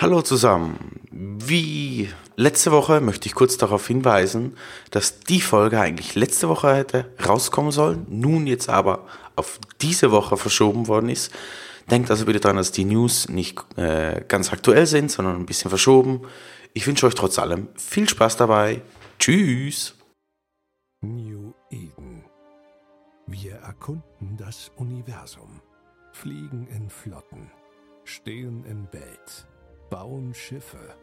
Hallo zusammen. Wie letzte Woche möchte ich kurz darauf hinweisen, dass die Folge eigentlich letzte Woche hätte rauskommen sollen, nun jetzt aber auf diese Woche verschoben worden ist. Denkt also bitte daran, dass die News nicht äh, ganz aktuell sind, sondern ein bisschen verschoben. Ich wünsche euch trotz allem viel Spaß dabei. Tschüss. New Eden. Wir erkunden das Universum, fliegen in Flotten, stehen im Bett bauen Schiffe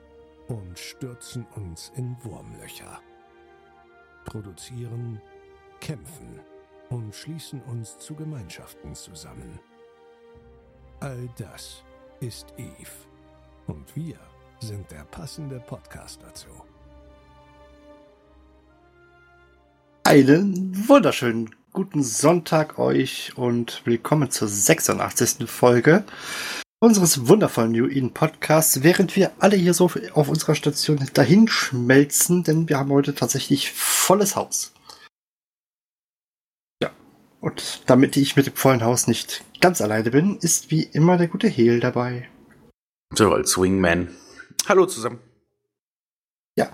und stürzen uns in Wurmlöcher. Produzieren, kämpfen und schließen uns zu Gemeinschaften zusammen. All das ist Eve. Und wir sind der passende Podcast dazu. Einen wunderschönen guten Sonntag euch und willkommen zur 86. Folge unseres wundervollen New Eden Podcasts, während wir alle hier so auf unserer Station dahin schmelzen, denn wir haben heute tatsächlich volles Haus. Ja, und damit ich mit dem vollen Haus nicht ganz alleine bin, ist wie immer der gute Heel dabei. So, als Wingman. Hallo zusammen. Ja,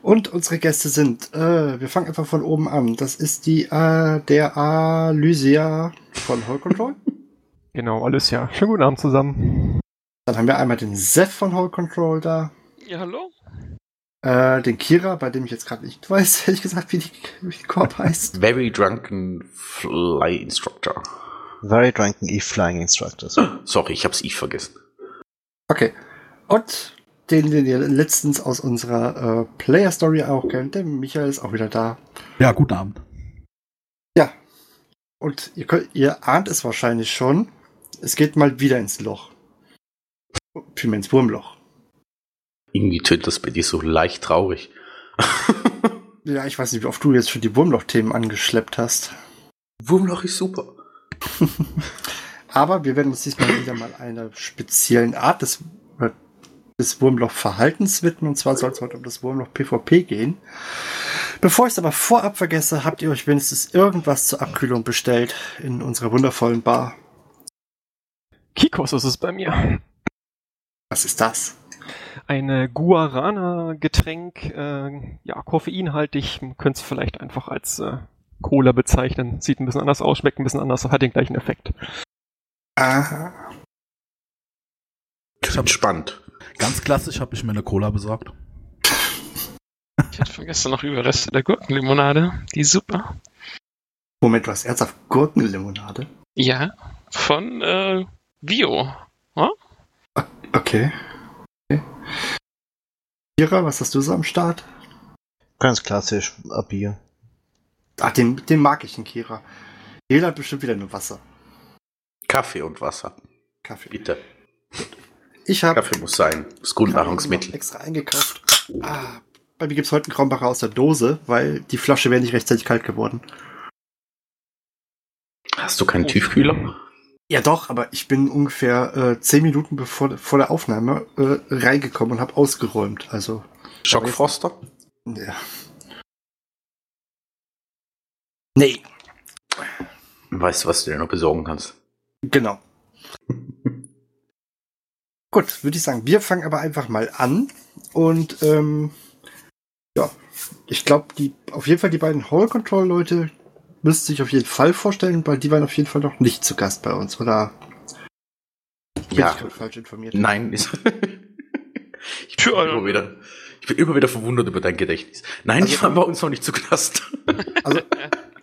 und unsere Gäste sind, äh, wir fangen einfach von oben an. Das ist die, äh, der Alysia von Hall Control. Genau, alles ja. Schönen guten Abend zusammen. Dann haben wir einmal den Seth von Whole Control da. Ja, hallo. Äh, den Kira, bei dem ich jetzt gerade nicht weiß, ehrlich gesagt, wie die, wie die Korb heißt. Very Drunken Fly Instructor. Very Drunken Eve Flying Instructor. Sorry, ich hab's Eve vergessen. Okay. Und den, den ihr letztens aus unserer äh, Player Story auch kennt, der Michael ist auch wieder da. Ja, guten Abend. Ja. Und ihr, könnt, ihr ahnt es wahrscheinlich schon es geht mal wieder ins Loch. Vielmehr ins Wurmloch. Irgendwie tönt das bei dir so leicht traurig. ja, ich weiß nicht, wie oft du jetzt schon die Wurmloch-Themen angeschleppt hast. Wurmloch ist super. Aber wir werden uns diesmal wieder mal einer speziellen Art des, des Wurmloch-Verhaltens widmen. Und zwar soll es heute um das Wurmloch-PvP gehen. Bevor ich es aber vorab vergesse, habt ihr euch wenigstens irgendwas zur Abkühlung bestellt in unserer wundervollen Bar? Kikos ist es bei mir. Was ist das? Ein Guarana-Getränk, äh, ja, koffeinhaltig, man könnte es vielleicht einfach als äh, Cola bezeichnen. Sieht ein bisschen anders aus, schmeckt ein bisschen anders, hat den gleichen Effekt. Aha. Klingt spannend. Ganz klassisch habe ich mir eine Cola besorgt. Ich hatte vergessen noch Überreste der Gurkenlimonade. Die ist super. Moment, hast ernsthaft Gurkenlimonade? Ja, von äh, Bio. Huh? Okay. okay. Kira, was hast du so am Start? Ganz klassisch, ein Bier. Ach, den, den mag ich, den Kira. Jeder hat bestimmt wieder nur Wasser. Kaffee und Wasser. Kaffee. Bitte. Ich habe Kaffee muss sein. Das Grundnahrungsmittel. extra eingekauft. Ah, bei mir gibt es heute einen Kronbacher aus der Dose, weil die Flasche wäre nicht rechtzeitig kalt geworden. Hast du keinen oh. Tiefkühler? Ja doch, aber ich bin ungefähr äh, zehn Minuten bevor vor der Aufnahme äh, reingekommen und habe ausgeräumt. Also Schockfroster? Ja. Nee. Weißt du, was du dir noch besorgen kannst? Genau. Gut, würde ich sagen, wir fangen aber einfach mal an. Und ähm, ja, ich glaube, die auf jeden Fall die beiden Hall Control Leute müsste sich auf jeden Fall vorstellen, weil die waren auf jeden Fall noch nicht zu Gast bei uns, oder? ja. Ich falsch informiert. Nein, ist ich, bin immer wieder, ich bin immer wieder verwundert über dein Gedächtnis. Nein, also, die waren bei uns noch nicht zu Gast. Also,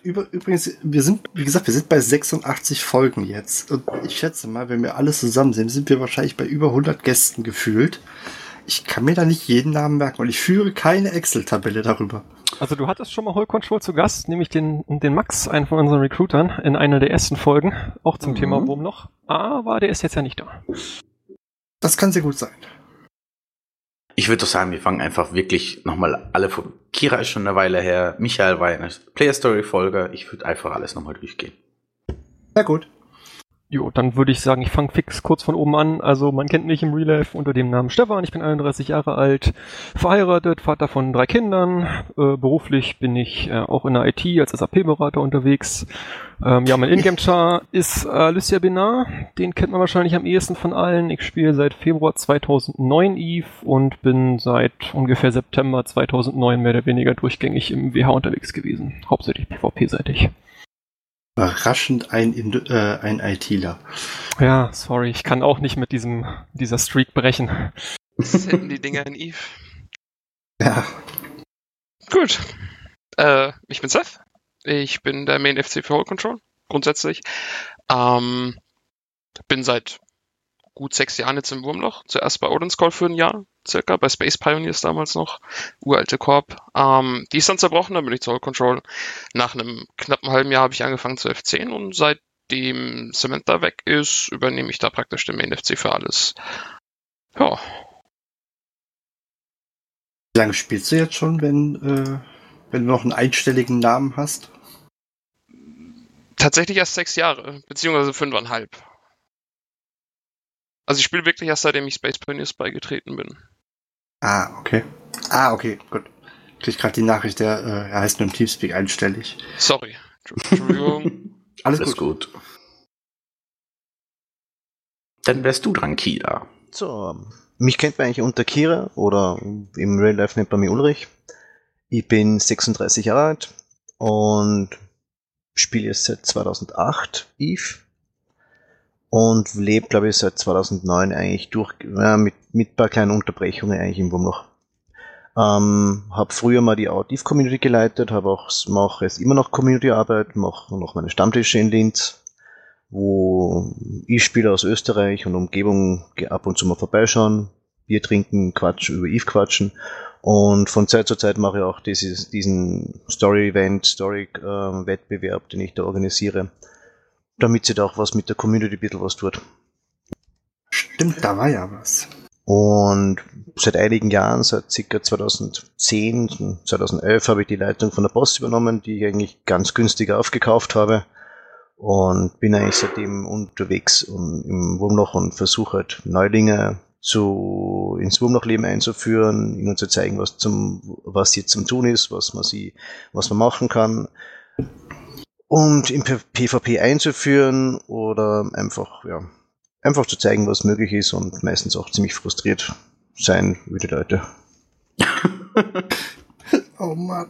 über, übrigens, wir sind, wie gesagt, wir sind bei 86 Folgen jetzt. Und ich schätze mal, wenn wir alles zusammen sind, sind wir wahrscheinlich bei über 100 Gästen gefühlt. Ich kann mir da nicht jeden Namen merken und ich führe keine Excel-Tabelle darüber. Also du hattest schon mal Whole Control zu Gast, nämlich den, den Max, einen von unseren Recruitern, in einer der ersten Folgen, auch zum mhm. Thema Wurmloch. Aber der ist jetzt ja nicht da. Das kann sehr gut sein. Ich würde doch sagen, wir fangen einfach wirklich nochmal alle von. Kira ist schon eine Weile her, Michael war eine Player Story Folge. Ich würde einfach alles nochmal durchgehen. Sehr gut. Jo, dann würde ich sagen, ich fange fix kurz von oben an. Also man kennt mich im Real unter dem Namen Stefan. Ich bin 31 Jahre alt, verheiratet, Vater von drei Kindern. Äh, beruflich bin ich äh, auch in der IT als SAP-Berater unterwegs. Ähm, ja, mein Ingame-Char ist äh, Lucia Benar. Den kennt man wahrscheinlich am ehesten von allen. Ich spiele seit Februar 2009 Eve und bin seit ungefähr September 2009 mehr oder weniger durchgängig im WH unterwegs gewesen. Hauptsächlich PvP-seitig. Überraschend ein, äh, ein ITler. Ja, sorry, ich kann auch nicht mit diesem dieser Streak brechen. Was hätten die Dinger in Eve? Ja. Gut. Äh, ich bin Seth. Ich bin der Main FC für Whole Control, grundsätzlich. Ähm, bin seit gut sechs Jahren jetzt im Wurmloch. Zuerst bei Odin's Call für ein Jahr, circa, bei Space Pioneers damals noch. Uralte Korb. Ähm, die ist dann zerbrochen, dann bin ich zu Whole Control. Nach einem knappen halben Jahr habe ich angefangen zu F10 und seitdem Samantha weg ist, übernehme ich da praktisch den Main FC für alles. Ja, Wie lange spielst du jetzt schon, wenn, äh, wenn du noch einen einstelligen Namen hast? tatsächlich erst sechs Jahre, beziehungsweise fünfeinhalb. Also ich spiele wirklich erst seitdem ich Space Pioneers beigetreten bin. Ah, okay. Ah, okay, gut. Ich krieg gerade die Nachricht, der äh, er heißt nur im Teamspeak einstellig. Sorry. Entschuldigung. Alles, Alles gut. gut. Dann wärst du dran, Kida. So, ähm, mich kennt man eigentlich unter Kira oder im Real Life nennt man mich Ulrich. Ich bin 36 Jahre alt und spiele jetzt seit 2008 Eve und lebe, glaube ich, seit 2009 eigentlich durch, ja, mit, mit ein paar kleinen Unterbrechungen eigentlich im Wurmloch. Ähm, habe früher mal die Eve Community geleitet, habe auch mache jetzt immer noch Community Arbeit, mache noch meine Stammtische in Linz, wo ich Spieler aus Österreich und Umgebung ge- ab und zu mal vorbeischauen, Bier trinken, Quatsch über Eve quatschen und von Zeit zu Zeit mache ich auch dieses, diesen Story-Event, Story-Wettbewerb, den ich da organisiere, damit sie da auch was mit der Community ein bisschen was tut. Stimmt, da war ja was. Und seit einigen Jahren, seit ca. 2010, 2011, habe ich die Leitung von der Post übernommen, die ich eigentlich ganz günstig aufgekauft habe. Und bin eigentlich seitdem unterwegs und im Wurmloch und versuche halt Neulinge zu, ins Wurmlochleben einzuführen, ihnen zu zeigen, was zum, was jetzt zum Tun ist, was man sie, was man machen kann. Und im PvP einzuführen oder einfach, ja, einfach zu zeigen, was möglich ist und meistens auch ziemlich frustriert sein wie die Leute. Oh Mann.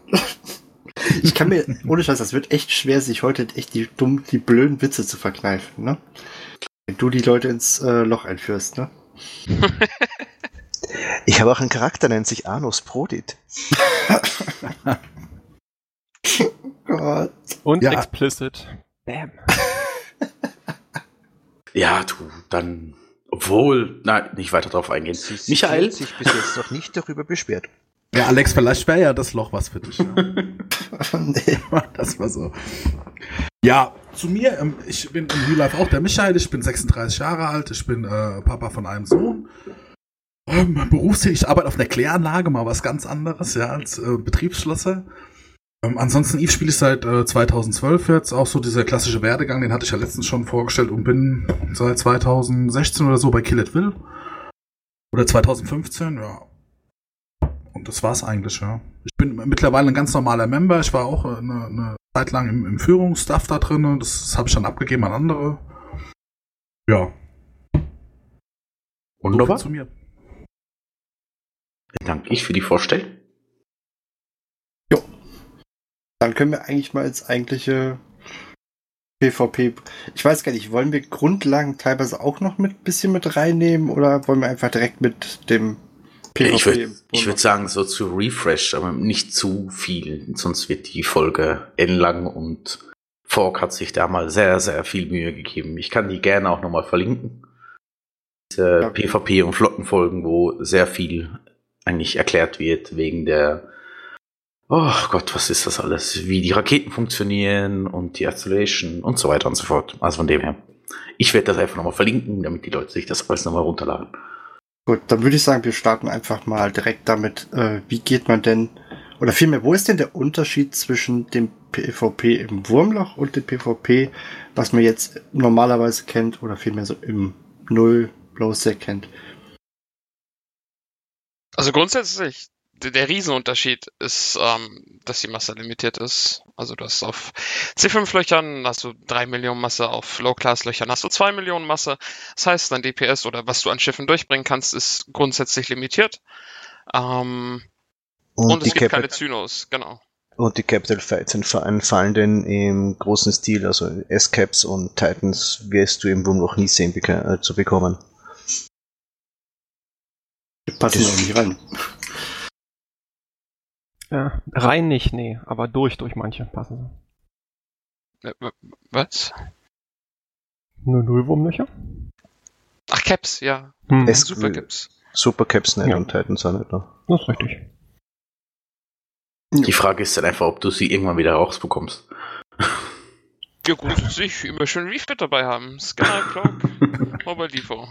Ich kann mir, ohne Scheiß, das wird echt schwer, sich heute echt die dumm, die blöden Witze zu verkneifen, ne? Wenn du die Leute ins äh, Loch einführst, ne? Ich habe auch einen Charakter, nennt sich Anus Prodit. Gott. Und Ja. explicit. Bam. Ja, du, dann, obwohl, nein, nicht weiter drauf eingehen. Sie, sie Michael? hat sich bis jetzt noch nicht darüber beschwert. Ja, Alex, vielleicht wäre ja das Loch was für dich. Ja. nee. das war so. Ja, zu mir, ähm, ich bin im Real Life auch der Michael, ich bin 36 Jahre alt, ich bin äh, Papa von einem Sohn. Ähm, berufstätig, ich arbeite auf einer Kläranlage, mal was ganz anderes, ja, als äh, Betriebsschlosser. Ähm, ansonsten, Eve spiele ich seit äh, 2012 jetzt, auch so dieser klassische Werdegang, den hatte ich ja letztens schon vorgestellt und bin seit 2016 oder so bei Kill It Will. Oder 2015, ja. Und das war's eigentlich, ja. Ich bin mittlerweile ein ganz normaler Member. Ich war auch äh, eine, eine Zeit lang im, im Führungsstaff da drin. Das, das habe ich dann abgegeben an andere. Ja. Wunderbar. So viel zu mir. Danke ich für die Vorstellung. Dann können wir eigentlich mal ins eigentliche PvP. Ich weiß gar nicht, wollen wir Grundlagen teilweise auch noch mit bisschen mit reinnehmen oder wollen wir einfach direkt mit dem PvP? Ich würde würd sagen, so zu Refresh, aber nicht zu viel, sonst wird die Folge endlang und Fork hat sich da mal sehr, sehr viel Mühe gegeben. Ich kann die gerne auch nochmal verlinken. Diese Ja. PvP und Flottenfolgen, wo sehr viel eigentlich erklärt wird wegen der Oh Gott, was ist das alles? Wie die Raketen funktionieren und die Acceleration und so weiter und so fort. Also von dem her. Ich werde das einfach nochmal verlinken, damit die Leute sich das alles nochmal runterladen. Gut, dann würde ich sagen, wir starten einfach mal direkt damit, äh, wie geht man denn Oder vielmehr, wo ist denn der Unterschied zwischen dem PvP im Wurmloch und dem PvP, was man jetzt normalerweise kennt oder vielmehr so im Null Blowsec kennt? Also grundsätzlich, der, Riesenunterschied ist, ähm, dass die Masse limitiert ist. Also du hast auf C5-Löchern hast du 3 Millionen Masse, auf Low-Class-Löchern hast du 2 Millionen Masse. Das heißt, dein DPS oder was du an Schiffen durchbringen kannst, ist grundsätzlich limitiert. Ähm, und, Und, die es gibt Capi- keine Zynos, genau. und die Capital Fights entfallen fallen denn im großen Stil, also S-Caps und Titans wirst du im Wurm noch nie sehen äh, zu bekommen. Die passen ja nicht rein. Ja, rein nicht, nee, aber durch, durch manche passen sie. Äh, Was? Nur Nullwurmlöcher? Ach, Caps, ja. Hm, Es- Super Caps. Super Caps nicht Ja. und Titans auch nicht. Ne? das ist richtig. Die Frage ist dann einfach, ob du sie irgendwann wieder rausbekommst. Ja, grundsätzlich immer schön Refit dabei haben. Scanner, Cloak, Mobile Depot.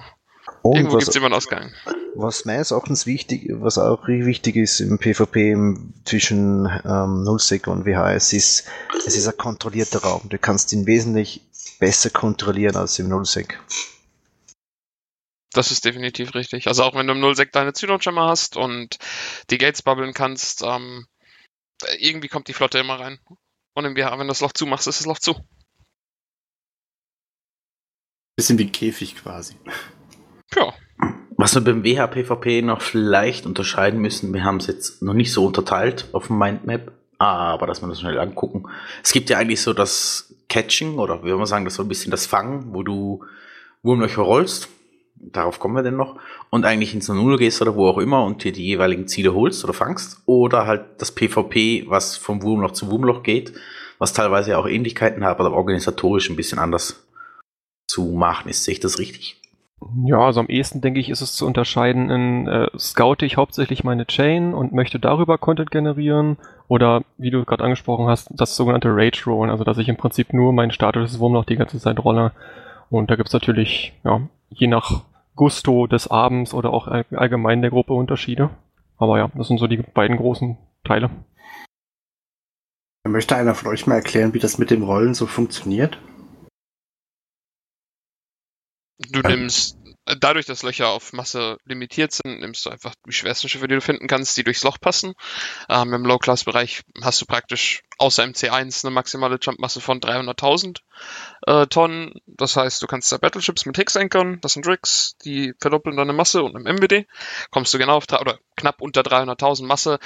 Und Irgendwo was, gibt's immer einen Ausgang. was meines Erachtens wichtig, was auch wichtig ist im PvP zwischen ähm, Nullsec und WHS ist, es ist ein kontrollierter Raum. Du kannst ihn wesentlich besser kontrollieren als im Nullsec. Das ist definitiv richtig. Also auch wenn du im Nullsec deine Zyno-Jammer hast und die Gates bubbeln kannst, ähm, irgendwie kommt die Flotte immer rein. Und im BH, wenn du das Loch zumachst, ist das Loch zu. Bisschen wie Käfig quasi. Ja. Was wir beim WHPVP noch vielleicht unterscheiden müssen, wir haben es jetzt noch nicht so unterteilt auf dem Mindmap, aber dass wir das schnell angucken. Es gibt ja eigentlich so das Catching oder wie soll man sagen, das so ein bisschen das Fangen, wo du Wurmlöcher rollst. Darauf kommen wir denn noch. Und eigentlich ins Null gehst oder wo auch immer und dir die jeweiligen Ziele holst oder fangst. Oder halt das PvP, was vom Wurmloch zu Wurmloch geht, was teilweise auch Ähnlichkeiten hat, aber organisatorisch ein bisschen anders zu machen ist. Sehe ich das richtig? Ja, also am ehesten denke ich, ist es zu unterscheiden in äh, scoute ich hauptsächlich meine Chain und möchte darüber Content generieren oder wie du gerade angesprochen hast, das sogenannte Rage Rollen, also dass ich im Prinzip nur mein statisches Wurmloch die ganze Zeit rolle. Und da gibt's natürlich, ja, je nach Gusto des Abends oder auch all- allgemein der Gruppe Unterschiede. Aber ja, das sind so die beiden großen Teile. Möchte einer von euch mal erklären, wie das mit dem Rollen so funktioniert? Du nimmst, äh, dadurch, dass Löcher auf Masse limitiert sind, nimmst du einfach die schwersten Schiffe, die du finden kannst, die durchs Loch passen. Ähm, Im Low-Class-Bereich hast du praktisch außer im C1 eine maximale Jumpmasse von 300.000 äh, Tonnen. Das heißt, du kannst da Battleships mit Higgs-Ankern, das sind Rigs, die verdoppeln deine Masse und im MWD kommst du genau auf oder knapp unter 300.000 Masse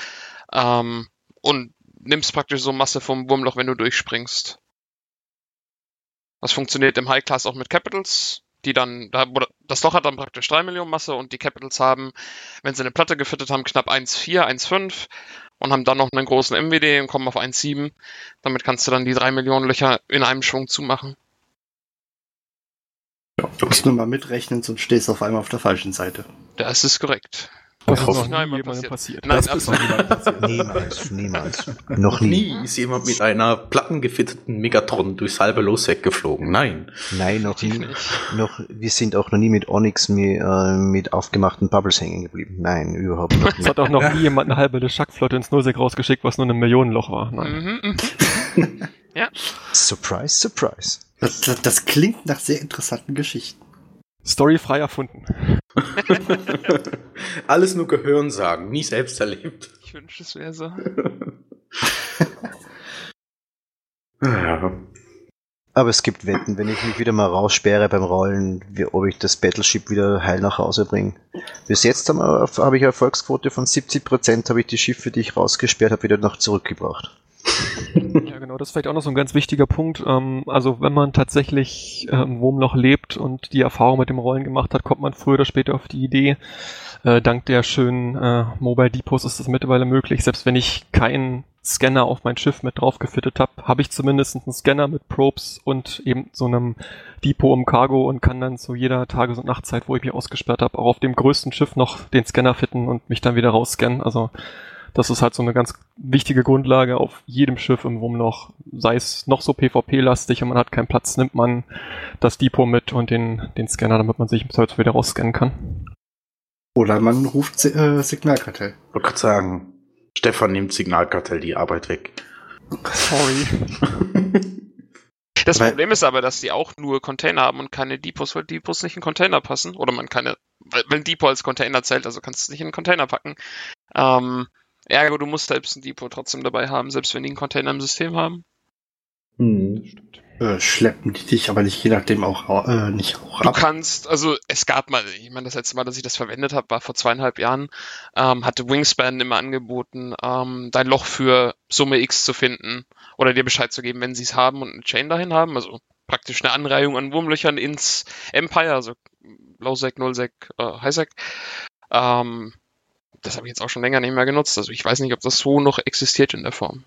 ähm, und nimmst praktisch so Masse vom Wurmloch, wenn du durchspringst. Das funktioniert im High Class auch mit Capitals, die dann, das Loch hat dann praktisch 3 Millionen Masse und die Capitals haben, wenn sie eine Platte gefittet haben, knapp 1,4, 1,5 und haben dann noch einen großen MWD und kommen auf 1,7. Damit kannst du dann die 3 Millionen Löcher in einem Schwung zumachen. Du musst nur mal mitrechnen, sonst stehst du auf einmal auf der falschen Seite. Das ist korrekt. Das Ich ist noch nie Nein, jemandem passiert. passiert. Nein, Das ist noch absolut. niemand passiert. Niemals, niemals. Noch nie. Nie ist jemand mit einer plattengefitteten Megatron durchs halbe Losweg geflogen. Nein. Nein, noch nie. Noch, wir sind auch noch nie mit Onyx mit, äh, mit aufgemachten Bubbles hängen geblieben. Nein, überhaupt noch Es nicht. hat auch noch nie jemand eine halbe Schackflotte ins Nullsec rausgeschickt, was nur ein Millionenloch war. Nein. Mhm, mhm. surprise, surprise. Das, das, das klingt nach sehr interessanten Geschichten. Story frei erfunden. Alles nur Gehören sagen, nie selbst erlebt. Ich wünsche, es wäre so. Ja. Aber es gibt Wetten, wenn ich mich wieder mal raussperre beim Rollen, wie, ob ich das Battleship wieder heil nach Hause bringe. Bis jetzt habe hab ich eine Erfolgsquote von 70%, habe ich die Schiffe, die ich rausgesperrt habe, wieder noch zurückgebracht. Ja, genau, das ist vielleicht auch noch so ein ganz wichtiger Punkt. Ähm, also wenn man tatsächlich im Wurmloch lebt und die Erfahrung mit dem Rollen gemacht hat, kommt man früher oder später auf die Idee. Äh, dank der schönen äh, Mobile Depots ist das mittlerweile möglich. Selbst wenn ich keinen Scanner auf mein Schiff mit drauf gefittet habe, habe ich zumindest einen Scanner mit Probes und eben so einem Depot im Cargo und kann dann zu jeder Tages- und Nachtzeit, wo ich mich ausgesperrt habe, auch auf dem größten Schiff noch den Scanner fitten und mich dann wieder rausscannen. Also das ist halt so eine ganz wichtige Grundlage auf jedem Schiff im Wurmloch. Sei es noch so PvP-lastig und man hat keinen Platz, nimmt man das Depot mit und den, den Scanner, damit man sich im Zweifel wieder rausscannen kann. Oder man ruft äh, Signalkartell. Ich wollte gerade sagen, Stefan nimmt Signalkartell die Arbeit weg. Sorry. Das Weil- Problem ist aber, dass die auch nur Container haben und keine Depots, weil Depots nicht in Container passen. Oder man keine, weil, weil ein Depot als Container zählt, also kannst du es nicht in einen Container packen. Ähm, ergo, du musst selbst ein Depot trotzdem dabei haben, selbst wenn die einen Container im System haben. Hm. Äh, schleppen die dich aber nicht je nachdem auch äh, nicht auch Du ab. kannst, also es gab mal, ich meine, das letzte Mal, dass ich das verwendet habe, war vor zweieinhalb Jahren, ähm, hatte Wingspan immer angeboten, ähm, dein Loch für Summe X zu finden oder dir Bescheid zu geben, wenn sie es haben und eine Chain dahin haben, also praktisch eine Anreihung an Wurmlöchern ins Empire, also Low-Sec, Null-Sec, äh, High-Sec. Ähm, das habe ich jetzt auch schon länger nicht mehr genutzt, also ich weiß nicht, ob das so noch existiert in der Form.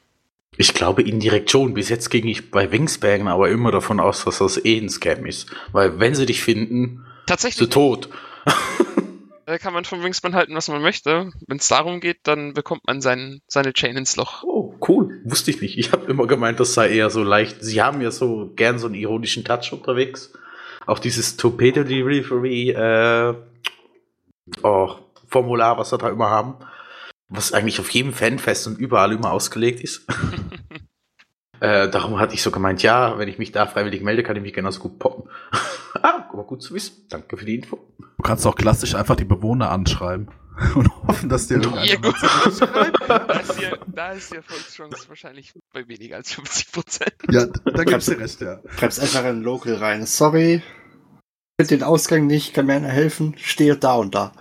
Ich glaube indirekt schon. Bis jetzt ging ich bei Wingspan aber immer davon aus, dass das eh ein Scam ist. Weil wenn sie dich finden, bist du Tatsächlich tot. äh, kann man vom Wingspan halten, was man möchte. Wenn es darum geht, dann bekommt man sein, seine Chain ins Loch. Oh, cool. Wusste ich nicht. Ich habe immer gemeint, das sei eher so leicht. Sie haben ja so gern so einen ironischen Touch unterwegs. Auch dieses Torpedo Delivery äh, oh, Formular, was sie da immer haben. Was eigentlich auf jedem Fanfest und überall immer ausgelegt ist. äh, darum hatte ich so gemeint, ja, wenn ich mich da freiwillig melde, kann ich mich genauso gut poppen. ah, aber gut zu wissen. Danke für die Info. Du kannst auch klassisch einfach die Bewohner anschreiben und hoffen, dass dir irgendeiner Ja, gut. da, ist die, Erfolgschance wahrscheinlich bei weniger als 50 Prozent. Ja, da gibst du recht, ja. Schreibst einfach in Local rein. Sorry, finde den Ausgang nicht, kann mir einer helfen, stehe da und da.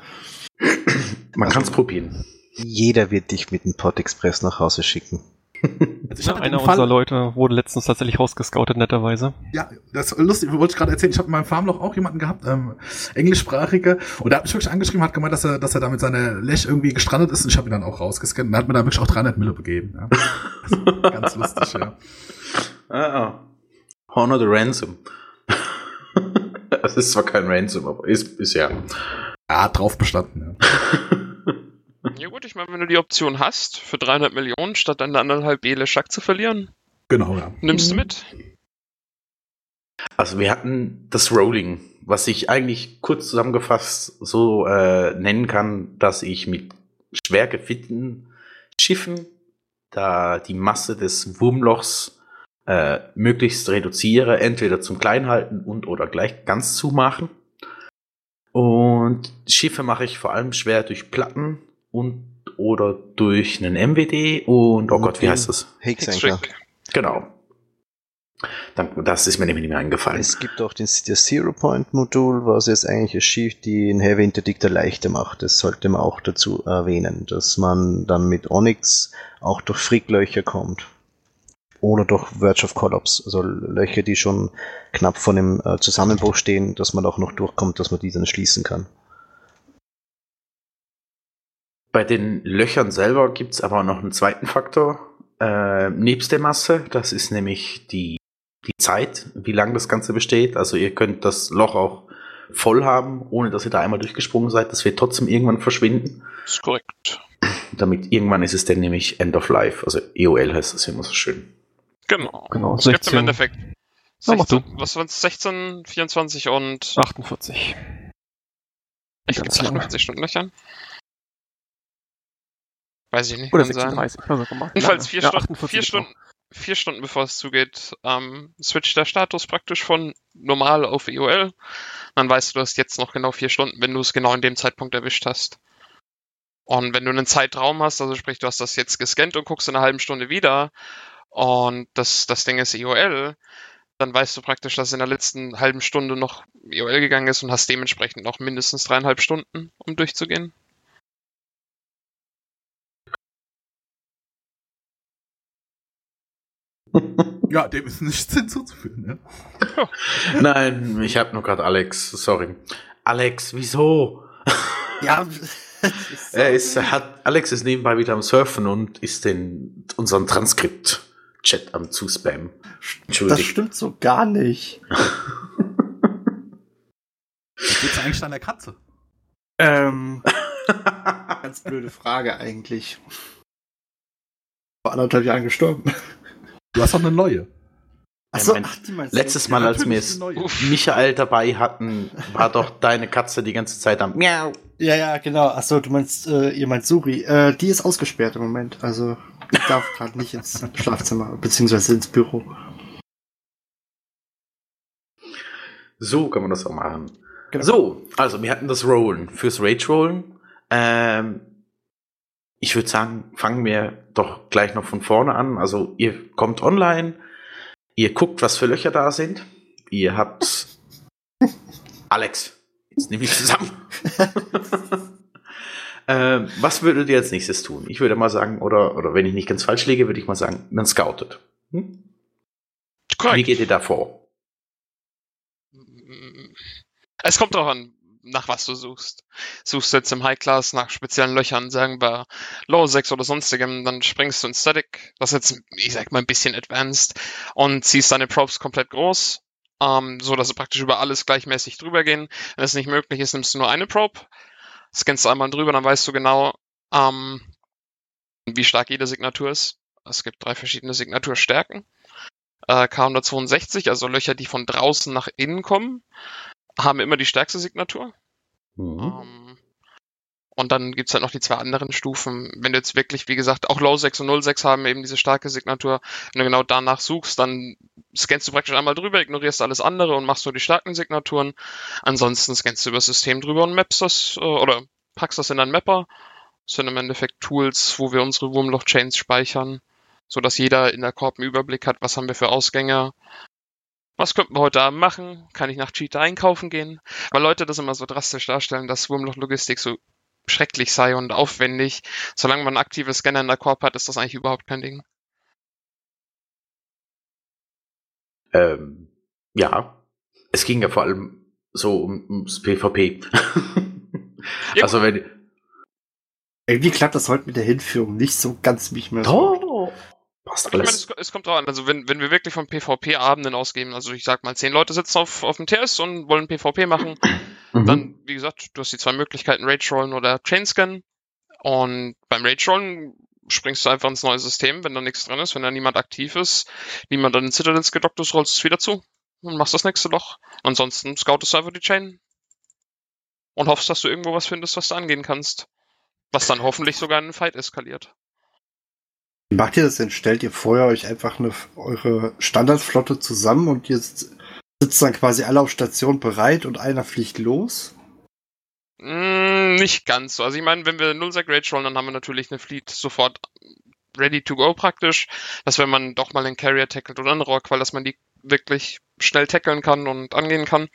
Man kann es probieren. Jeder wird dich mit dem Pod Express nach Hause schicken. Also ich Ja, hatte einer Fall- unserer Leute wurde letztens tatsächlich rausgescoutet, netterweise. Ja, das ist lustig, wollte ich gerade erzählen. Ich habe in meinem Farmloch auch jemanden gehabt, ähm, englischsprachige, und der hat mich wirklich angeschrieben, hat gemeint, dass er, dass er da mit seiner Lech irgendwie gestrandet ist und ich habe ihn dann auch rausgescannt und er hat mir da wirklich auch 300 Mille begeben. Ja. Also, ganz lustig, ja. Ah, ah. Honor the Ransom. Es ist zwar kein Ransom, aber ist, ist ja. Er hat drauf bestanden, ja. Ja gut, ich meine, wenn du die Option hast, für 300 Millionen statt deine anderthalb Bele Schack zu verlieren, Genau, ja. nimmst du mit. Also wir hatten das Rolling, was ich eigentlich kurz zusammengefasst so äh, nennen kann, dass ich mit schwer gefitteten Schiffen da die Masse des Wurmlochs äh, möglichst reduziere, entweder zum Kleinhalten und oder gleich ganz zumachen. Und Schiffe mache ich vor allem schwer durch Platten und oder durch einen MWD und oh Gott, wie heißt das? Hexanker. Trick. Genau. Dann, das ist mir nämlich nicht mehr eingefallen. Es gibt auch den, das Zero-Point-Modul, was jetzt eigentlich ein Schiff die ein Heavy Interdictor leichter macht. Das sollte man auch dazu erwähnen, dass man dann mit Onyx auch durch Fricklöcher kommt. Oder durch Verge of Collapse, also Löcher, die schon knapp vor dem äh, Zusammenbruch stehen, dass man auch noch durchkommt, dass man die dann schließen kann. Bei den Löchern selber gibt es aber noch einen zweiten Faktor, äh, nebst der Masse. Das ist nämlich die, die Zeit, wie lange das Ganze besteht. Also ihr könnt das Loch auch voll haben, ohne dass ihr da einmal durchgesprungen seid. Das wird trotzdem irgendwann verschwinden. ist korrekt. Damit irgendwann ist es dann nämlich End of Life. Also EOL heißt das ja immer so schön. Genau. Genau, Es gibt im 16. Endeffekt Na, mach 16, was waren es? 16, 24 und 48. ich lange. 58 Stunden Löchern. Weiß ich nicht. Oder kann sein. 36. Also, guck mal. Jedenfalls vier, Ja, Stunden, 48 vier, Stunden, vier Stunden bevor es zugeht, ähm, switcht der Status praktisch von normal auf EOL. Dann weißt du, du hast jetzt noch genau vier Stunden, wenn du es genau in dem Zeitpunkt erwischt hast. Und wenn du einen Zeitraum hast, also sprich, du hast das jetzt gescannt und guckst in einer halben Stunde wieder und das, das Ding ist EOL, dann weißt du praktisch, dass in der letzten halben Stunde noch EOL gegangen ist und hast dementsprechend noch mindestens dreieinhalb Stunden, um durchzugehen. Ja, dem ist nichts hinzuzufügen, ja. Nein, ich habe nur gerade Alex, sorry. Alex, wieso? Ja, Er ist, er hat, Alex ist nebenbei wieder am Surfen und ist den, unseren Transkript-Chat am Zuspammen. das Entschuldigt. stimmt so gar nicht. Wie geht's eigentlich deiner Katze? Ähm, ganz blöde Frage eigentlich. Vor anderthalb Jahren gestorben. Du hast doch eine neue. Achso, ach, Letztes du? Mal, als wir es. Michael dabei hatten, war doch deine Katze die ganze Zeit am Miau, Ja, ja, genau. Achso, du meinst, äh, ihr meint Suri. Äh, die ist ausgesperrt im Moment. Also, ich darf gerade nicht ins Schlafzimmer, beziehungsweise ins Büro. So kann man das auch machen. Genau. So, also wir hatten das Rollen fürs Rage-Rollen. Ähm, ich würde sagen, fangen wir doch gleich noch von vorne an. Also ihr kommt online, ihr guckt, was für Löcher da sind. Ihr habt Alex, jetzt nehme ich zusammen. ähm, was würdet ihr als nächstes tun? Ich würde mal sagen, oder, oder wenn ich nicht ganz falsch liege, würde ich mal sagen, man scoutet. Hm? Wie geht ihr da vor? Es kommt darauf an, nach was du suchst. Suchst du jetzt im High Class nach speziellen Löchern, sagen wir Low 6 oder sonstigem, dann springst du in Static, das ist jetzt, ich sag mal, ein bisschen advanced, und ziehst deine Probes komplett groß, ähm, so dass sie praktisch über alles gleichmäßig drüber gehen. Wenn es nicht möglich ist, nimmst du nur eine Probe, scannst einmal drüber, dann weißt du genau, ähm, wie stark jede Signatur ist. Es gibt drei verschiedene Signaturstärken. Äh, K162, also Löcher, die von draußen nach innen kommen, haben immer die stärkste Signatur. Mhm. Ähm, und dann gibt's halt noch die zwei anderen Stufen. Wenn du jetzt wirklich, wie gesagt, auch Low 6 und 06 haben eben diese starke Signatur. Wenn du genau danach suchst, dann scannst du praktisch einmal drüber, ignorierst alles andere und machst nur die starken Signaturen. Ansonsten scannst du über das System drüber und mappst das äh, oder packst das in einen Mapper. Das sind im Endeffekt Tools, wo wir unsere Wurmloch-Chains speichern, so dass jeder in der Korb einen Überblick hat, was haben wir für Ausgänge, was könnten wir heute Abend machen? Kann ich nach Cheetah einkaufen gehen? Weil Leute das immer so drastisch darstellen, dass Wurmloch-Logistik so schrecklich sei und aufwendig. Solange man aktive Scanner in der Korb hat, ist das eigentlich überhaupt kein Ding. Ähm, ja, es ging ja vor allem so um, ums PvP. Ja, also wenn Irgendwie klappt das heute mit der Hinführung nicht so ganz, wie ich mir das passt Ich meine, alles. es, es kommt drauf an. Also wenn, wenn wir wirklich von PvP-Abenden ausgehen, also ich sag mal, zehn Leute sitzen auf, auf dem TS und wollen PvP machen, Mhm. dann, wie gesagt, du hast die zwei Möglichkeiten, Rage-Rollen oder Chain-Scan. Und beim Rage-Rollen springst du einfach ins neue System, wenn da nichts drin ist, wenn da niemand aktiv ist, niemand an den Citadels gedockt ist, rollst du es wieder zu und machst das nächste Loch. Ansonsten scoutest du einfach die Chain und hoffst, dass du irgendwo was findest, was du angehen kannst. Was dann hoffentlich sogar in einen Fight eskaliert. Wie macht ihr das denn? Stellt ihr vorher euch einfach eine, eure Standardflotte zusammen und ihr sitzt sitzt dann quasi alle auf Station bereit und einer fliegt los? Mm, nicht ganz so. Also ich meine, wenn wir Nullsack Rage rollen, dann haben wir natürlich eine Fleet sofort ready to go praktisch. Dass wenn man doch mal einen Carrier tackelt oder einen weil dass man die wirklich schnell tackeln kann und angehen kann.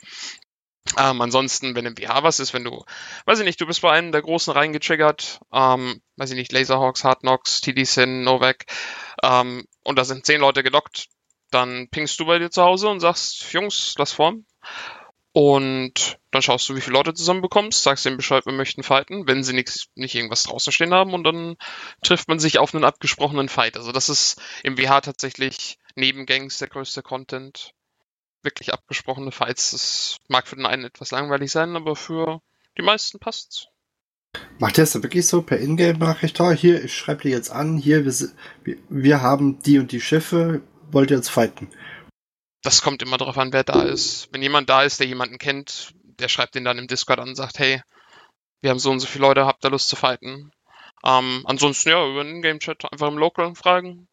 Ähm, ansonsten, wenn im BH was ist, wenn du, weiß ich nicht, du bist bei einem der Großen reingetriggert, ähm, weiß ich nicht, Laserhawks, Hard Knocks, TD Sin, Novak, ähm, und da sind zehn Leute gedockt, dann pingst du bei dir zu Hause und sagst, Jungs, lass formen. Und dann schaust du, wie viele Leute zusammen bekommst, sagst denen Bescheid, wir möchten fighten, wenn sie nix, nicht irgendwas draußen stehen haben und dann trifft man sich auf einen abgesprochenen Fight. Also das ist im WH tatsächlich neben Gangs der größte Content. Wirklich abgesprochene Fights. Das mag für den einen etwas langweilig sein, aber für die meisten passt's. Macht ihr das dann wirklich so per Ingame-Nachricht? Oh, hier, ich schreibe dir jetzt an, hier, wir, wir, haben die und die Schiffe, wollt ihr jetzt fighten? Das kommt immer darauf an, wer da ist. Wenn jemand da ist, der jemanden kennt, der schreibt den dann im Discord an und sagt, hey, wir haben so und so viele Leute, habt ihr Lust zu fighten? Ähm, ansonsten ja, über den Game-Chat einfach im Local fragen.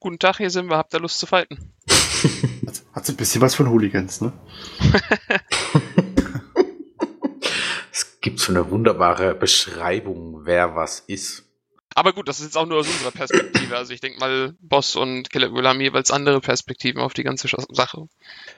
Guten Tag, hier sind wir, habt ihr Lust zu fighten? Hat, hat so ein bisschen was von Hooligans, ne? Es gibt so eine wunderbare Beschreibung, wer was ist. Aber gut, das ist jetzt auch nur aus unserer Perspektive. Also ich denke mal, Boss und Killer Will haben jeweils andere Perspektiven auf die ganze Sache.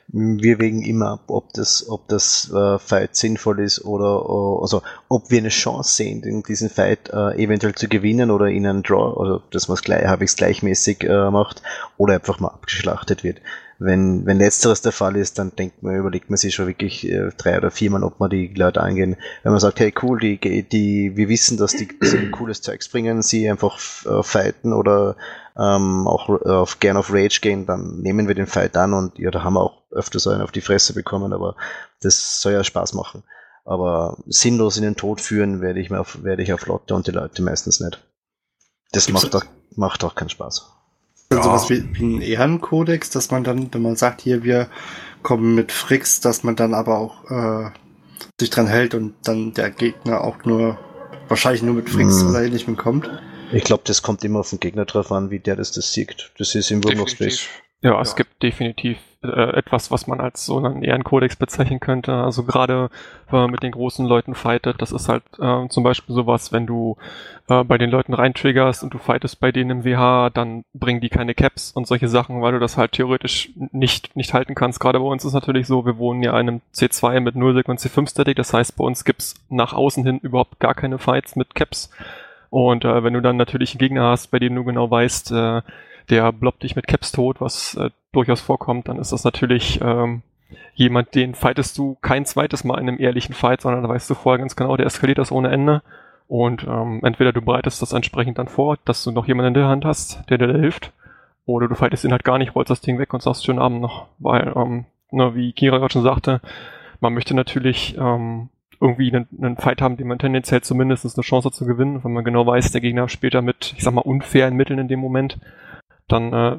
Wir wägen immer ab, ob das, ob das äh, Fight sinnvoll ist oder äh, also ob wir eine Chance sehen, in diesen Fight äh, eventuell zu gewinnen oder in einen Draw oder dass man es gleich, halbwegs gleichmäßig äh, macht oder einfach mal abgeschlachtet wird. Wenn, wenn letzteres der Fall ist, dann denkt man, überlegt man sich schon wirklich äh, drei oder viermal, ob man die Leute angehen. Wenn man sagt, hey cool, die, die, wir wissen, dass die so ein cooles Zeugs bringen, sie einfach äh, fighten oder ähm, auch auf, gern auf Rage gehen, dann nehmen wir den Fight an und ja, da haben wir auch öfter so einen auf die Fresse bekommen, aber das soll ja Spaß machen. Aber sinnlos in den Tod führen werde ich, mir auf, werde ich auf Lotte und die Leute meistens nicht. Das Gibt's- macht doch, macht doch keinen Spaß. Dann Ja. sowas wie, wie ein Ehrenkodex, dass man dann, wenn man sagt, hier, wir kommen mit Fricks, dass man dann aber auch äh, sich dran hält und dann der Gegner auch nur wahrscheinlich nur mit Fricks Hm. oder ähnlichem kommt. Ich glaube, das kommt immer auf den Gegner drauf an, wie der das, das siegt. Das ist im Wurmloch-Space. Definitiv. Ja, es gibt definitiv äh, etwas, was man als so einen Ehrenkodex bezeichnen könnte. Also gerade wenn man mit den großen Leuten fightet, das ist halt äh, zum Beispiel sowas, wenn du äh, bei den Leuten reintriggerst und du fightest bei denen im WH, dann bringen die keine Caps und solche Sachen, weil du das halt theoretisch nicht, nicht halten kannst. Gerade bei uns ist natürlich so, wir wohnen ja in einem C2 mit 0 und C5 Static, das heißt bei uns gibt's nach außen hin überhaupt gar keine Fights mit Caps. Und äh, wenn du dann natürlich einen Gegner hast, bei dem du genau weißt, äh, der bloppt dich mit Caps tot, was äh, durchaus vorkommt, dann ist das natürlich ähm, jemand, den fightest du kein zweites Mal in einem ehrlichen Fight, sondern da weißt du vorher ganz genau, der eskaliert das ohne Ende. Und ähm, entweder du bereitest das entsprechend dann vor, dass du noch jemanden in der Hand hast, der dir da hilft, oder du fightest ihn halt gar nicht, rollst das Ding weg und sagst schönen Abend noch. Weil, ähm, ne, wie Kira gerade schon sagte, man möchte natürlich ähm, irgendwie einen, einen Fight haben, den man tendenziell zumindest eine Chance hat zu gewinnen, wenn man genau weiß, der Gegner später mit, ich sag mal, unfairen Mitteln in dem Moment, dann äh,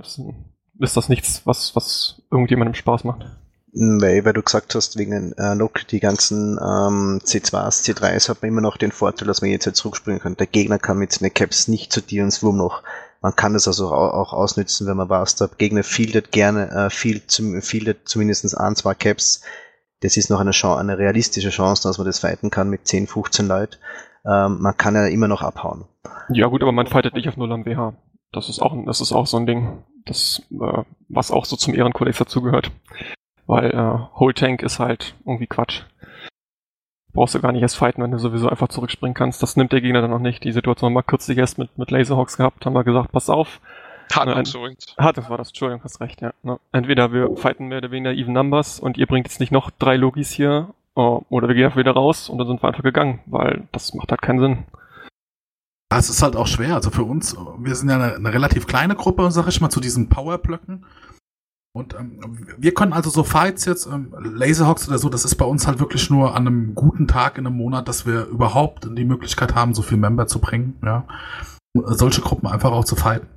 ist, das nichts, was, was irgendjemandem Spaß macht. Weil, weil du gesagt hast, wegen äh, Nock, die ganzen ähm, C2s, C3s hat man immer noch den Vorteil, dass man jetzt halt zurückspringen kann. Der Gegner kann mit seinen Caps nicht zu dir ins Wurmloch. Man kann das also auch, auch ausnützen, wenn man weiß, der Gegner fieldet gerne, äh, field, zum, fieldet zumindest ein, zwei Caps. Das ist noch eine, Chance, eine realistische Chance, dass man das fighten kann mit 10, 15 Leuten. Ähm, man kann ja immer noch abhauen. Ja gut, aber man fightet nicht auf Null am WH. Das ist auch, das ist auch so ein Ding, das, äh, was auch so zum Ehrenkodex dazugehört. Weil äh, Whole Tank ist halt irgendwie Quatsch. Brauchst du gar nicht erst fighten, wenn du sowieso einfach zurückspringen kannst. Das nimmt der Gegner dann noch nicht. Die Situation haben wir kürzlich erst mit, mit Laserhawks gehabt, haben wir gesagt, pass auf. Hardbox übrigens. Das war das, Entschuldigung, hast recht, ja. Ne? Entweder wir fighten mehr oder weniger Even Numbers und ihr bringt jetzt nicht noch drei Logis hier, oh, oder wir gehen einfach wieder raus und dann sind wir einfach gegangen, weil das macht halt keinen Sinn. Ja, Es ist halt auch schwer. Also für uns, wir sind ja eine, eine relativ kleine Gruppe, sag ich mal, zu diesen Powerblöcken. Und ähm, wir können also so Fights jetzt, ähm, Laserhawks oder so, das ist bei uns halt wirklich nur an einem guten Tag in einem Monat, dass wir überhaupt die Möglichkeit haben, so viel Member zu bringen, ja. Und solche Gruppen einfach auch zu fighten.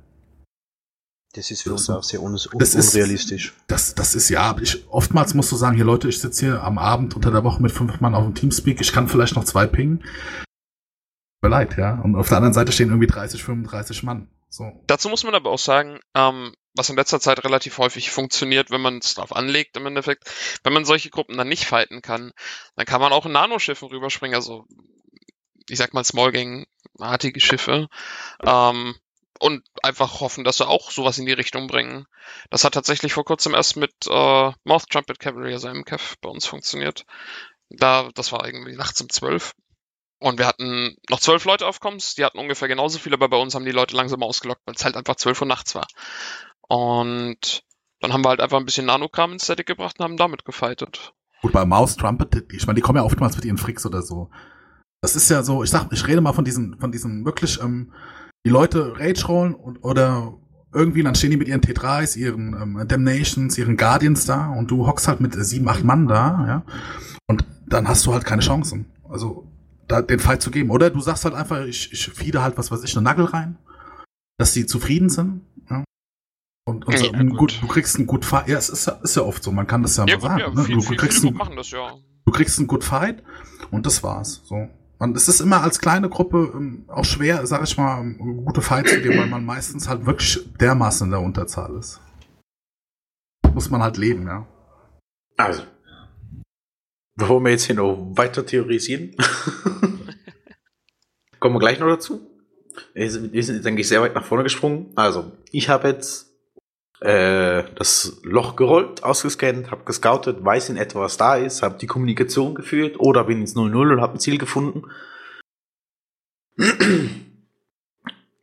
Das ist für Das uns auch sehr un das ist- unrealistisch. Das, das ist ja, ich, oftmals musst du sagen, hier Leute, ich sitze hier am Abend unter der Woche mit fünf Mann auf dem Teamspeak, ich kann vielleicht noch zwei pingen. Mir leid, ja. Und auf der anderen Seite stehen irgendwie 30, 35 Mann. So. Dazu muss man aber auch sagen, ähm, was in letzter Zeit relativ häufig funktioniert, wenn man es drauf anlegt im Endeffekt, wenn man solche Gruppen dann nicht fighten kann, dann kann man auch in Nanoschiffen rüberspringen, also ich sag mal Small Gang-artige Schiffe, ähm, und einfach hoffen, dass sie auch sowas in die Richtung bringen. Das hat tatsächlich vor kurzem erst mit äh, Mouth Trumpet Cavalry, also MCAF, bei uns funktioniert. Da, das war irgendwie nachts um zwölf. Und wir hatten noch zwölf Leute auf Comms, die hatten ungefähr genauso viele, aber bei uns haben die Leute langsam ausgelockt, weil es halt einfach zwölf Uhr nachts war. Und dann haben wir halt einfach ein bisschen Nanokram ins Static gebracht und haben damit gefightet. Gut, bei Mouse Trumpet, ich meine, die kommen ja oftmals mit ihren Fricks oder so. Das ist ja so, ich sag, ich rede mal von diesen, von diesen wirklich, ähm, die Leute Rage rollen und, oder irgendwie, dann stehen die mit ihren T3s, ihren ähm, Damnations, ihren Guardians da und du hockst halt mit sieben, acht Mann da, ja. Und dann hast du halt keine Chancen. Also, da den Fight zu geben. Oder du sagst halt einfach, ich, ich fiede halt, was weiß ich, eine Nagel rein, dass sie zufrieden sind, ja. Und, und so, Ja, gut. gut. du kriegst einen gut Fight. Ja, es ist, ja- ist ja oft so, man kann das ja, Ja, mal gut, sagen. ja, ne? viel, du, viel, kriegst einen, machen das ja. du kriegst einen Good Fight und das war's. So. Man, es ist immer als kleine Gruppe ähm, auch schwer, sag ich mal, ähm, gute Fights zu geben, weil man meistens halt wirklich dermaßen in der Unterzahl ist. Muss man halt leben, ja. Also, bevor wir jetzt hier noch weiter theorisieren, kommen wir gleich noch dazu. Wir sind, wir sind, denke ich, sehr weit nach vorne gesprungen. Also, ich habe jetzt äh, das Loch gerollt, ausgescannt, habe gescoutet, weiß in etwa, was da ist, habe die Kommunikation geführt oder bin ins 0-0 und habe ein Ziel gefunden.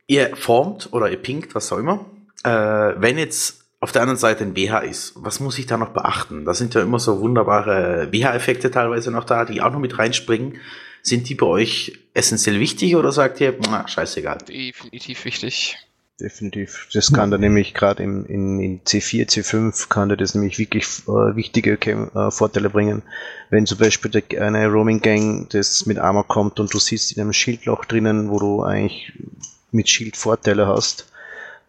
ihr formt oder ihr pinkt, was auch immer. Äh, wenn jetzt auf der anderen Seite ein BH ist, was muss ich da noch beachten? Da sind ja immer so wunderbare BH-Effekte teilweise noch da, die auch noch mit reinspringen. Sind die bei euch essentiell wichtig oder sagt ihr, na, scheißegal? Definitiv wichtig. Definitiv. Das kann da nämlich gerade in, in, in C4, C5 kann da das nämlich wirklich äh, wichtige äh, Vorteile bringen. Wenn zum Beispiel der, eine Roaming Gang das mit Armor kommt und du siehst in einem Schildloch drinnen, wo du eigentlich mit Schild Vorteile hast,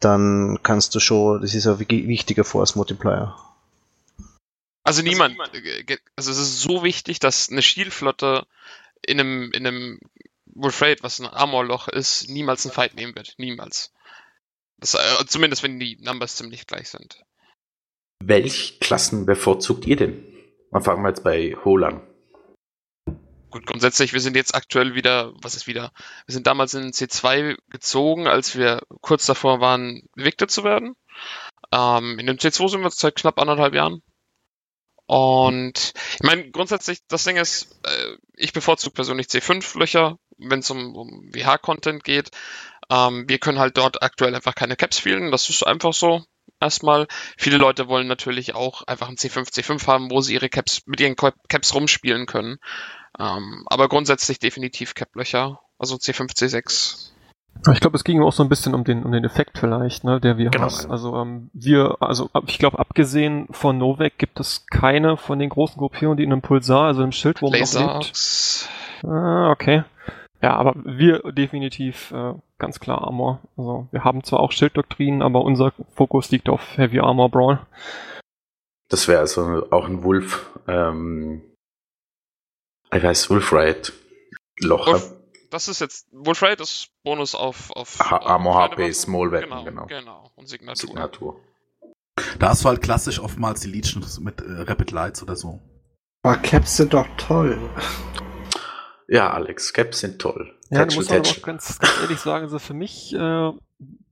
dann kannst du schon, das ist ein wi- wichtiger Force Multiplier. Also niemand, äh, also es ist so wichtig, dass eine Shield-Flotte in einem, in einem Wolf Raid, was ein Armorloch ist, niemals einen Fight nehmen wird. Niemals. Das, äh, zumindest wenn die Numbers ziemlich gleich sind. Welch Klassen bevorzugt ihr denn? Dann fangen wir jetzt bei Hol an. Gut, grundsätzlich, wir sind jetzt aktuell wieder, was ist wieder? Wir sind damals in C2 gezogen, als wir kurz davor waren, Evicted zu werden. Ähm, in dem C2 sind wir seit knapp anderthalb Jahren. Und ich meine, grundsätzlich, das Ding ist, äh, ich bevorzuge persönlich C5-Löcher, wenn es um, um WH-Content geht. Ähm, wir können halt dort aktuell einfach keine Caps spielen, das ist einfach so. Erstmal. Viele Leute wollen natürlich auch einfach ein C5, C5 haben, wo sie ihre Caps mit ihren Caps rumspielen können. Ähm, aber grundsätzlich definitiv Cap-Löcher, also C5, C6. Ich glaube, es ging auch so ein bisschen um den, um den Effekt vielleicht, ne, der wir Genau. haben. Also ähm, wir, also ich glaube, abgesehen von Novak gibt es keine von den großen Gruppierungen, die in einem Pulsar, also im Schildwurm noch lebt. Ah, okay. Ja, aber wir definitiv äh, ganz klar Armor. Also wir haben zwar auch Schilddoktrinen, aber unser Fokus liegt auf Heavy Armor Brawl. Das wäre also auch ein Wolf. Ähm, ich weiß, Wolf Riot. Loch. Wolf- Das ist jetzt, Wolf Raid ist Bonus auf, auf Ha- Armor, HP. Small Weapon, genau, genau. genau. Und Signatur. Signatur. Da hast du halt klassisch oftmals die Legion mit äh, Rapid Lights oder so. Aber Caps sind doch toll. Ja, Alex, Caps sind toll. Ja, Tätschel, musst aber auch ganz, ganz ehrlich sagen, also für mich äh,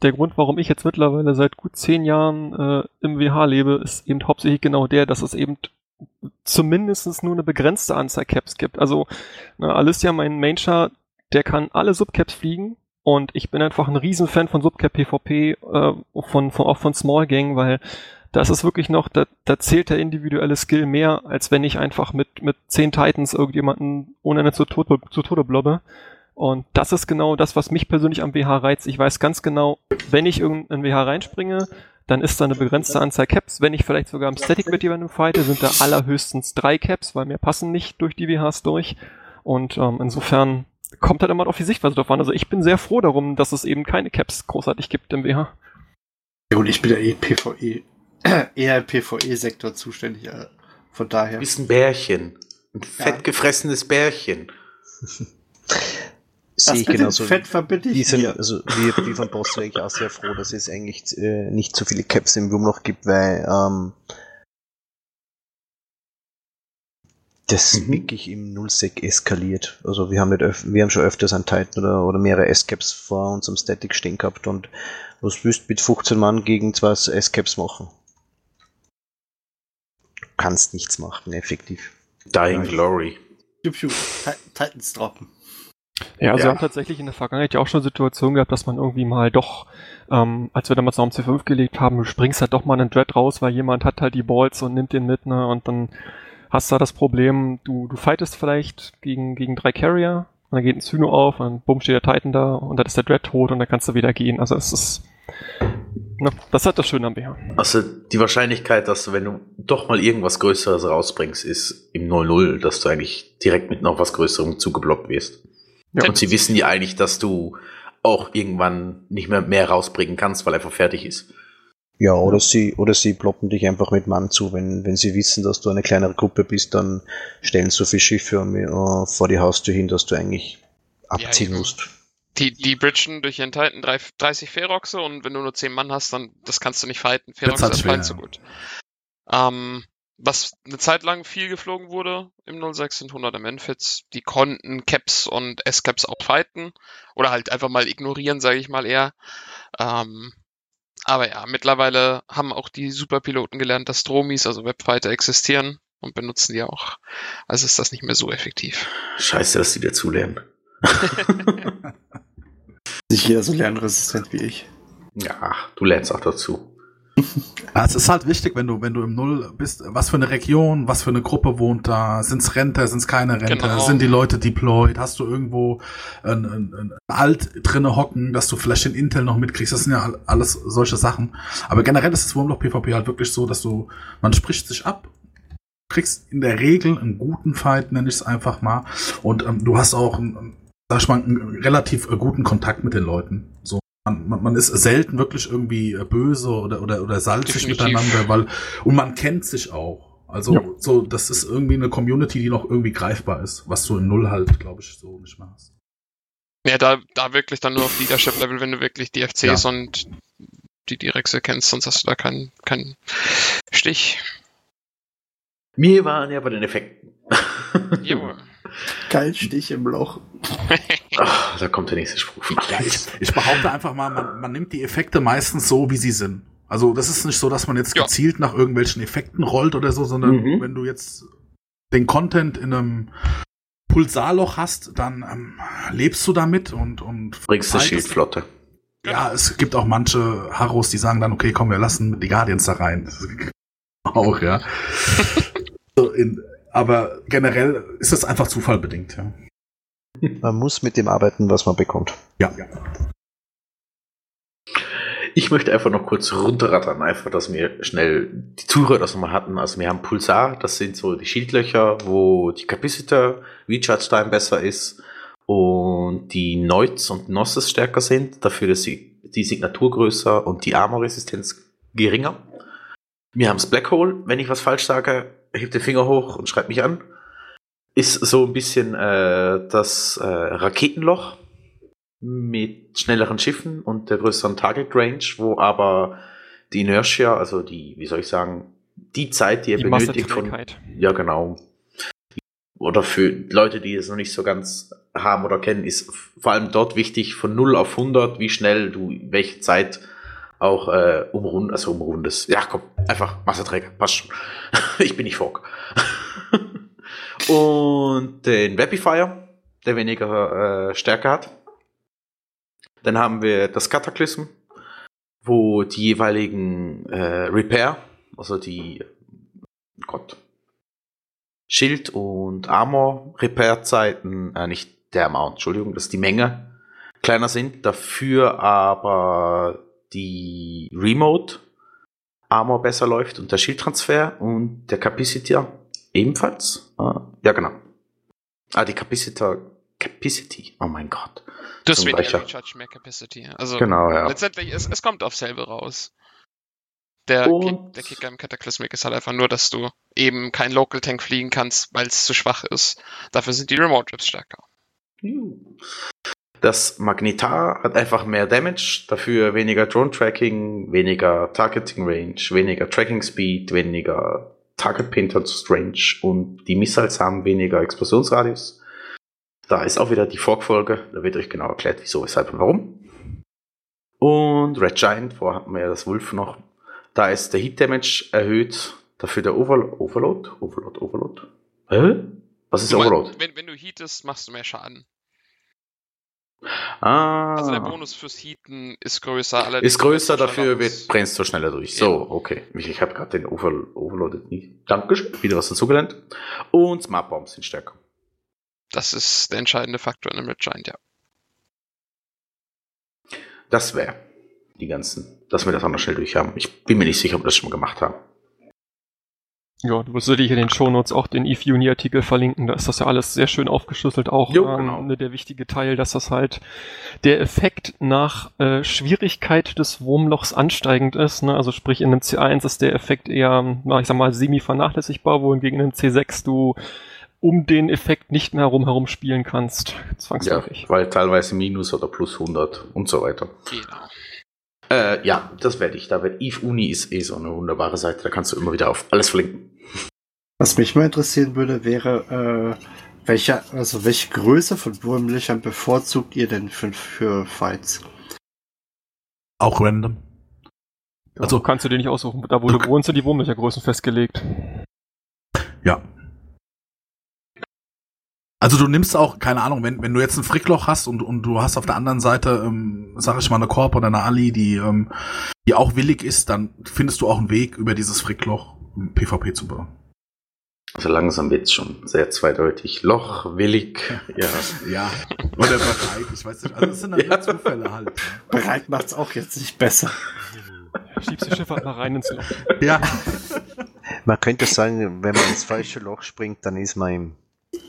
der Grund, warum ich jetzt mittlerweile seit gut zehn Jahren äh, im WH lebe, ist eben hauptsächlich genau der, dass es eben zumindest nur eine begrenzte Anzahl Caps gibt. Also na, Alicia, mein Main-Char, der kann alle Subcaps fliegen und ich bin einfach ein Riesenfan von Subcap PvP, äh, von, von, auch von Small Gang, weil das ist wirklich noch, da, da zählt der individuelle Skill mehr, als wenn ich einfach mit, mit zehn Titans irgendjemanden ohne Ende zu, Tode, zu Tode blobbe. Und das ist genau das, was mich persönlich am WH reizt. Ich weiß ganz genau, wenn ich irgendein WH reinspringe, dann ist da eine begrenzte Anzahl Caps. Wenn ich vielleicht sogar im Static mit jemandem fighte, sind da allerhöchstens drei Caps, weil mir passen nicht durch die WHs durch. Und ähm, insofern kommt halt immer auf die Sichtweise drauf an. Also ich bin sehr froh darum, dass es eben keine Caps großartig gibt im WH. Ja, und ich bin ja eh PvE, eher PvE-Sektor zuständig. äh, Von daher. ist ein Bärchen. Ein fett gefressenes Bärchen. Sehe ich mit dem genauso. Fett verbinde Die ich sind, mir. also wir, wir von Boss wäre ich auch sehr froh, dass es eigentlich äh, nicht so viele Caps im Wurmloch gibt, weil ähm, das Mhm. wirklich im Nullsec eskaliert. Also wir haben nicht öf wir haben schon öfters einen Titan oder, oder mehrere S-Caps vor unserem Static stehen gehabt und was willst du mit 15 Mann gegen zwei S-Caps machen? Du kannst nichts machen, effektiv. Dying Ja. Glory. Piu, piu. Ti- Titans droppen. Ja, also Ja. wir haben tatsächlich in der Vergangenheit ja auch schon Situationen gehabt, dass man irgendwie mal doch, ähm, als wir damals noch am C5 gelegt haben, du springst halt doch mal einen Dread raus, weil jemand hat halt die Balls und nimmt den mit, ne, und dann hast du da das Problem, du, du fightest vielleicht gegen, gegen drei Carrier, und dann geht ein Syno auf, und dann bumm steht der Titan da, und dann ist der Dread tot, und dann kannst du wieder gehen. Also es ist, ne, das hat das Schöne am BH. Also die Wahrscheinlichkeit, dass du, wenn du doch mal irgendwas Größeres rausbringst, ist im 0-0, dass du eigentlich direkt mit noch was Größerem zugeblockt wirst. Ja. Und sie wissen ja eigentlich, dass du auch irgendwann nicht mehr mehr rausbringen kannst, weil er einfach fertig ist. Ja, oder sie, oder sie ploppen dich einfach mit Mann zu. Wenn, wenn sie wissen, dass du eine kleinere Gruppe bist, dann stellen so viele Schiffe äh, vor die Haustür hin, dass du eigentlich abziehen eben. musst. Die, die bridgen durch ihren Titan drei- 30 Feroxe und wenn du nur 10 Mann hast, dann das kannst du nicht fighten. Feroxe ist halt so ja. gut. Ähm, was eine Zeit lang viel geflogen wurde im 06 sind 100 Manfits. Die konnten Caps und S-Caps auch fighten. Oder halt einfach mal ignorieren, sage ich mal eher. Ähm, aber ja, mittlerweile haben auch die Superpiloten gelernt, dass Dromis, also Webfighter, existieren und benutzen die auch. Also ist das nicht mehr so effektiv. Scheiße, dass die dazulernen. Nicht jeder so lernresistent wie ich. ja, du lernst auch dazu. Ja, es ist halt wichtig, wenn du, wenn du im Null bist, was für eine Region, was für eine Gruppe wohnt da, sind's Renter, sind's keine Renter, Genau. sind die Leute deployed, hast du irgendwo ein, ein, ein Alt drinne hocken, dass du vielleicht den Intel noch mitkriegst, das sind ja all- alles solche Sachen. Aber generell ist das Wurmloch PvP halt wirklich so, dass du, man spricht sich ab, kriegst in der Regel einen guten Fight, nenne ich es einfach mal, und ähm, du hast auch, einen, sag ich mal, einen relativ äh, guten Kontakt mit den Leuten. So. Man, man, man ist selten wirklich irgendwie äh, böse oder, oder, oder salzig Definitiv. miteinander, weil, und man kennt sich auch. Also Ja. so, das ist irgendwie eine Community, die noch irgendwie greifbar ist, was du in Null halt, glaube ich, so nicht mehr hast. Ja, da, da wirklich dann nur auf Leadership-Level, wenn du wirklich die FCs und die Direxe kennst, sonst hast du da keinen keinen Stich. Wir waren ja bei den Effekten. Jo. Kein Stich im Loch. Ach, da kommt der nächste Spruch. Ja, ich, ich behaupte einfach mal, man, man nimmt die Effekte meistens so, wie sie sind. Also das ist nicht so, dass man jetzt Ja. gezielt nach irgendwelchen Effekten rollt oder so, sondern Mhm. wenn du jetzt den Content in einem Pulsarloch hast, dann ähm, lebst du damit und, und Bringst du verbreitest- Schildflotte. Ja, es gibt auch manche Harros, die sagen dann, okay, komm, wir lassen die Guardians da rein. Auch, ja. so in, aber generell ist das einfach zufallbedingt, ja. Man muss mit dem arbeiten, was man bekommt. Ja. Ich möchte einfach noch kurz runterrattern, einfach, dass wir schnell die Zuhörer das nochmal hatten. Also wir haben Pulsar, das sind so die Schildlöcher, wo die Capacitor, Recharge Time besser ist und die Neutz und Nosses stärker sind. Dafür ist die, die Signatur größer und die Armor-Resistenz geringer. Wir haben das Black Hole, wenn ich was falsch sage, hebt den Finger hoch und schreibt mich an. Ist so ein bisschen äh, das äh, Raketenloch mit schnelleren Schiffen und der größeren Target Range, wo aber die Inertia, also die, wie soll ich sagen, die Zeit, die er Die benötigt von, ja genau, oder für Leute, die es noch nicht so ganz haben oder kennen, ist vor allem dort wichtig, von 0 auf 100, wie schnell du welche Zeit auch äh, umrund, also umrundest. Ja, komm, einfach Masseträger, passt schon. ich bin nicht Fork. Und den Webifier, der weniger äh, Stärke hat. Dann haben wir das Cataclysm, wo die jeweiligen äh, Repair, also die Gott, Schild- und Armor-Repair-Zeiten, äh, nicht der Amount, Entschuldigung, das ist die Menge, kleiner sind, dafür aber die Remote Armor besser läuft und der Schildtransfer und der Capacitor ebenfalls. Ah, ja, genau. Ah, die Capacitor Capacity, oh mein Gott. Du hast Zum weniger Beispiel. Recharge, mehr Capacity. Also Genau, ja. letztendlich, es, es kommt auf selbe raus. Der, Kick, der Kicker im Cataclysmic ist halt einfach nur, dass du eben kein Local Tank fliegen kannst, weil es zu schwach ist. Dafür sind die Remote Trips stärker. Das Magnetar hat einfach mehr Damage, dafür weniger Drone Tracking, weniger Targeting Range, weniger Tracking Speed, weniger Target Pinterest Range und die Missiles haben weniger Explosionsradius. Da ist auch wieder die Fork-Folge, da wird euch genau erklärt, wieso, weshalb und warum. Und Red Giant, vorher hatten wir ja das Wolf noch. Da ist der Heat Damage erhöht, dafür der Overlo Overload, Overload, Overload. Hä? Was ist Du Overload? Wenn, wenn du heatest, machst du mehr Schaden. Ah. Also der Bonus fürs Heaten ist größer. allerdings Ist größer, dafür wird, brennst du schneller durch. Ja. So, okay. Ich, ich habe gerade den Over, Overloaded nicht. Dankeschön. Wieder was dazugelernt. Und Smart Bombs sind stärker. Das ist der entscheidende Faktor in einem Red Giant, ja. Das wäre die ganzen, dass wir das auch noch schnell durch haben. Ich bin mir nicht sicher, ob wir das schon mal gemacht haben. Ja, du wirst sicherlich in den Shownotes auch den Eve Uni Artikel verlinken. Da ist das ja alles sehr schön aufgeschlüsselt. Auch Jo, ähm, genau. ne, der wichtige Teil, dass das halt der Effekt nach äh, Schwierigkeit des Wurmlochs ansteigend ist. Ne? Also sprich, in einem C1 ist der Effekt eher, na, ich sag mal, semi vernachlässigbar, wohingegen in einem C6 du um den Effekt nicht mehr herum herum spielen kannst. Ja, Zwangsläufig. weil teilweise minus oder plus 100 und so weiter. Genau. Äh, ja, das werde ich. Da wird Eve Uni ist eh so eine wunderbare Seite. Da kannst du immer wieder auf alles verlinken. Was mich mal interessieren würde, wäre, äh, welche, also welche Größe von Wurmlöchern bevorzugt ihr denn für, für Fights? Auch random. Also Also, kannst du dir nicht aussuchen. Da wo du wohnst, sind die Wurmlöchergrößen festgelegt. ja. Also du nimmst auch, keine Ahnung, wenn, wenn du jetzt ein Frickloch hast und, und du hast auf der anderen Seite, ähm, sag ich mal, eine Korb oder eine Ali, die, ähm, die auch willig ist, dann findest du auch einen Weg, über dieses Frickloch PvP zu bauen. Also langsam wird's schon sehr zweideutig. Loch, willig. Ja. Ja. Oder bereit, ich weiß nicht. Also das sind dann Ja. nur Zufälle halt. Bereit macht's auch jetzt nicht besser. Schiebst die Schiffe halt mal rein ins Loch. Ja. Man könnte sagen, wenn man ins falsche Loch springt, dann ist man im.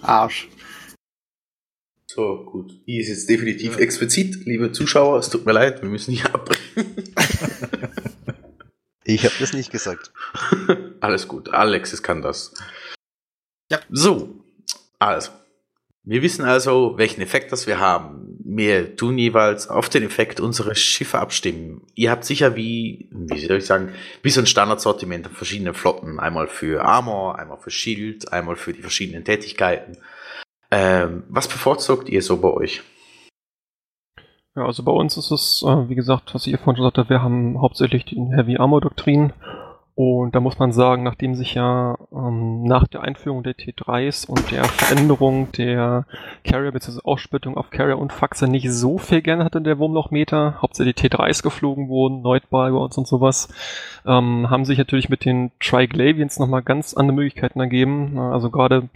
Arsch. So, gut. Die ist jetzt definitiv explizit. Liebe Zuschauer, es tut mir leid, wir müssen hier abbrechen. Ich habe das nicht gesagt. Alles gut, Alexis kann das. Ja. So, also. Wir wissen also, welchen Effekt das wir haben. Wir tun jeweils auf den Effekt unsere Schiffe abstimmen. Ihr habt sicher wie, wie soll ich sagen, wie so ein Standardsortiment an verschiedenen Flotten. Einmal für Armor, einmal für Shield, einmal für die verschiedenen Tätigkeiten. Ähm, was bevorzugt ihr so bei euch? Ja, also bei uns ist es, äh, wie gesagt, was ich vorhin schon sagte, wir haben hauptsächlich die Heavy Armor Doktrin. Und da muss man sagen, nachdem sich ja ähm, nach der Einführung der T3s und der Veränderung der Carrier bzw. Aufsplittung auf Carrier und Faxe nicht so viel gerne hat in der Wurmlochmeter, hauptsächlich T3s geflogen wurden, Neutball bei uns und sowas, ähm, haben sich natürlich mit den Triglavians nochmal ganz andere Möglichkeiten ergeben. Also gerade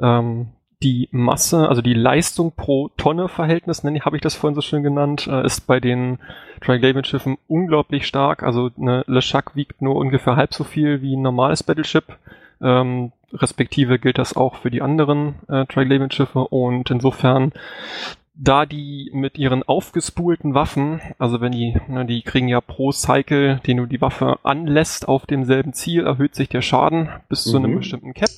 ähm, die Masse, also die Leistung pro Tonne Verhältnis, nenne habe ich das vorhin so schön genannt, äh, ist bei den Triglavian-Schiffen unglaublich stark. Also eine LeChuck wiegt nur ungefähr halb so viel wie ein normales Battleship. Ähm, respektive gilt das auch für die anderen äh, Triglavian-Schiffe und insofern da die mit ihren aufgespulten Waffen, also wenn die, ne, die kriegen ja pro Cycle, den du die Waffe anlässt auf demselben Ziel, erhöht sich der Schaden bis zu einem Mhm. bestimmten Cap.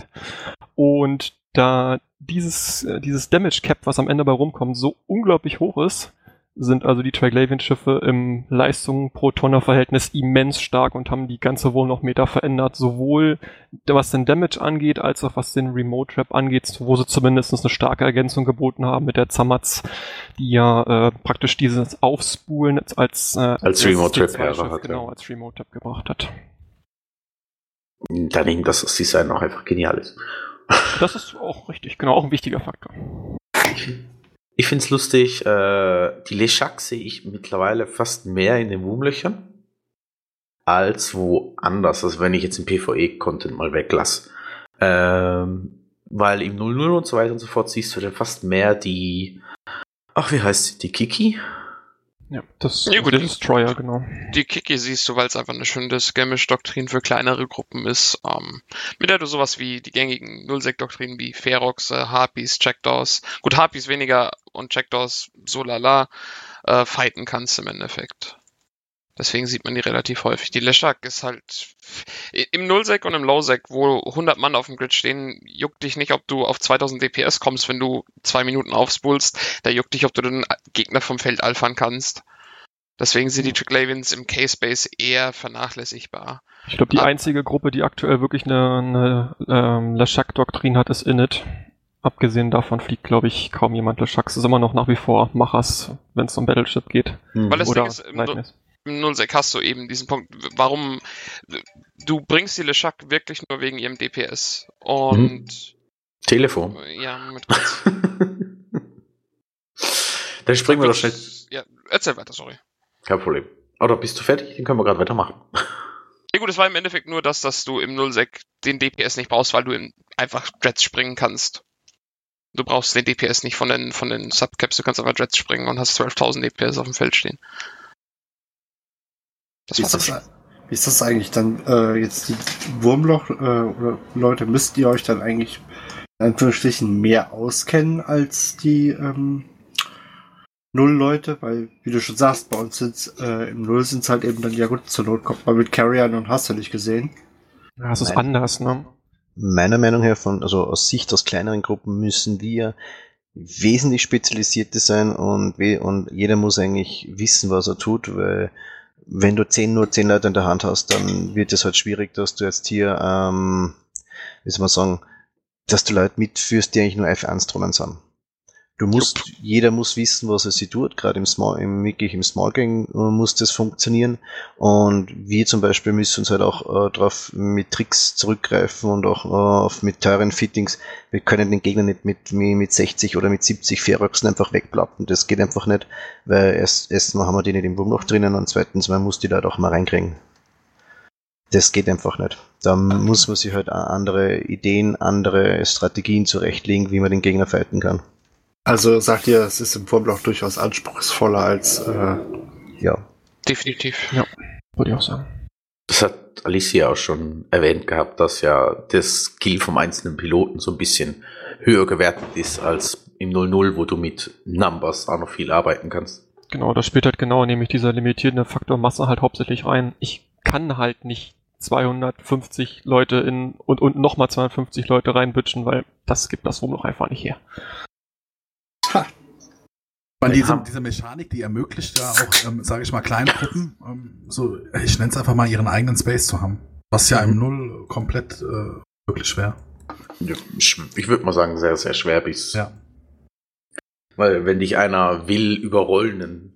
Und da dieses, äh, dieses Damage Cap, was am Ende bei rumkommt, so unglaublich hoch ist, sind also die Triglavian-Schiffe im Leistung pro Tonner-Verhältnis immens stark und haben die ganze Wohl-noch-Meter verändert, sowohl was den Damage angeht, als auch was den Remote-Trap angeht, wo sie zumindest eine starke Ergänzung geboten haben mit der Zamatz, die ja äh, praktisch dieses Aufspulen als, äh, Als Remote-Trap C2-Schiff ja, hat, genau, als Remote-Trap gebracht hat. Daneben, dass das Design auch einfach genial ist. Das ist auch richtig, genau, auch ein wichtiger Faktor. Ich finde es lustig, äh, die LeChuck sehe ich mittlerweile fast mehr in den Wurmlöchern als woanders. Also wenn ich jetzt den PvE-Content mal weglasse. Ähm, weil im 00 und so weiter und so fort siehst du dann fast mehr die, ach, wie heißt sie, die Kiki? Ja, das Ja, gut. der Destroyer, genau. Die Kiki siehst du, weil es einfach eine schöne Skirmish-Doktrin für kleinere Gruppen ist, ähm, mit der du sowas wie die gängigen Nullsec-Doktrinen wie Ferox, äh, Harpies, Jackdaws, gut, Harpies weniger und Jackdaws so lala, äh, fighten kannst im Endeffekt. Deswegen sieht man die relativ häufig. Die Leshak ist halt im Nullsec und im Lowsec, wo 100 Mann auf dem Grid stehen, juckt dich nicht, ob du auf 2000 DPS kommst, wenn du zwei Minuten aufspulst. Da juckt dich, ob du den Gegner vom Feld alphern kannst. Deswegen sind die Triglavians im K-Space eher vernachlässigbar. Ich glaube, die Ah. einzige Gruppe, die aktuell wirklich eine, eine ähm, Lashak-Doktrin hat, ist Init. Abgesehen davon fliegt, glaube ich, kaum jemand Lashak. Es ist immer noch nach wie vor Machers, wenn es um Battleship geht. Weil das Oder Ding ist, im, Nightmares. im Nullsec hast du eben diesen Punkt, warum du bringst die Leshak wirklich nur wegen ihrem DPS. Und Telefon. ja, mit kurz. Dann springen wir doch schnell. Ja, erzähl weiter, sorry. Kein Problem. Oder bist du fertig? Dann können wir gerade weitermachen. Ja gut, es war im Endeffekt nur das, dass du im Nullsec den DPS nicht brauchst, weil du in einfach Dreads springen kannst. Du brauchst den DPS nicht von den, von den Subcaps, du kannst einfach Dreads springen und hast 12.000 DPS auf dem Feld stehen. Das Wie ist das, wie ist das eigentlich dann äh, jetzt die Wurmloch äh, oder Leute, müsst ihr euch dann eigentlich in Anführungsstrichen mehr auskennen als die ähm, Null-Leute? Weil, wie du schon sagst, bei uns sind äh, im Null sind es halt eben dann, ja gut, zur Not kommt man mit Carriern und hast du nicht gesehen. Ja, es ist anders, ne? Meiner Meinung her, von, also aus Sicht aus kleineren Gruppen müssen wir wesentlich spezialisierte sein und, und jeder muss eigentlich wissen, was er tut, weil wenn du zehn, nur zehn Leute in der Hand hast, dann wird es halt schwierig, dass du jetzt hier, ähm, wie soll man sagen, dass du Leute mitführst, die eigentlich nur F1-Drohnen sind. Du musst, jeder muss wissen, was er sie tut, gerade im Small, im, wirklich im Small Gang äh, muss das funktionieren. Und wir zum Beispiel müssen uns halt auch äh, darauf mit Tricks zurückgreifen und auch äh, auf mit teuren Fittings. Wir können den Gegner nicht mit, mit 60 oder mit 70 Feroxen einfach wegplappen. Das geht einfach nicht, weil erst, erstens haben wir die nicht im Wurmloch drinnen und zweitens, man muss die Leute auch mal reinkriegen. Das geht einfach nicht. Da muss man sich halt andere Ideen, andere Strategien zurechtlegen, wie man den Gegner fighten kann. Also sagt ihr, es ist im Wurmloch durchaus anspruchsvoller als äh, Ja. Definitiv. Würde ich auch sagen. Das hat Alicia auch schon erwähnt gehabt, dass ja das Skill vom einzelnen Piloten so ein bisschen höher gewertet ist als im 00, wo du mit Numbers auch noch viel arbeiten kannst. Genau, da spielt halt genau nämlich dieser limitierende Faktor Masse halt hauptsächlich rein. Ich kann halt nicht 250 Leute in und, und nochmal 250 Leute reinbütschen, weil das gibt das Wurmloch einfach nicht her. Ha. Diese, diese Mechanik, die ermöglicht ja auch, ähm, sage ich mal, kleine Gruppen, ähm, so, ich nenne es einfach mal, ihren eigenen Space zu haben. Was ja im Null komplett äh, wirklich schwer. Ja, ich ich würde mal sagen, sehr, sehr schwer bis. Ja. Weil wenn dich einer will überrollen, dann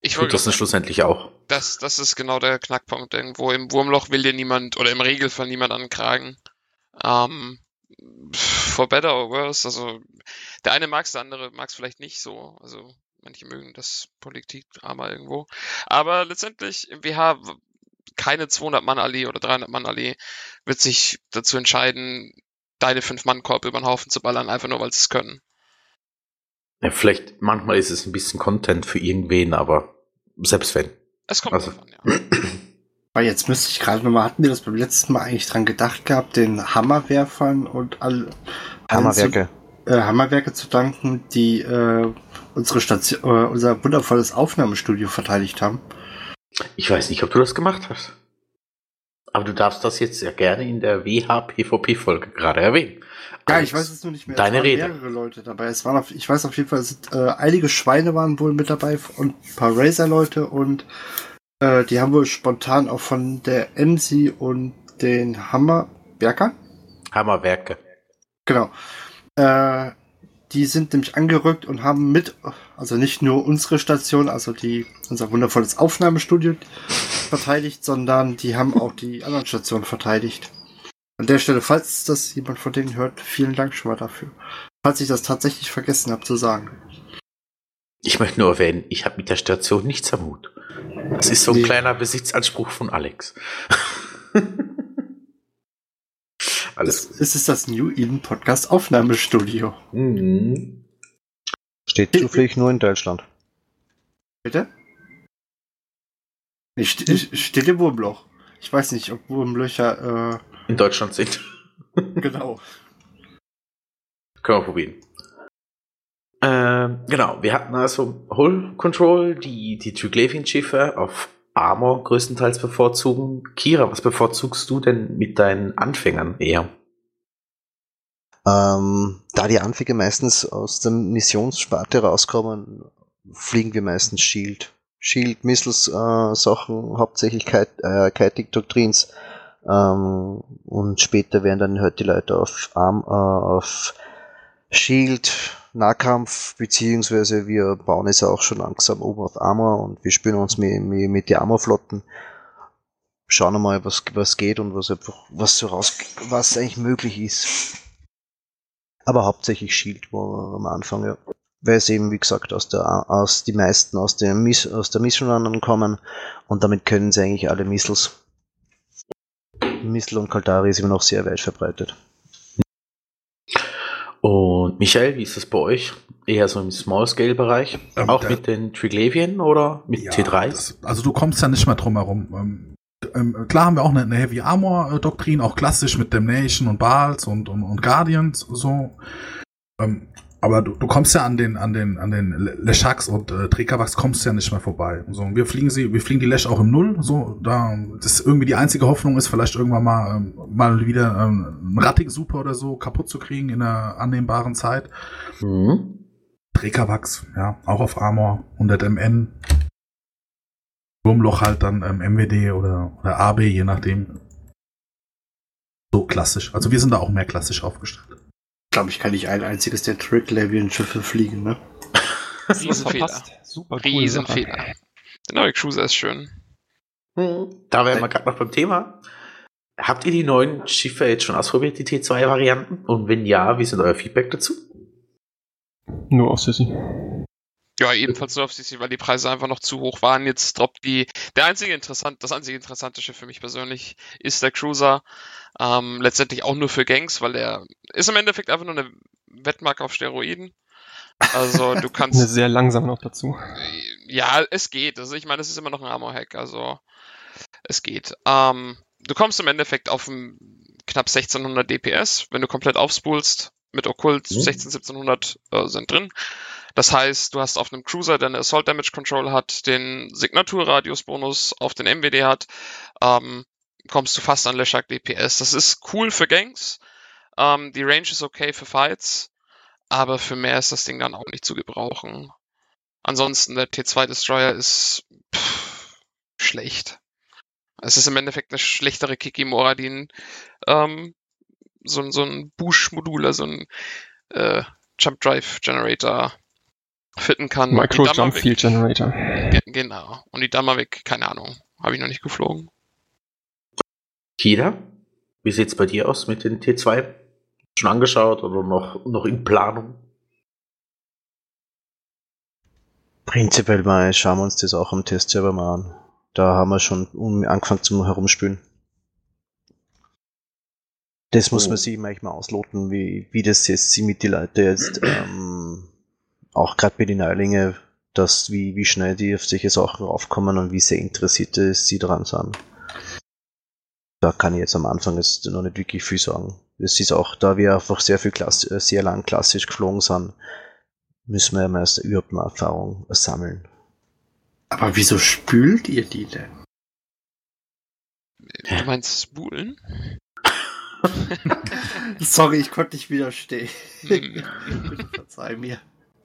Ich tut das dann schlussendlich auch. das, das ist genau der Knackpunkt. Irgendwo im Wurmloch will dir niemand oder im Regelfall niemand ankragen. Ähm, for better or worse. Also der eine mag es, der andere mag es vielleicht nicht so. Also manche mögen das Politikdrama irgendwo. Aber letztendlich im WH keine 200-Mann-Allee oder 300-Mann-Allee wird sich dazu entscheiden, deine Fünf-Mann-Korb über den Haufen zu ballern, einfach nur, weil sie es können. Ja, vielleicht, manchmal ist es ein bisschen Content für irgendwen, aber selbst wenn. Es kommt Also- davon, ja. Weil jetzt müsste ich gerade nochmal, hatten wir das beim letzten Mal eigentlich dran gedacht gehabt, den Hammerwerfern und all, allen Hammerwerke. Zu, äh, Hammerwerke zu danken, die äh, unsere Station, äh, unser wundervolles Aufnahmestudio verteidigt haben. Ich weiß nicht, ob du das gemacht hast. Aber du darfst das jetzt ja gerne in der WH-PvP-Folge gerade erwähnen. Ja, Als ich weiß es nur nicht mehr. Deine es waren Rede. mehrere Leute dabei. Es waren auf, ich weiß auf jeden Fall, es sind, äh, einige Schweine waren wohl mit dabei und ein paar Razer-Leute und äh, die haben wohl spontan auch von der Emsi und den Hammerwerkern Hammerwerke. Genau. Äh, die sind nämlich angerückt und haben mit, also nicht nur unsere Station, also die, unser wundervolles Aufnahmestudio verteidigt, sondern die haben auch die anderen Stationen verteidigt. An der Stelle, falls das jemand von denen hört, vielen Dank schon mal dafür. Falls ich das tatsächlich vergessen habe zu sagen. Ich möchte nur erwähnen, ich habe mit der Station nichts am Hut. Das ist so ein Nee. kleiner Besitzanspruch von Alex. Das Alles ist es das New Eden Podcast Aufnahmestudio. Mhm. Steht zufällig nur in Deutschland. Bitte? Nee, st st- steht im Wurmloch. Ich weiß nicht, ob Wurmlöcher, In Deutschland sind. äh, genau. Können wir probieren. Ähm, genau, wir hatten also Hull Control, die die Triglavian-Schiffe auf Armor größtenteils bevorzugen. Kira, was bevorzugst du denn mit deinen Anfängern eher? Ähm, da die Anfänge meistens aus der Missionssparte rauskommen, fliegen wir meistens Shield. Shield, Missiles, äh, Sachen, hauptsächlich Kite, äh, Kiting Doctrines. Ähm, und später werden dann halt die Leute auf Arm, äh, auf Shield, Nahkampf, beziehungsweise wir bauen es auch schon langsam oben auf Armor und wir spielen uns mit, mit, mit die Armorflotten. Schauen wir mal, was, was geht und was einfach, was so raus, was eigentlich möglich ist. Aber hauptsächlich Shield war am Anfang, ja. Weil es eben, wie gesagt, aus der, aus die meisten aus der, Miss, aus der Mission Runnern kommen und damit können sie eigentlich alle Missiles. Missile und Kaldari ist immer noch sehr weit verbreitet. Und Michael, wie ist das bei euch? Eher so im Small-Scale-Bereich? Ähm, Auch mit den Triglavian oder mit Ja, T3? Das, also du kommst ja nicht mehr drum herum. Ähm, ähm, klar haben wir auch eine, eine Heavy Armor äh, Doktrin, auch klassisch mit Damnation und Baals und, und, und Guardians so. Ähm, aber du, du kommst ja an den an den an den Le- Leshaks und äh, Trekavax kommst ja nicht mehr vorbei. So, wir fliegen sie, wir fliegen die Lesh auch im Null. So, da das irgendwie die einzige Hoffnung ist, vielleicht irgendwann mal ähm, mal wieder ähm, einen Rattig Super oder so kaputt zu kriegen in einer annehmbaren Zeit. Mhm. Trägerwachs, ja, auch auf Armor, 100 MN. Wurmloch halt dann ähm, MWD oder, oder AB, je nachdem. So klassisch. Also wir sind da auch mehr klassisch aufgestellt. Glaube ich, kann nicht ein einziges der Trick-Lavian-Schiffe fliegen, ne? Riesenfehler. Super Sache. Riesenfehler. Der neue Cruiser ist schön. Da wären wir gerade noch beim Thema. Habt ihr die neuen Schiffe jetzt schon ausprobiert, die T2-Varianten? Und wenn ja, wie sind euer Feedback dazu? Nur auf Sissy. Ja, ebenfalls nur auf CC, weil die Preise einfach noch zu hoch waren. Jetzt droppt die. Der einzige interessant, das einzige interessante Schiff für mich persönlich ist der Cruiser. Ähm, letztendlich auch nur für Gangs, weil der ist im Endeffekt einfach nur eine Wettmarke auf Steroiden. Also du Eine kannst. sehr langsam noch dazu. Ja, es geht. Also ich meine, es ist immer noch ein Armor-Hack, also es geht. Ähm, du kommst im Endeffekt auf knapp 1600 DPS, wenn du komplett aufspulst. mit Okkult Mhm. 16, 1700 äh, sind drin. Das heißt, du hast auf einem Cruiser, der eine Assault Damage Control hat, den Signaturradius-Bonus auf den MWD hat, ähm, kommst du fast an Leshak DPS. Das ist cool für Gangs. Ähm, die Range ist okay für Fights, aber für mehr ist das Ding dann auch nicht zu gebrauchen. Ansonsten, der T2 Destroyer ist pff, schlecht. Es ist im Endeffekt eine schlechtere Kikimora, die ein, ähm, so, so ein Bush-Modul, also ein äh, Jump Drive Generator fitten kann. Micro Jump Field Generator. Ge genau. Und die Damavik, keine Ahnung, habe ich noch nicht geflogen. Kida, wie sieht's bei dir aus mit den T2? Schon angeschaut oder noch, noch in Planung? Prinzipiell mal schauen wir uns das auch am Testserver mal an. Da haben wir schon um- angefangen zum Herumspielen. Das muss Oh. man sich manchmal ausloten, wie, wie das jetzt sie mit die Leute jetzt, ähm, auch gerade bei den Neulingen, dass wie, wie schnell die auf solche Sachen raufkommen und wie sehr interessiert es sie daran sind. Da kann ich jetzt am Anfang jetzt noch nicht wirklich viel sagen. Es ist auch, da wir einfach sehr viel Klass äh, sehr lang klassisch geflogen sind, müssen wir ja erst überhaupt mal Erfahrung sammeln. Aber wieso spült ihr die denn? Du meinst Spulen? Sorry, ich konnte nicht widerstehen. Hm. Bitte verzeih mir.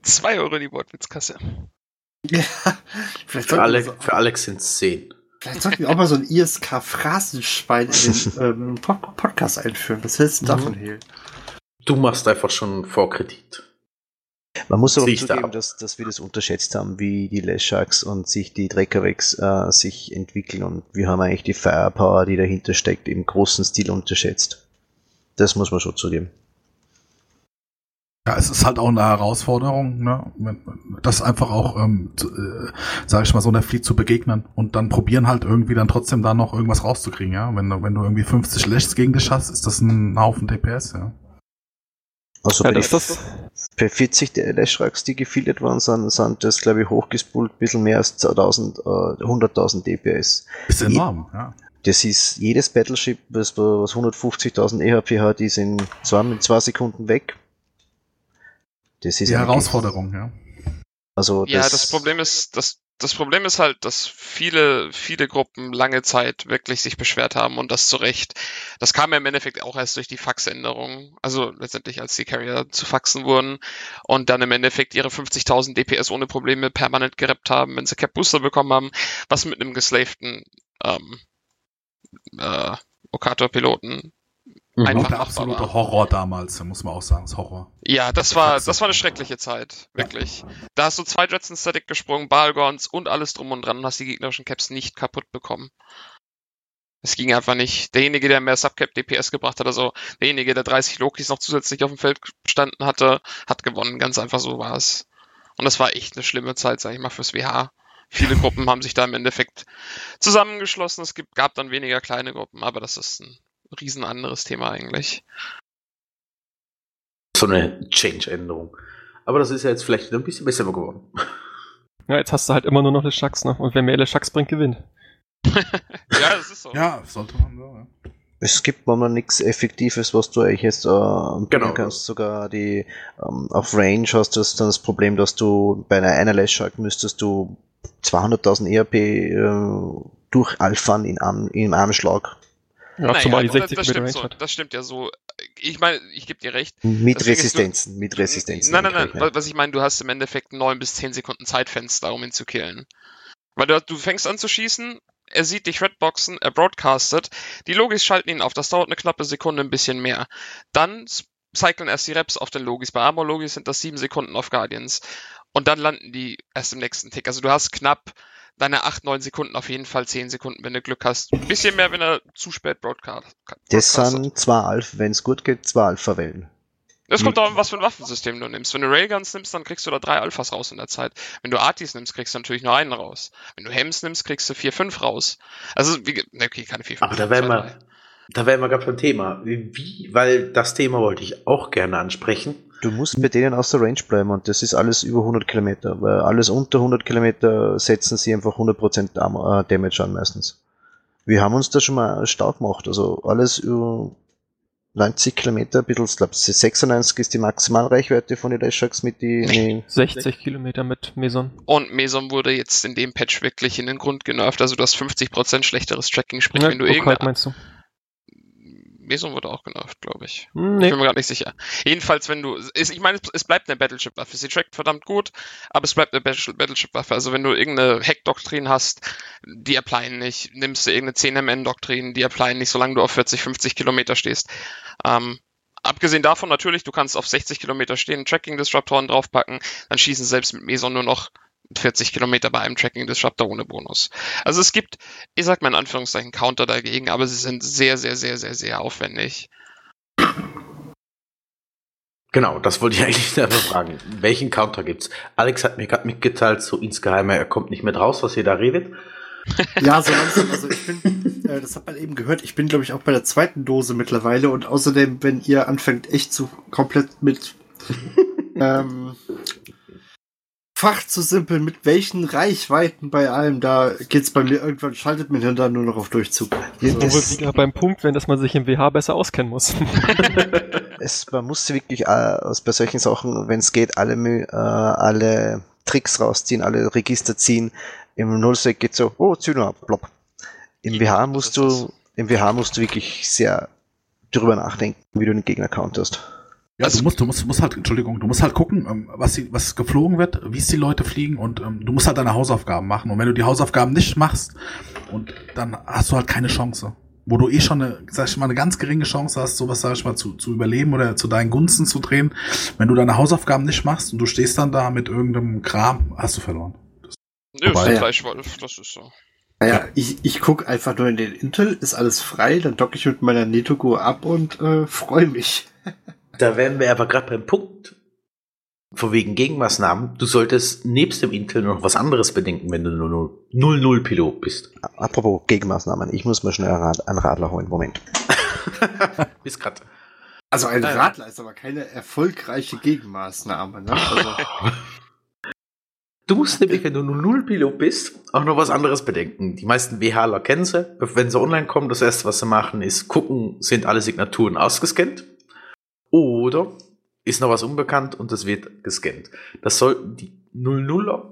Zwei Euro in die Wortwitzkasse. Ja, vielleicht Für, sollten, wir Ale so, für Alex sind es 10. vielleicht sollten wir auch mal so ein ISK-Phrasenschwein in den ähm, Pod Podcast einführen. Was hältst du Mhm. davon, Hehl? Du machst einfach schon Vorkredit. Man muss aber du zugeben, ab. dass, dass wir das unterschätzt haben, wie die Lesharks und sich die Dreckerwegs äh, sich entwickeln und wir haben eigentlich die Firepower, die dahinter steckt, im großen Stil unterschätzt. Das muss man schon zugeben. Ja, es ist halt auch eine Herausforderung, ne? das einfach auch, ähm, zu, äh, sage ich mal, so einer Fleet zu begegnen und dann probieren halt irgendwie dann trotzdem da noch irgendwas rauszukriegen, ja. Wenn du, wenn du irgendwie 50 Lashs gegen dich hast, ist das ein Haufen DPS, ja. Also Ja, bei, das bei 40 der Lesharks, die gefiltert worden sind, sind das, glaube ich, hochgespult, ein bisschen mehr als 2000, äh, 100.000 DPS. Ist Je- enorm, ja. Das ist jedes Battleship, was, was 150.000 EHP hat, ist in zwei, in zwei Sekunden weg. Das ist Die Herausforderung, ja. Also Ja, das Problem ist, das, das Problem ist halt, dass viele, viele Gruppen lange Zeit wirklich sich beschwert haben und das zu Recht. Das kam ja im Endeffekt auch erst durch die Faxänderung. Also letztendlich, als die Carrier zu Faxen wurden und dann im Endeffekt ihre 50.000 DPS ohne Probleme permanent gerappt haben, wenn sie Cap Booster bekommen haben, was mit einem geslavten, ähm, äh, Okator-Piloten Auch einfach der absolute war. Horror damals, muss man auch sagen, das Horror. Ja, das war, das war eine schreckliche Zeit. Wirklich. Da hast du zwei Jets in Static gesprungen, Balgons und alles drum und dran und hast die gegnerischen Caps nicht kaputt bekommen. Es ging einfach nicht. Derjenige, der mehr Subcap DPS gebracht hat, also derjenige, der 30 Lokis noch zusätzlich auf dem Feld gestanden hatte, hat gewonnen. Ganz einfach so war es. Und das war echt eine schlimme Zeit, sag ich mal, fürs WH. Viele Gruppen haben sich da im Endeffekt zusammengeschlossen. Es gibt, gab dann weniger kleine Gruppen, aber das ist ein riesen anderes Thema eigentlich. So eine Change-Änderung. Aber das ist ja jetzt vielleicht wieder ein bisschen besser geworden. Ja, jetzt hast du halt immer nur noch Leshaks, ne? Und wer mehr Leshaks bringt, gewinnt. Ja, das ist so. Ja, sollte man so, ja. Es gibt momentan nichts Effektives, was du eigentlich jetzt äh, Genau. genau. kannst. Sogar die ähm, auf Range hast du dann das Problem, dass du bei einer einer Lashshark müsstest du 200.000 ERP äh, durch Alphan in einem, in einem Schlag. Ja, Naja, zumal die das- 60 das Meter stimmt so. hat. Das stimmt ja so. Ich meine, ich gebe dir recht. Mit Deswegen Resistenzen, mit Resistenzen. Nein, nein, nein. eingerechnet. Was ich meine, du hast im Endeffekt neun bis zehn Sekunden Zeitfenster, um ihn zu killen. Weil du, du fängst an zu schießen, er sieht dich redboxen, er broadcastet, die Logis schalten ihn auf, das dauert eine knappe Sekunde, ein bisschen mehr. Dann cyclen erst die Reps auf den Logis. Bei Armor Logis sind das sieben Sekunden auf Guardians. Und dann landen die erst im nächsten Tick. Also du hast knapp deine acht, neun Sekunden, auf jeden Fall zehn Sekunden, wenn du Glück hast. Ein bisschen mehr, wenn er zu spät broadcast. Das sind zwei Alpha, wenn es gut geht, zwei Alpha-Wellen. Es kommt darauf an, was für ein Waffensystem du nimmst. Wenn du Railguns nimmst, dann kriegst du da drei Alphas raus in der Zeit. Wenn du Artis nimmst, kriegst du natürlich nur einen raus. Wenn du Hems nimmst, kriegst du vier, fünf raus. Also, wie, ne, okay, keine vier, fünf. Aber da zwei, wir. Da wären wir gerade beim Thema. Wie, weil das Thema wollte ich auch gerne ansprechen. Du musst bei denen aus der Range bleiben und das ist alles über 100 Kilometer, weil alles unter 100 Kilometer setzen sie einfach 100% Dam äh, Damage an meistens. Wir haben uns da schon mal stark gemacht, also alles über 90 Kilometer, ein bisschen, ich glaube 96 ist die Maximalreichweite von den Lashocks mit die. Nee. 60 Kilometer mit Meson. Und Meson wurde jetzt in dem Patch wirklich in den Grund genervt. Also du hast 50% schlechteres Tracking, sprich, Ja, wenn du irgendeine meinst du? Meson wurde auch genervt, glaube ich. Hm, Ich Nee. bin mir gerade nicht sicher. Jedenfalls, wenn du, ist, ich meine, es, es bleibt eine Battleship-Waffe. Sie trackt verdammt gut, aber es bleibt eine Battle- Battleship-Waffe. Also wenn du irgendeine Hack-Doktrin hast, die applyen nicht. Nimmst du irgendeine 10MN-Doktrin, die applyen nicht, solange du auf 40, 50 Kilometer stehst. Ähm, abgesehen davon natürlich, du kannst auf 60 Kilometer stehen, Tracking-Disruptoren draufpacken, dann schießen selbst mit Meson nur noch 40 Kilometer bei einem Tracking-Disruptor ohne Bonus. Also es gibt, ich sag mal in Anführungszeichen, Counter dagegen, aber sie sind sehr, sehr, sehr, sehr, sehr aufwendig. Genau, das wollte ich eigentlich selber fragen. Welchen Counter gibt's? Alex hat mir gerade mitgeteilt, so insgeheim, er kommt nicht mehr raus, was ihr da redet. Ja, so langsam. Also ich bin, äh, das hat man eben gehört, ich bin, glaube ich, auch bei der zweiten Dose mittlerweile. Und außerdem, wenn ihr anfängt, echt so komplett mit ähm, Fach zu simpeln, mit welchen Reichweiten bei allem, da geht's bei mir irgendwann, schaltet mir dann nur noch auf Durchzug. Wo Also, wir wieder beim Punkt werden, dass man sich im WH besser auskennen muss. Es, man muss wirklich äh, aus bei solchen Sachen, wenn es geht, alle, äh, alle Tricks rausziehen, alle Register ziehen. Im Nullsec geht so, oh, Zyno, plopp. Im Ja, WH das musst du, im WH musst du wirklich sehr drüber nachdenken, wie du den Gegner counterst. Ja, Also- du musst, du musst, du musst halt, Entschuldigung, du musst halt gucken, ähm, was, sie, was geflogen wird, wie es die Leute fliegen und ähm, du musst halt deine Hausaufgaben machen. Und wenn du die Hausaufgaben nicht machst, und dann hast du halt keine Chance. Wo du eh schon eine, sag ich mal, eine ganz geringe Chance hast, sowas, sag ich mal, zu, zu überleben oder zu deinen Gunsten zu drehen. Wenn du deine Hausaufgaben nicht machst und du stehst dann da mit irgendeinem Kram, hast du verloren. Nö, ist Ja. Fleischwolf, das ist so. Naja, ich, ich gucke einfach nur in den Intel, ist alles frei, dann docke ich mit meiner Netogo ab und äh, freue mich. Da wären wir aber gerade beim Punkt, von wegen Gegenmaßnahmen. Du solltest nebst dem Intel noch was anderes bedenken, wenn du nur 0-0-Pilot bist. Apropos Gegenmaßnahmen, ich muss mal schnell einen Rad- einen Radler holen. Moment. Bis grad. Also ein. Radler ist aber keine erfolgreiche Gegenmaßnahme. Ne? Also, Du musst nämlich, wenn du nur 0-Pilot bist, auch noch was anderes bedenken. Die meisten WHler kennen sie. Wenn sie online kommen, das erste, was sie machen, ist gucken, sind alle Signaturen ausgescannt? Oder ist noch was unbekannt und das wird gescannt. Das sollten die 00er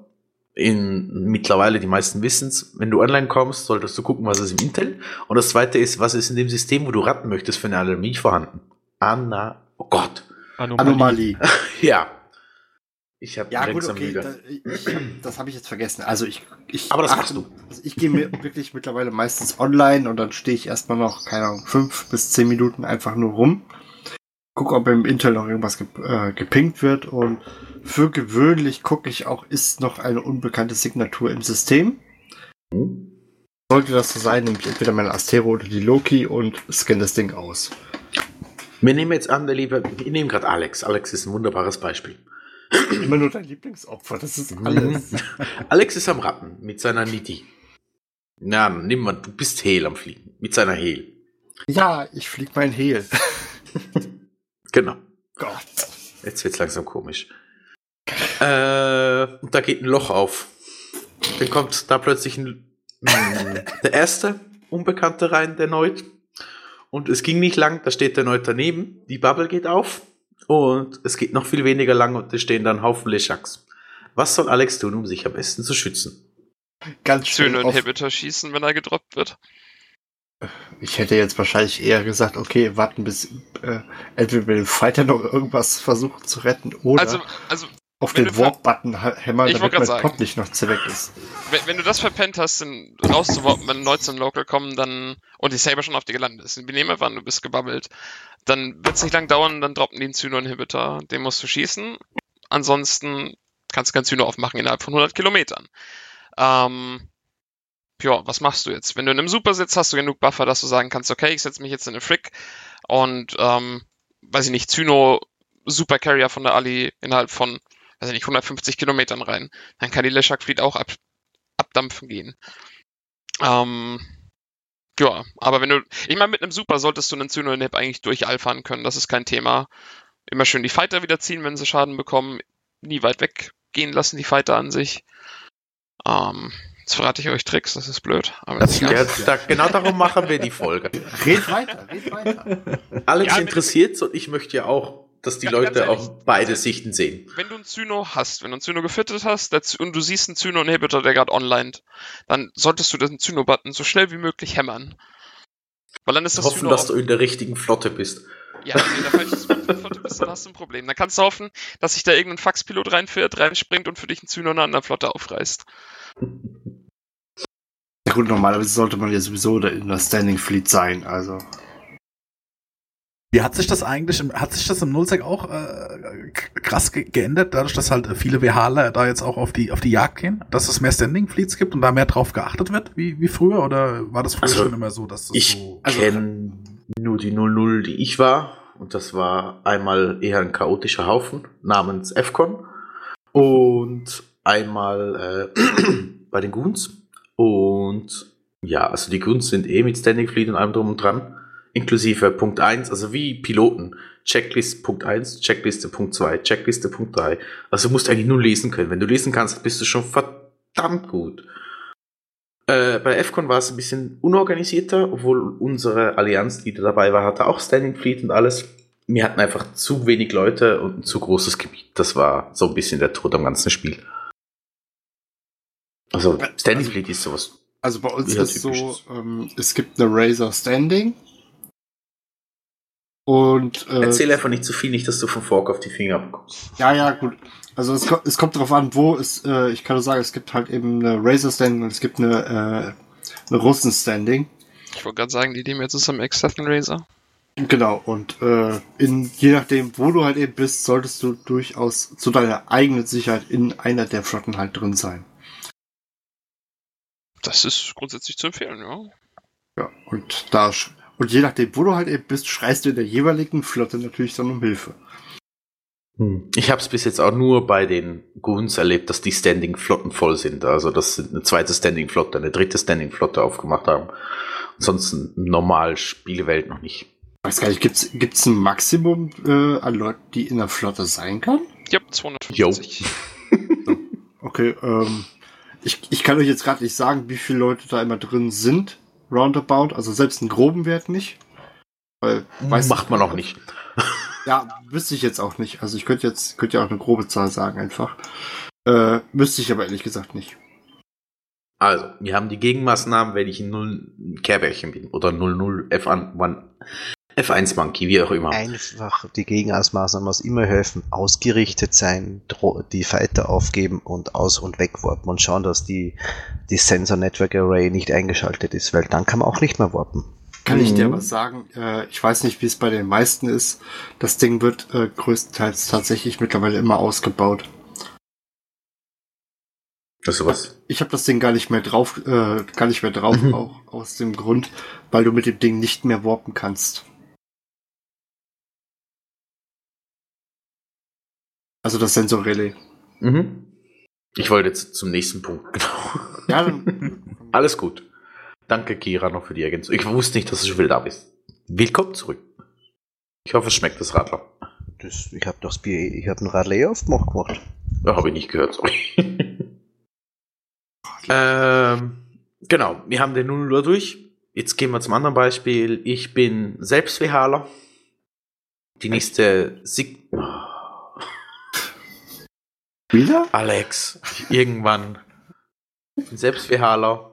in mittlerweile die meisten wissen's, wenn du online kommst, solltest du gucken, was ist im Intel. Und das zweite ist, was ist in dem System, wo du ratten möchtest, für eine Alarmie vorhanden. Anna, oh Gott. Anomalie. Ja. Ich habe Ja, gut, okay. Da, ich, das habe ich jetzt vergessen. Also ich, ich Aber das achte- machst du. Also ich gehe mir wirklich mittlerweile meistens online und dann stehe ich erstmal noch, keine Ahnung, fünf bis zehn Minuten einfach nur rum. Guck, ob im Intel noch irgendwas ge äh, gepinkt wird und für gewöhnlich gucke ich auch, ist noch eine unbekannte Signatur im System. Hm? Sollte das so sein, nehme ich entweder meine Astero oder die Loki und scanne das Ding aus. Wir nehmen jetzt an, der liebe, wir nehmen gerade Alex. Alex ist ein wunderbares Beispiel. Immer nur dein Lieblingsopfer, das ist alles. Alex ist am Ratten mit seiner Niti. Na, nimm mal, du bist Hehl am Fliegen. Mit seiner Hehl. ja, ich flieg mein Hehl. Genau. Gott. Jetzt wird's langsam komisch. Äh, und da geht ein Loch auf. Dann kommt da plötzlich ein, mh, der erste Unbekannte rein, der Neut. Und es ging nicht lang, da steht der Neut daneben. Die Bubble geht auf. Und es geht noch viel weniger lang und da stehen dann Haufen Leshaks. Was soll Alex tun, um sich am besten zu schützen? Ganz schön. Inhibitor schießen, wenn er gedroppt wird. Ich hätte jetzt wahrscheinlich eher gesagt, okay, warten bis äh, entweder wir den Fighter noch irgendwas versuchen zu retten oder Also, also auf den Warp-Button hämmern, damit mein sagen. Pot nicht noch zu weg ist. wenn, wenn du das verpennt hast, dann rauszuwarten, wenn Leute zum Local kommen, dann und die Saber schon auf dir gelandet ist. Wir nehmen einfach du bist gebabbelt. Dann wird es nicht lang dauern, dann droppen die einen Zyno-Inhibitor. Den musst du schießen. Ansonsten kannst du kein Zyno aufmachen innerhalb von 100 Kilometern. Ähm, ja, was machst du jetzt? Wenn du in einem Super sitzt, hast du genug Buffer, dass du sagen kannst, okay, ich setze mich jetzt in eine Frick und, ähm, weiß ich nicht, Zyno Super Carrier von der Ali innerhalb von, weiß ich nicht, 150 Kilometern rein. Dann kann die Leshak Fleet auch ab, abdampfen gehen. Ähm, ja, aber wenn du, ich meine, mit einem Super solltest du einen Zyno-Inhib eigentlich durchalfern können, das ist kein Thema. Immer schön die Fighter wieder ziehen, wenn sie Schaden bekommen. Nie weit weggehen lassen, die Fighter an sich. Ähm, Jetzt verrate ich euch Tricks, das ist blöd. Aber Das ist. Ja, da, genau darum machen wir die Folge. Red weiter, red weiter. Alex Ja, interessiert und ich möchte ja auch, dass die Ja, ganz Leute ehrlich. auch beide Sichten sehen. wenn du einen Zyno hast, wenn du einen Zyno gefittet hast und du siehst einen Zyno-Inhibitor, der gerade online, dann solltest du den Zyno-Button so schnell wie möglich hämmern. Weil dann ist das Hoffen, Zyno dass du in der richtigen Flotte bist. Ja, wenn du in der falschen Flotte bist, dann hast du ein Problem. Dann kannst du hoffen, dass sich da irgendein Faxpilot reinfährt, reinspringt und für dich einen Zyno in einer anderen Flotte aufreißt. Gut, normalerweise sollte man ja sowieso in der Standing Fleet sein, also. Wie hat sich das eigentlich, im- hat sich das im Nullsec auch äh, krass ge geändert, dadurch, dass halt viele WHler da jetzt auch auf die, auf die Jagd gehen? Dass es mehr Standing Fleets gibt und da mehr drauf geachtet wird, wie, wie früher? Oder war das früher Also, schon immer so, dass das Ich so. Also- kenne nur die 00, die ich war. Und das war einmal eher ein chaotischer Haufen namens FCON. Und einmal äh, bei den Goons. Und ja, also die Goons sind eh mit Standing Fleet und allem drum und dran. Inklusive Punkt 1, also wie Piloten. Checklist Punkt 1, Checkliste Punkt 2, Checkliste Punkt 3. Also du musst eigentlich nur lesen können. Wenn du lesen kannst, bist du schon verdammt gut. Äh, bei FCON war es ein bisschen unorganisierter, obwohl unsere Allianz, die da dabei war, hatte auch Standing Fleet und alles. Wir hatten einfach zu wenig Leute und ein zu großes Gebiet. Das war so ein bisschen der Tod am ganzen Spiel. Also Standing Also- Fleet ist sowas. Also bei uns ist so, typisches. ähm, es gibt eine Razer Standing. Und äh, Erzähl einfach nicht zu viel, nicht, dass du vom Fork auf die Finger bekommst. ja, ja, gut. Also es, es kommt darauf an, wo es, äh, ich kann nur sagen, es gibt halt eben eine Razer Standing und es gibt eine, äh, eine Russen Standing. Ich wollte gerade sagen, die nehmen jetzt zusammen X7 Razer. Genau, und äh, in, je nachdem, wo du halt eben bist, solltest du durchaus zu deiner eigenen Sicherheit in einer der Flotten halt drin sein. Das ist grundsätzlich zu empfehlen, ja. Ja, und da und je nachdem, wo du halt eben bist, schreist du in der jeweiligen Flotte natürlich dann um Hilfe. Hm. Ich habe es bis jetzt auch nur bei den Goons erlebt, dass die Standing-Flotten voll sind. Also, dass sie eine zweite Standing-Flotte, eine dritte Standing-Flotte aufgemacht haben. Ansonsten normal Spielewelt noch nicht. Ich weiß gar nicht, gibt's gibt's ein Maximum äh, an Leuten, die in der Flotte sein kann? Ja, 250. Okay, ähm, ich, ich kann euch jetzt gerade nicht sagen, wie viele Leute da immer drin sind, roundabout, also selbst einen groben Wert nicht. Weil, weiß Macht man auch nicht. Ja, wüsste ich jetzt auch nicht. Also ich könnte jetzt, könnte ja auch eine grobe Zahl sagen einfach. Äh, müsste ich aber ehrlich gesagt nicht. Also, wir haben die Gegenmaßnahmen, wenn ich ein 0 Kehrbärchen bin. Oder 00 F1, F1 Monkey, wie auch immer. Einfach die Gegenmaßnahmen muss immer helfen, ausgerichtet sein, die Fighter aufgeben und aus- und wegwarpen und schauen, dass die, die Sensor Network Array nicht eingeschaltet ist, weil dann kann man auch nicht mehr warpen. Kann ich dir Mhm. was sagen? Äh, ich weiß nicht, wie es bei den meisten ist. Das Ding wird äh, größtenteils tatsächlich mittlerweile immer ausgebaut. Also was? Ich habe das Ding gar nicht mehr drauf, äh, gar nicht mehr drauf, Mhm. auch aus dem Grund, weil du mit dem Ding nicht mehr warpen kannst. Also das Sensorrelais. Mhm. Ich wollte jetzt zum nächsten Punkt, genau. Ja, dann, Alles gut. Danke, Kira, noch für die Ergänzung. Ich wusste nicht, dass du schon wieder da bist. Willkommen zurück. Ich hoffe, es schmeckt das Radler. Das, ich habe das Bier, ich habe ein Radler aufgemacht gemacht. Ja, habe ich nicht gehört, sorry. ähm, genau, wir haben den 0 durch. Jetzt gehen wir zum anderen Beispiel. Ich bin selbst WHler. Die nächste Sig wieder? Alex, irgendwann. Ich bin selbst WHler.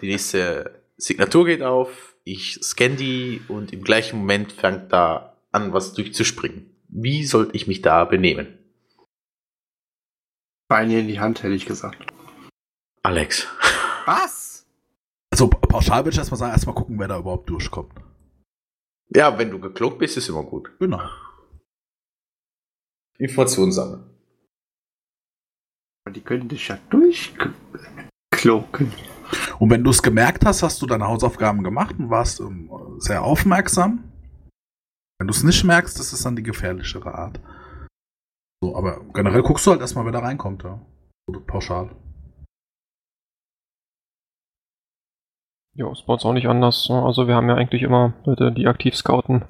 Die nächste Signatur geht auf. Ich scanne die und im gleichen Moment fängt da an, was durchzuspringen. Wie sollte ich mich da benehmen? Beine in die Hand, hätte ich gesagt. Alex. Was? Also pauschal würde ich erstmal sagen, erstmal gucken, wer da überhaupt durchkommt. Ja, wenn du geklont bist, ist immer gut. Genau. Informationen sammeln. Die können dich ja durchkloken. Und wenn du es gemerkt hast, hast du deine Hausaufgaben gemacht und warst ähm, sehr aufmerksam. Wenn du es nicht merkst, das ist dann die gefährlichere Art. So, aber generell guckst du halt erstmal, wer da reinkommt, ja. So pauschal. Ja, ist bei uns auch nicht anders. ne? Also wir haben ja eigentlich immer Leute, die aktiv scouten.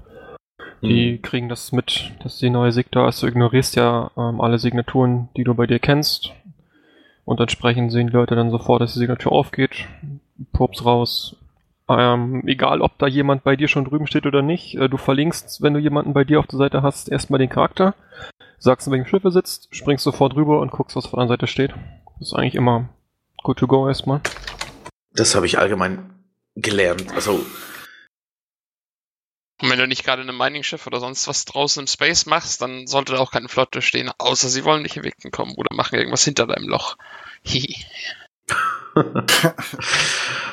Die kriegen das mit, dass die neue Sig da ist. Du ignorierst ja ähm, alle Signaturen, die du bei dir kennst. Und entsprechend sehen die Leute dann sofort, dass die Signatur aufgeht, Props raus. Ähm, egal, ob da jemand bei dir schon drüben steht oder nicht, äh, du verlinkst, wenn du jemanden bei dir auf der Seite hast, erstmal den Charakter, sagst, in welchem Schiff er sitzt, springst sofort rüber und guckst, was auf der anderen Seite steht. Das ist eigentlich immer good to go erstmal. Das habe ich allgemein gelernt. Also, Und wenn du nicht gerade in einem Mining-Schiff oder sonst was draußen im Space machst, dann sollte da auch keine Flotte stehen, außer sie wollen dich erwecken kommen oder machen irgendwas hinter deinem Loch. Hihi.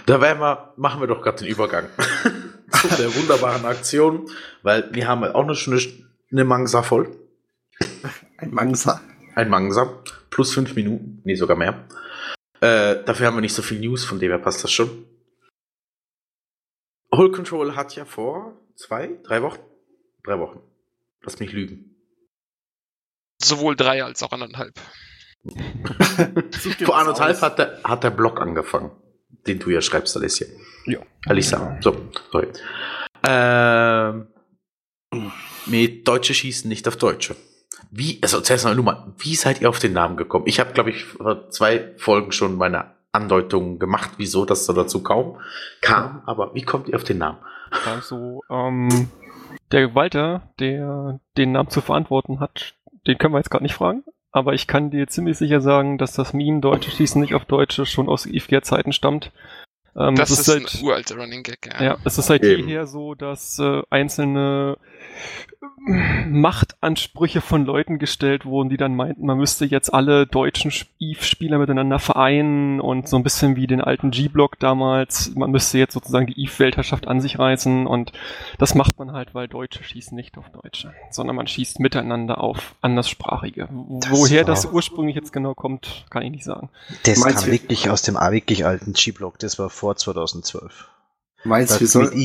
da werden wir, machen wir doch gerade den Übergang zu der wunderbaren Aktion, weil wir haben auch noch schon eine, eine Mangsa voll. Ein Mangsa. Ein Mangsa. Plus fünf Minuten. Nee, sogar mehr. Äh, dafür haben wir nicht so viel News, von dem her passt das schon. Whole Control hat ja vor zwei, drei Wochen, drei Wochen. Lass mich lügen. Sowohl drei als auch anderthalb. Vor anderthalb hat der, hat der Blog angefangen, den du ja schreibst, Alicia. Ja. Alisa, so, sorry. Ähm, mit Deutsche schießen nicht auf Deutsche. Wie, also zuerst mal nur mal, wie seid ihr auf den Namen gekommen? Ich habe, glaube ich, vor zwei Folgen schon meine Andeutungen gemacht, wieso das so dazu kaum kam, aber wie kommt ihr auf den Namen? Also, ähm, der Walter, der den Namen zu verantworten hat, den können wir jetzt gerade nicht fragen. Aber ich kann dir ziemlich sicher sagen, dass das Meme Deutsche schießen nicht auf Deutsche schon aus IFG-Zeiten stammt. Ähm, Das es ist seit, ein uralter Running Gag, ja. ja, es ist seit Eben. jeher so, dass äh, einzelne Machtansprüche von Leuten gestellt wurden, die dann meinten, man müsste jetzt alle deutschen Eve-Spieler miteinander vereinen und so ein bisschen wie den alten G-Block damals, man müsste jetzt sozusagen die Eve-Weltherrschaft an sich reißen und das macht man halt, weil Deutsche schießen nicht auf Deutsche, sondern man schießt miteinander auf Anderssprachige. Das Woher das ursprünglich jetzt genau kommt, kann ich nicht sagen. Das Meinst kam wirklich aus dem wirklich alten G-Block, das war vor 2012. Meinst du, wir Das mit und-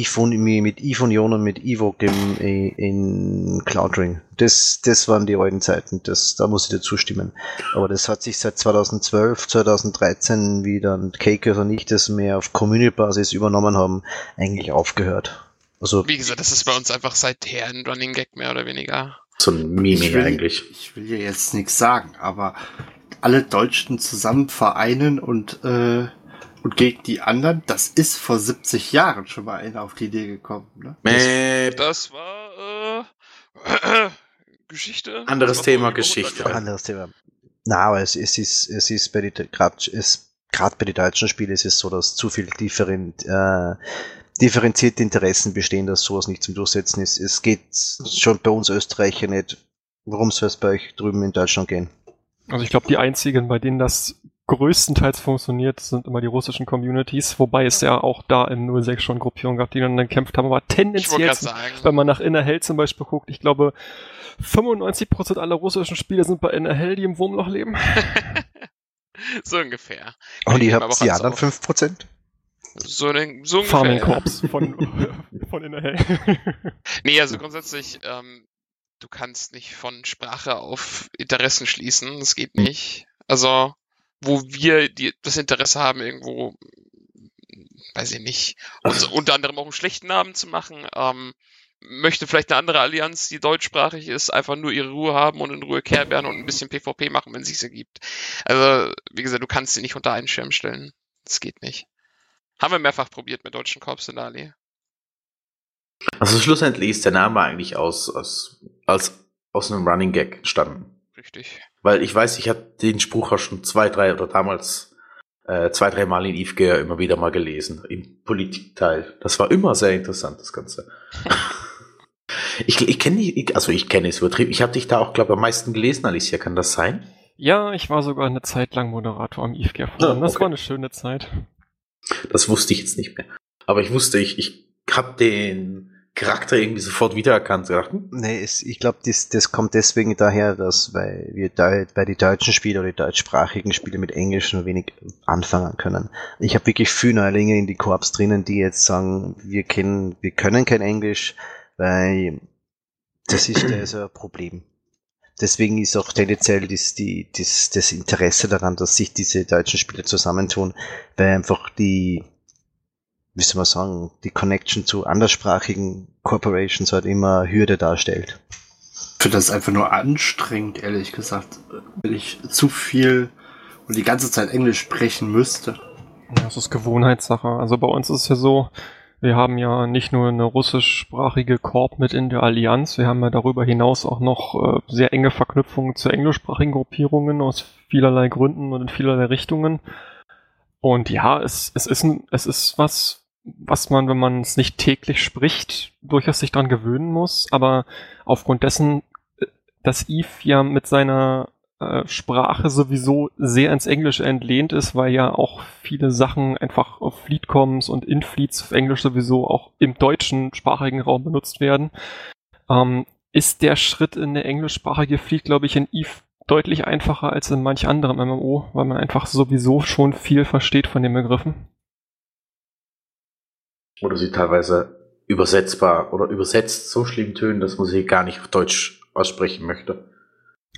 mit und mit Evoke im, äh, in Cloudring. Das, das waren die alten Zeiten, das, da muss ich dir zustimmen. Aber das hat sich seit 2012, 2013, wie dann Cakers und ich das mehr auf Community-Basis übernommen haben, eigentlich aufgehört. Also, Wie gesagt, das ist bei uns einfach seither ein Running Gag mehr oder weniger. So ein Meme ich will, eigentlich. ich will dir jetzt nichts sagen, aber alle Deutschen zusammen vereinen und, äh, und gegen die anderen, das ist vor 70 Jahren schon mal einer auf die Idee gekommen. Ne? Mäh, Das war äh, Geschichte. Anderes Das war Thema, Geschichte. 100 Jahren. anderes Thema. Na, aber es, es ist, es ist bei die, gerade es, gerade bei den deutschen Spielen ist es so, dass zu viel different, äh, differenzierte Interessen bestehen, dass sowas nicht zum Durchsetzen ist. Es geht schon bei uns Österreicher nicht. Warum soll es bei euch drüben in Deutschland gehen? Also ich glaube, die einzigen, bei denen das größtenteils funktioniert, sind immer die russischen Communities, wobei es ja auch da im 06 schon Gruppierungen gab, die dann gekämpft haben, aber tendenziell, wenn man nach Inner Hell zum Beispiel guckt, ich glaube, 95% aller russischen Spieler sind bei Inner Hell, die im Wurmloch leben. so ungefähr. Und ihr habt aber die anderen auf. 5%? So, ne, so ungefähr. Farming. Corps von, von Inner Hell. Nee, also grundsätzlich, ähm, du kannst nicht von Sprache auf Interessen schließen. Das geht nicht. Also, wo wir die, das Interesse haben, irgendwo, weiß ich nicht, uns unter anderem auch einen schlechten Namen zu machen, ähm, möchte vielleicht eine andere Allianz, die deutschsprachig ist, einfach nur ihre Ruhe haben und in Ruhe Care werden und ein bisschen PvP machen, wenn es sich ergibt. Also, wie gesagt, du kannst sie nicht unter einen Schirm stellen. Das geht nicht. Haben wir mehrfach probiert mit deutschen Korps in der Allee. Also schlussendlich ist der Name eigentlich aus, aus, als, aus einem Running Gag entstanden. Richtig. Weil ich weiß, ich habe den Spruch auch schon zwei, drei oder damals äh, zwei, drei Mal in IFG immer wieder mal gelesen, im Politikteil. Das war immer sehr interessant, das Ganze. ich ich kenne die, also ich kenne es übertrieben. Ich habe dich da auch, glaube ich, am meisten gelesen, Alicia, kann das sein? ja, ich war sogar eine Zeit lang Moderator am IFG Ah, Forum. Das okay. war eine schöne Zeit. Das wusste ich jetzt nicht mehr. Aber ich wusste, ich, ich habe den Charakter irgendwie sofort wiedererkannt. Hm, Nee, es, ich glaube, das, das kommt deswegen daher, dass weil wir Deu bei die deutschen Spieler oder die deutschsprachigen Spieler mit Englisch nur wenig anfangen können. Ich habe wirklich viele Neulinge in die Korps drinnen, die jetzt sagen, wir kennen, wir können kein Englisch, weil das ist also ein Problem. Deswegen ist auch tendenziell das, die, das, das Interesse daran, dass sich diese deutschen Spieler zusammentun, weil einfach die, wie soll man sagen, die Connection zu anderssprachigen Corporations halt immer Hürde darstellt. Ich finde das einfach nur anstrengend, ehrlich gesagt. Wenn ich zu viel und die ganze Zeit Englisch sprechen müsste. Ja, Das ist Gewohnheitssache. Also bei uns ist es ja so, wir haben ja nicht nur eine russischsprachige Korb mit in der Allianz, wir haben ja darüber hinaus auch noch äh, sehr enge Verknüpfungen zu englischsprachigen Gruppierungen aus vielerlei Gründen und in vielerlei Richtungen. Und ja, es, es, ist, ein, es ist was, was man, wenn man es nicht täglich spricht, durchaus sich dran gewöhnen muss. Aber aufgrund dessen, äh, dass Eve ja mit seiner äh, Sprache sowieso sehr ins Englische entlehnt ist, weil ja auch viele Sachen einfach auf Fleetcoms und in Fleets auf Englisch sowieso auch im deutschen sprachigen Raum benutzt werden, ähm, ist der Schritt in eine englischsprachige Fleet, glaube ich, in Eve deutlich einfacher als in manch anderem MMO, weil man einfach sowieso schon viel versteht von den Begriffen. Oder sie teilweise übersetzbar oder übersetzt so schlimm tönen, dass man sie gar nicht auf Deutsch aussprechen möchte.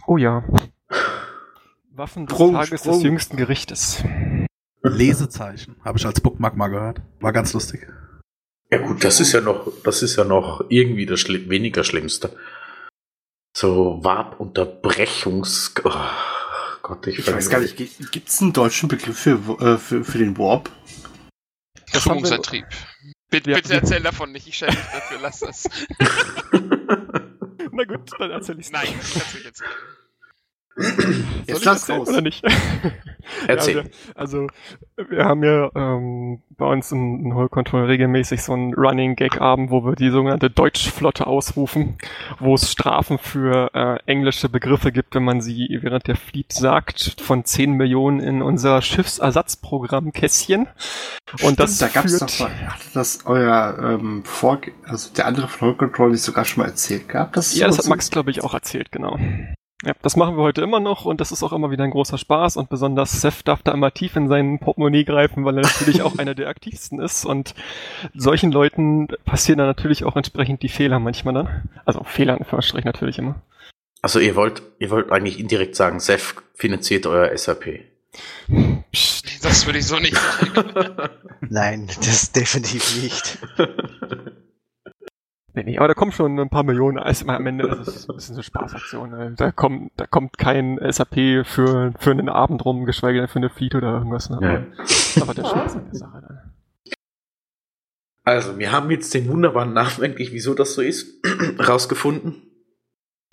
Oh ja. Waffen des Sprung, Tages Sprung. des jüngsten Gerichtes. Lesezeichen, habe ich als Bookmark mal gehört. War ganz lustig. Ja gut, das ist ja noch, das ist ja noch irgendwie das Schli weniger Schlimmste. So Warp-Unterbrechungs... Oh Gott, ich, Ich weiß gar nicht, gibt es einen deutschen Begriff für, äh, für, für den Warp? Schwungsantrieb. Bitte, Ja, bitte erzähl davon nicht, ich schäme mich dafür, lass das. Na gut, dann erzähl ich's. Nein, kannst du nicht erzählen. Jetzt lass raus. Oder nicht? Erzähl. Ja, wir, also, wir haben ja ähm, bei uns in, Whole Control regelmäßig so einen Running Gag Abend, wo wir die sogenannte Deutschflotte ausrufen, wo es Strafen für äh, englische Begriffe gibt, wenn man sie während der Fleet sagt, von 10 Millionen in unser Schiffsersatzprogramm Kässchen. Und das da gab's führt, doch mal, hatte das euer ähm, Vor also der andere von Whole Control nicht sogar schon mal erzählt gehabt? Das Ja, das so- hat Max, glaube ich, auch erzählt, genau. Ja, das machen wir heute immer noch und das ist auch immer wieder ein großer Spaß und besonders Seth darf da immer tief in sein Portemonnaie greifen, weil er natürlich auch einer der aktivsten ist und solchen Leuten passieren dann natürlich auch entsprechend die Fehler manchmal dann. Also Fehler in Anführungsstrichen natürlich immer. Also ihr wollt, ihr wollt eigentlich indirekt sagen, Seth finanziert euer SAP. Psst. Das würde ich so nicht sagen. Nein, das definitiv nicht. Nee, nee, aber da kommen schon ein paar Millionen, also am Ende ist es ein bisschen so Spaßaktion. Ne? Da kommt, da kommt kein SAP für, für einen Abend rum, geschweige denn für eine Fleet oder irgendwas. Ne? Ja. Aber der Spaß an der Sache dann. Also, wir haben jetzt den wunderbaren Namen wieso das so ist, rausgefunden.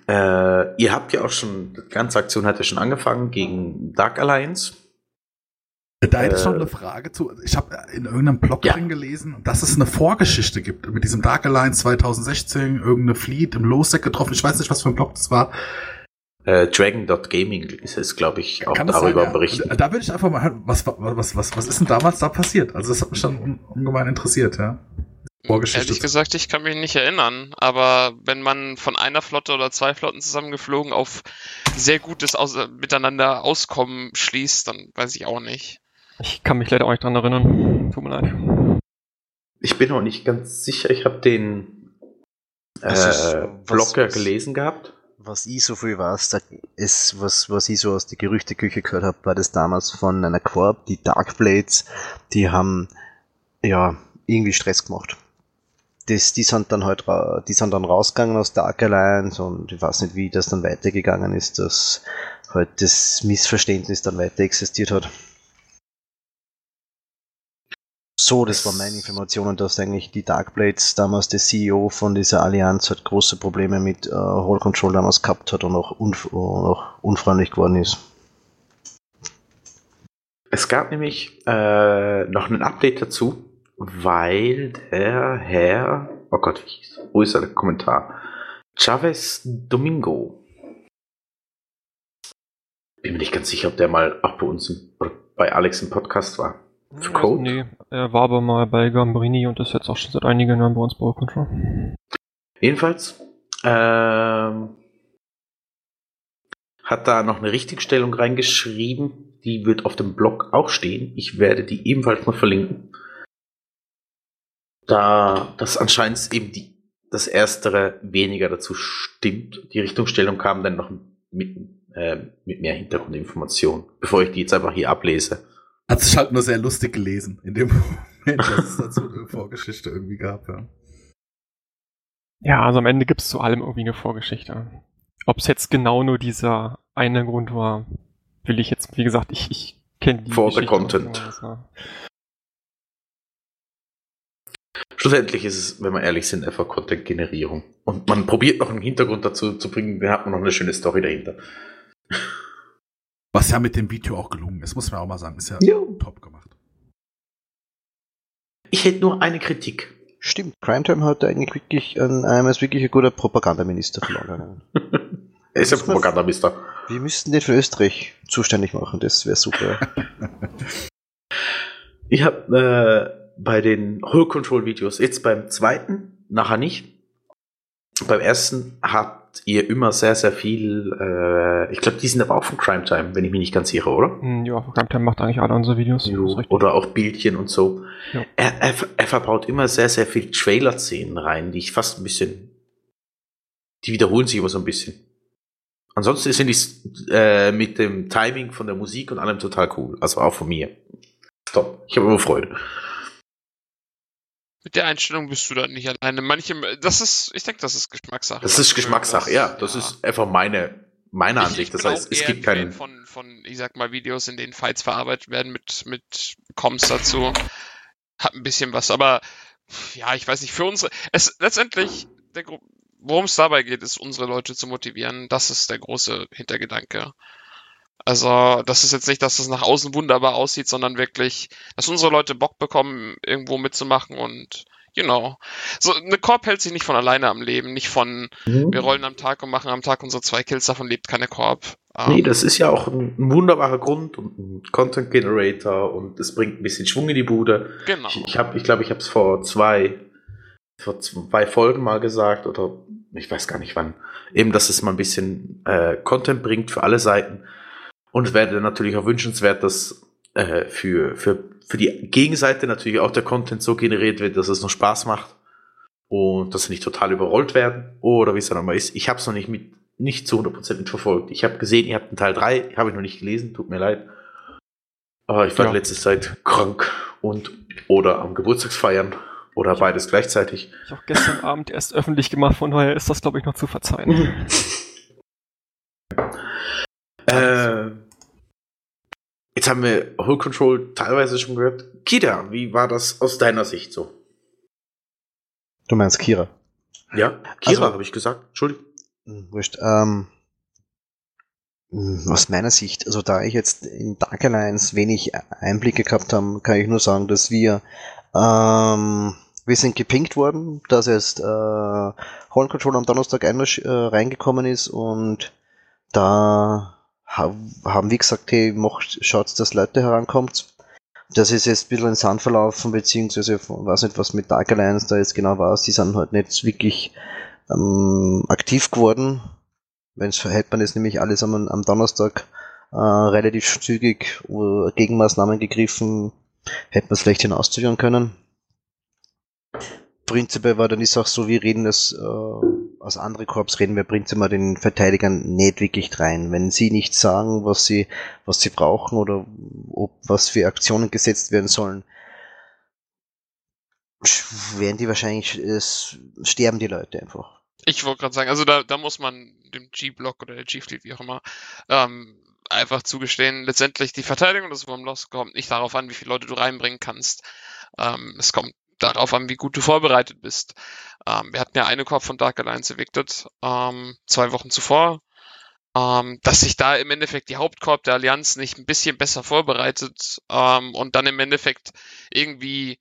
Äh, ihr habt ja auch schon, die ganze Aktion hat ja schon angefangen gegen Dark Alliance. Da hätte ich Äh, schon eine Frage zu. Ich habe in irgendeinem Blog Ja. drin gelesen, dass es eine Vorgeschichte gibt mit diesem Dark Alliance 2016, irgendeine Fleet im Losec getroffen. Ich weiß nicht, was für ein Blog das war. Äh, Dragon.gaming ist es, glaube ich, auch darüber sein, ja? berichten. Da würde ich einfach mal hören, was, was, was, was ist denn damals da passiert? Also das hat mich dann un ungemein interessiert, ja. Vorgeschichte. Ehrlich gesagt, ich kann mich nicht erinnern, aber wenn man von einer Flotte oder zwei Flotten zusammengeflogen auf sehr gutes Aus Miteinander auskommen schließt, dann weiß ich auch nicht. Ich kann mich leider auch nicht dran erinnern. Tut mir leid. Ich bin auch nicht ganz sicher, ich habe den äh, ist- was- gelesen gehabt. Was ich so viel weiß, da ist, was, was ich so aus der Gerüchteküche gehört habe, war das damals von einer Corp, die Darkblades, die haben ja irgendwie Stress gemacht. Das, die sind dann halt die sind dann rausgegangen aus Dark Alliance und ich weiß nicht, wie das dann weitergegangen ist, dass halt das Missverständnis dann weiter existiert hat. So, das war meine Information und dass eigentlich die Darkblades damals der CEO von dieser Allianz hat große Probleme mit äh, Whole Control damals gehabt hat und auch, unf und auch unfreundlich geworden ist. Es gab nämlich äh, noch ein Update dazu, weil der Herr, oh Gott, wie hieß, wo ist der Kommentar? Chavez Domingo. Bin mir nicht ganz sicher, ob der mal auch bei uns bei Alex im Podcast war. Code? Nee, er war aber mal bei Gambrini und ist jetzt auch schon seit einigen Jahren bei uns bei Control. Jedenfalls ähm, hat da noch eine Richtigstellung reingeschrieben. Die wird auf dem Blog auch stehen. Ich werde die ebenfalls noch verlinken. Da das anscheinend eben die, das Erstere weniger dazu stimmt. Die Richtungsstellung kam dann noch mit, äh, mit mehr Hintergrundinformationen, bevor ich die jetzt einfach hier ablese. Hat sich halt nur sehr lustig gelesen in dem Moment, dass es dazu eine Vorgeschichte irgendwie gab, ja. Ja, also am Ende gibt es zu allem irgendwie eine Vorgeschichte. Ob es jetzt genau nur dieser eine Grund war, will ich jetzt, wie gesagt, ich, ich kenne die For the Geschichte nicht, content. war- Schlussendlich ist es, wenn wir ehrlich sind, einfach Content-Generierung. Und man probiert noch einen Hintergrund dazu zu bringen, dann hat man noch eine schöne Story dahinter. Was ja mit dem Video auch gelungen ist, muss man auch mal sagen. Ist ja, Ja. top gemacht. Ich hätte nur eine Kritik. Stimmt, Crime Time hat eigentlich wirklich ein, einmal ist wirklich ein guter Propagandaminister verloren. Er ist man- Propagandamister. Wir müssten den für Österreich zuständig machen, das wäre super. Ich habe äh, bei den Whole Control Videos, jetzt beim zweiten, nachher nicht. Beim ersten ihr immer sehr, sehr viel, äh, ich glaube, die sind aber auch von Crime Time, wenn ich mich nicht ganz irre, oder? Hm, Ja, Crime macht eigentlich alle unsere Videos. Oder auch Bildchen und so. Ja. Er, er, er verbaut immer sehr, sehr viel Trailer-Szenen rein, die ich fast ein bisschen, die wiederholen sich immer so ein bisschen. Ansonsten sind die äh, mit dem Timing von der Musik und allem total cool. Also auch von mir. Top. Ich habe immer Freude. Mit der Einstellung bist du da nicht alleine. Manche, das ist, ich denke, das ist Geschmackssache. Das ist Geschmackssache, ja. Das ist einfach meine, meine Ansicht. Das heißt, es gibt keinen. von, von, ich sag mal, Videos, in denen Fights verarbeitet werden mit, mit Coms dazu. Hat ein bisschen was, aber ja, ich weiß nicht, für unsere, es letztendlich, der Gro- worum es dabei geht, ist, unsere Leute zu motivieren. Das ist der große Hintergedanke. Also, das ist jetzt nicht, dass es nach außen wunderbar aussieht, sondern wirklich, dass unsere Leute Bock bekommen, irgendwo mitzumachen und genau. So, eine Korb hält sich nicht von alleine am Leben, nicht von, wir rollen am Tag und machen am Tag unsere zwei Kills, davon lebt keine Korb. Ähm, Nee, das ist ja auch ein, wunderbarer Grund und ein Content Generator und es bringt ein bisschen Schwung in die Bude. Genau. Ich, ich habe, ich glaube, ich habe es vor zwei, vor zwei Folgen mal gesagt oder ich weiß gar nicht wann. Eben, dass es mal ein bisschen äh, Content bringt für alle Seiten. Und es wäre natürlich auch wünschenswert, dass äh, für, für, für die Gegenseite natürlich auch der Content so generiert wird, dass es noch Spaß macht und dass sie nicht total überrollt werden. Oder wie es dann nochmal ist. Ich habe es noch nicht mit nicht zu 100% mitverfolgt. Ich habe gesehen, ihr habt einen Teil 3, habe ich noch nicht gelesen, tut mir leid. Aber ich war Ja. in letzter Zeit krank und oder am Geburtstagsfeiern oder beides gleichzeitig. Ich auch gestern Abend erst öffentlich gemacht, von daher ist das, glaube ich, noch zu verzeihen. Äh, jetzt haben wir Whole Control teilweise schon gehört. Kida, wie war das aus deiner Sicht so? Du meinst Kira? Ja, Kira Also- habe ich gesagt. Entschuldigung. Hm, Wurscht. Ähm, hm, aus meiner Sicht, also da ich jetzt in Dark Alliance wenig Einblicke gehabt habe, kann ich nur sagen, dass wir ähm, wir sind gepinkt worden, dass jetzt äh, Horn Control am Donnerstag einmal äh, reingekommen ist und da haben wir gesagt, hey, macht, schaut, dass Leute herankommt. Das ist jetzt ein bisschen ein Sand verlaufen, beziehungsweise weiß nicht, was mit Dark Alliance da jetzt genau war. Sie sind halt nicht wirklich ähm, aktiv geworden. Wenn's hätte man jetzt nämlich alles am, am Donnerstag äh, relativ zügig äh, Gegenmaßnahmen gegriffen, hätte man es vielleicht hinausführen können. Prinzipiell war dann ist auch so, wir reden das äh, aus anderen Korps reden wir prinzipiell den Verteidigern nicht wirklich rein. Wenn sie nicht sagen, was sie, was sie brauchen oder ob was für Aktionen gesetzt werden sollen, werden die wahrscheinlich, es sterben die Leute einfach. Ich wollte gerade sagen, also da, da muss man dem G-Block oder der G-Fleet, wie auch immer, ähm, einfach zugestehen, letztendlich die Verteidigung des Wurmlochs kommt nicht darauf an, wie viele Leute du reinbringen kannst. Ähm, es kommt darauf an, wie gut du vorbereitet bist. Ähm, wir hatten ja eine Korb von Dark Alliance evicted, ähm, zwei Wochen zuvor. Ähm, dass sich da im Endeffekt die Hauptkorb der Allianz nicht ein bisschen besser vorbereitet ähm, und dann im Endeffekt irgendwie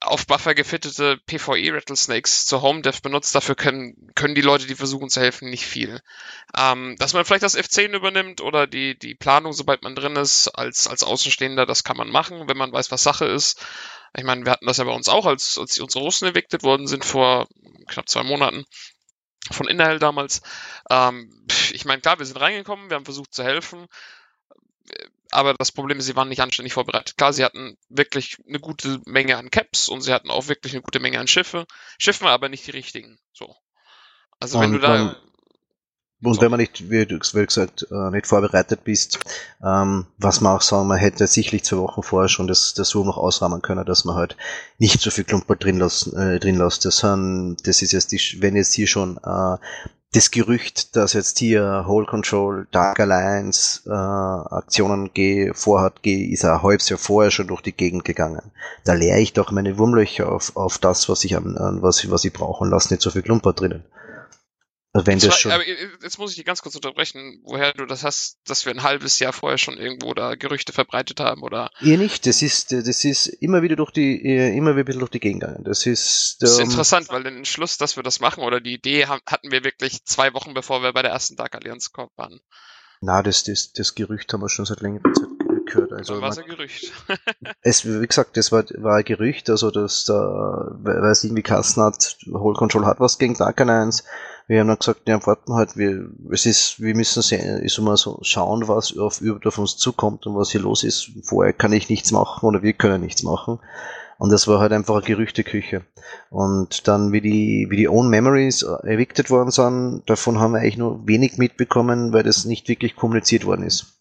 auf Buffer gefittete PvE Rattlesnakes zur Home Dev benutzt, dafür können, können die Leute, die versuchen zu helfen, nicht viel. Ähm, dass man vielleicht das F10 übernimmt oder die, die Planung, sobald man drin ist, als, als Außenstehender, das kann man machen, wenn man weiß, was Sache ist. Ich meine, wir hatten das ja bei uns auch, als, als unsere Russen evicted worden sind vor knapp zwei Monaten von Inhell damals. Ähm, ich meine, klar, wir sind reingekommen, wir haben versucht zu helfen aber das Problem ist, sie waren nicht anständig vorbereitet. Klar, sie hatten wirklich eine gute Menge an Caps und sie hatten auch wirklich eine gute Menge an Schiffe. Schiffen aber nicht die richtigen. So. Also wenn Und du da. Und wenn man nicht, wie du gesagt, äh, nicht vorbereitet bist, ähm, was man auch sagen, man hätte sicherlich zwei Wochen vorher schon das, das so noch ausrahmen können, dass man halt nicht so viel Klumper drin lassen, äh, drin lässt. Das, das ist jetzt die, wenn jetzt hier schon äh, das Gerücht, dass jetzt hier Whole Control, Dark Alliance Aktionen vorhat, ist ein halbes Jahr vorher schon durch die Gegend gegangen. Da leere ich doch meine Wurmlöcher auf, auf das, was ich was, was ich brauche und lasse nicht so viel Klumper drinnen. Also wenn Das das war, schon. aber jetzt muss ich dich ganz kurz unterbrechen, woher du das hast, dass wir ein halbes Jahr vorher schon irgendwo da Gerüchte verbreitet haben oder Ihr nicht, das ist, das ist immer wieder durch die, äh, immer wieder durch die Gegend gegangen. Das ist, Das ist ähm, interessant, weil den Entschluss, dass wir das machen oder die Idee ha- hatten wir wirklich zwei Wochen bevor wir bei der ersten Dark Allianz Corp waren. na, das, das, das Gerücht haben wir schon seit längerer Zeit gehört. Also, war es man- ein Gerücht. es, wie gesagt, das war, war ein Gerücht, also, dass da, weil es irgendwie Kassen hat, Whole Control hat was gegen Dark Alliance. Wir haben dann gesagt, ja, warten halt, wir, es ist, wir müssen sehen, ist mal so schauen, was auf, auf uns zukommt und was hier los ist. Vorher kann ich nichts machen oder wir können nichts machen. Und das war halt einfach eine Gerüchteküche. Und dann, wie die, wie die Own Memories evicted worden sind, davon haben wir eigentlich nur wenig mitbekommen, weil das nicht wirklich kommuniziert worden ist.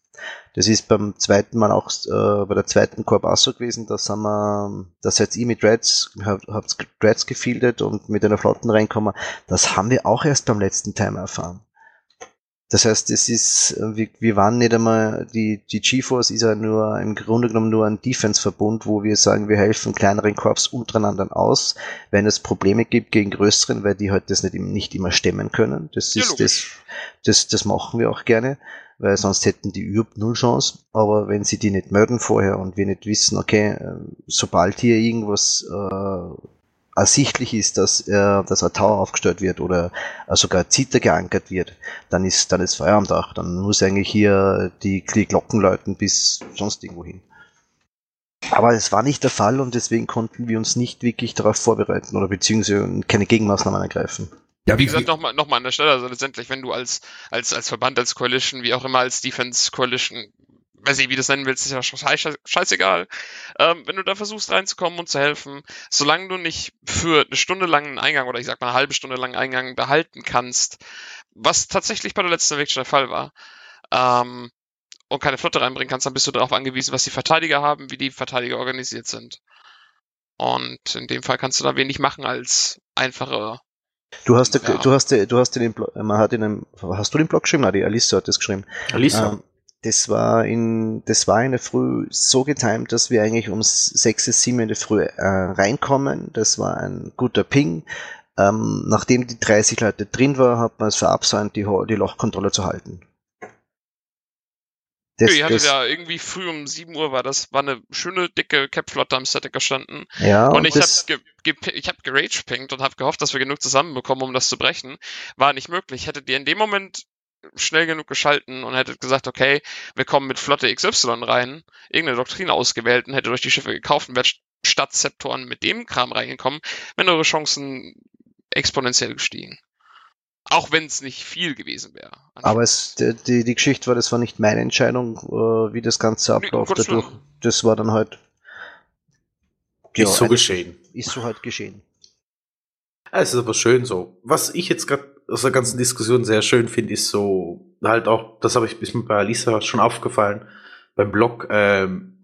Das ist beim zweiten Mal auch äh, bei der zweiten Corbasso gewesen. Da sind wir, da seid ihr mit Dreads, habt, habt Dreads gefieldet und mit einer Flotten reinkommen. Das haben wir auch erst beim letzten Time erfahren. Das heißt, es ist, wir, wir waren nicht einmal, die, die GeForce ist ja nur, im Grunde genommen nur ein Defense-Verbund, wo wir sagen, wir helfen kleineren Korps untereinander aus, wenn es Probleme gibt gegen größeren, weil die halt das nicht, nicht immer stemmen können. Das Ja, ist das, logisch. das, das machen wir auch gerne, weil sonst hätten die überhaupt null Chance. Aber wenn sie die nicht melden vorher und wir nicht wissen, okay, äh, sobald hier irgendwas äh, ersichtlich ist, dass, äh, dass ein Tower aufgestellt wird oder äh, sogar ein Zither geankert wird, dann ist, dann ist Feuer am Dach. Dann muss eigentlich hier die, die Glocken läuten bis sonst irgendwo hin. Aber es war nicht der Fall und deswegen konnten wir uns nicht wirklich darauf vorbereiten oder beziehungsweise keine Gegenmaßnahmen ergreifen. Ja, Wie gesagt, nochmal noch mal an der Stelle, also letztendlich, wenn du als, als, als Verband, als Coalition, wie auch immer, als Defense Coalition, weiß ich, wie du das nennen willst, ist ja scheiß, scheißegal. Ähm, wenn du da versuchst reinzukommen und zu helfen, solange du nicht für eine Stunde lang einen Eingang oder ich sag mal eine halbe Stunde lang einen Eingang behalten kannst, was tatsächlich bei der letzten Eviction der Fall war, ähm, und keine Flotte reinbringen kannst, dann bist du darauf angewiesen, was die Verteidiger haben, wie die Verteidiger organisiert sind. Und in dem Fall kannst du da wenig machen als einfache Du hast, Ja. du hast, du hast in den, man hat in einem, hast du den Blog geschrieben? Na, die Alice hat das geschrieben. Alisa, Ähm, das war in, das war in der Früh so getimt, dass wir eigentlich um 6, 7 in der Früh äh, reinkommen. Das war ein guter Ping. Ähm, nachdem die 30 Leute drin war, hat man es verabsäumt, die, die Lochkontrolle zu halten. Das, Nö, ihr hattet das, ja irgendwie früh um 7 Uhr war das, war eine schöne, dicke Cap-Flotte am Static gestanden. ja, und ich das, hab, ge, ge, ich hab geragepinkt und hab gehofft, dass wir genug zusammenbekommen, um das zu brechen. War nicht möglich. Hättet ihr in dem Moment schnell genug geschalten und hättet gesagt, okay, wir kommen mit Flotte XY rein, irgendeine Doktrin ausgewählt und hättet euch die Schiffe gekauft und wärt statt Zeptoren mit dem Kram reingekommen, wären eure Chancen exponentiell gestiegen. Auch wenn es nicht viel gewesen wäre. aber es, die, die, Geschichte war, das war nicht meine Entscheidung, äh, wie das Ganze abläuft. Dadurch, das war dann halt, ist so geschehen. ist so halt geschehen. Ja, Es ist aber schön so. Was ich jetzt gerade aus der ganzen Diskussion sehr schön finde, ist so halt auch, das habe ich bis bei Alisa schon aufgefallen, beim Blog, ähm,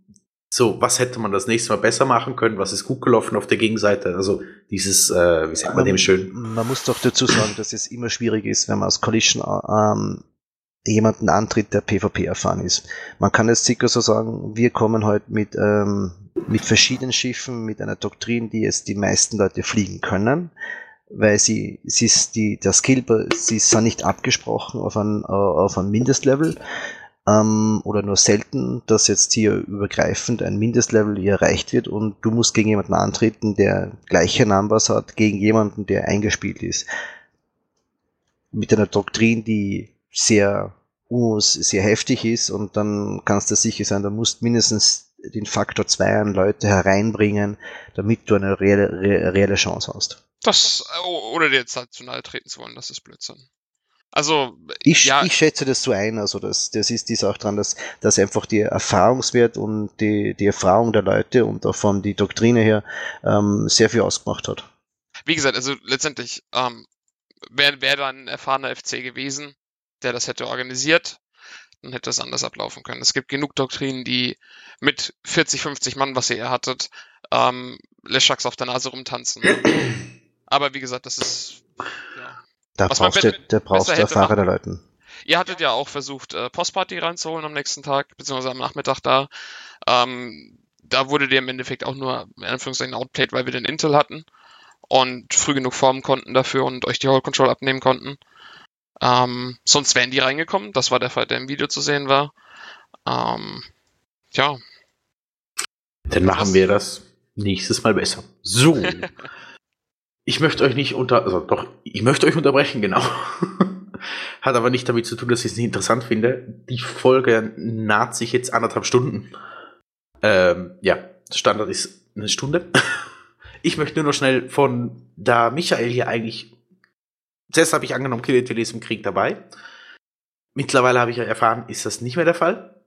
so, was hätte man das nächste Mal besser machen können? Was ist gut gelaufen auf der Gegenseite? Also dieses, äh, wie sagt man dem schön? Man muss doch dazu sagen, dass es immer schwierig ist, wenn man als Collision ähm, jemanden antritt, der PvP erfahren ist. Man kann es sicher so sagen, wir kommen heute mit, ähm, mit verschiedenen Schiffen, mit einer Doktrin, die es die meisten Leute fliegen können, weil sie, sie ist die, der Skill, sie sind nicht abgesprochen auf ein, äh, auf ein Mindestlevel ähm, oder nur selten, dass jetzt hier übergreifend ein Mindestlevel hier erreicht wird und du musst gegen jemanden antreten, der gleiche Numbers hat, gegen jemanden, der eingespielt ist. Mit einer Doktrin, die sehr, sehr heftig ist und dann kannst du sicher sein, du musst mindestens den Faktor 2 an Leute hereinbringen, damit du eine reelle, re- reelle Chance hast. Das, oh, ohne dir jetzt halt zu nahe treten zu wollen, das ist Blödsinn. Also, Ich, ja, ich schätze das so ein, also das, das ist dies auch dran, dass, dass einfach die Erfahrungswert und die, die Erfahrung der Leute und auch von die Doktrine her ähm, sehr viel ausgemacht hat. wie gesagt, also letztendlich ähm, wäre wär da ein erfahrener FC gewesen, der das hätte organisiert, dann hätte es anders ablaufen können. Es gibt genug Doktrinen, die mit 40, 50 Mann, was ihr hier hattet, ähm, Leschaks auf der Nase rumtanzen. Aber wie gesagt, das ist ja, Da Was man brauchst du, be- da brauchst du erfahrene Leute. Ihr hattet ja auch versucht, äh, Postparty reinzuholen am nächsten Tag, beziehungsweise am Nachmittag da. Ähm, da wurde dir im Endeffekt auch nur, in Anführungszeichen, outplayed, weil wir den Intel hatten und früh genug formen konnten dafür und euch die Hold Control abnehmen konnten. Ähm, sonst wären die reingekommen. Das war der Fall, der im Video zu sehen war. Ähm, ja, Dann machen wir das nächstes Mal besser. So. ich möchte euch nicht unter, also doch, ich möchte euch unterbrechen, genau. Hat aber nicht damit zu tun, dass ich es nicht interessant finde. Die Folge naht sich jetzt anderthalb Stunden. Ähm, ja, Standard ist eine Stunde. Ich möchte nur noch schnell von, da Michael hier eigentlich, zuerst habe ich angenommen, Killet ist im Krieg dabei. Mittlerweile habe ich erfahren, ist das nicht mehr der Fall.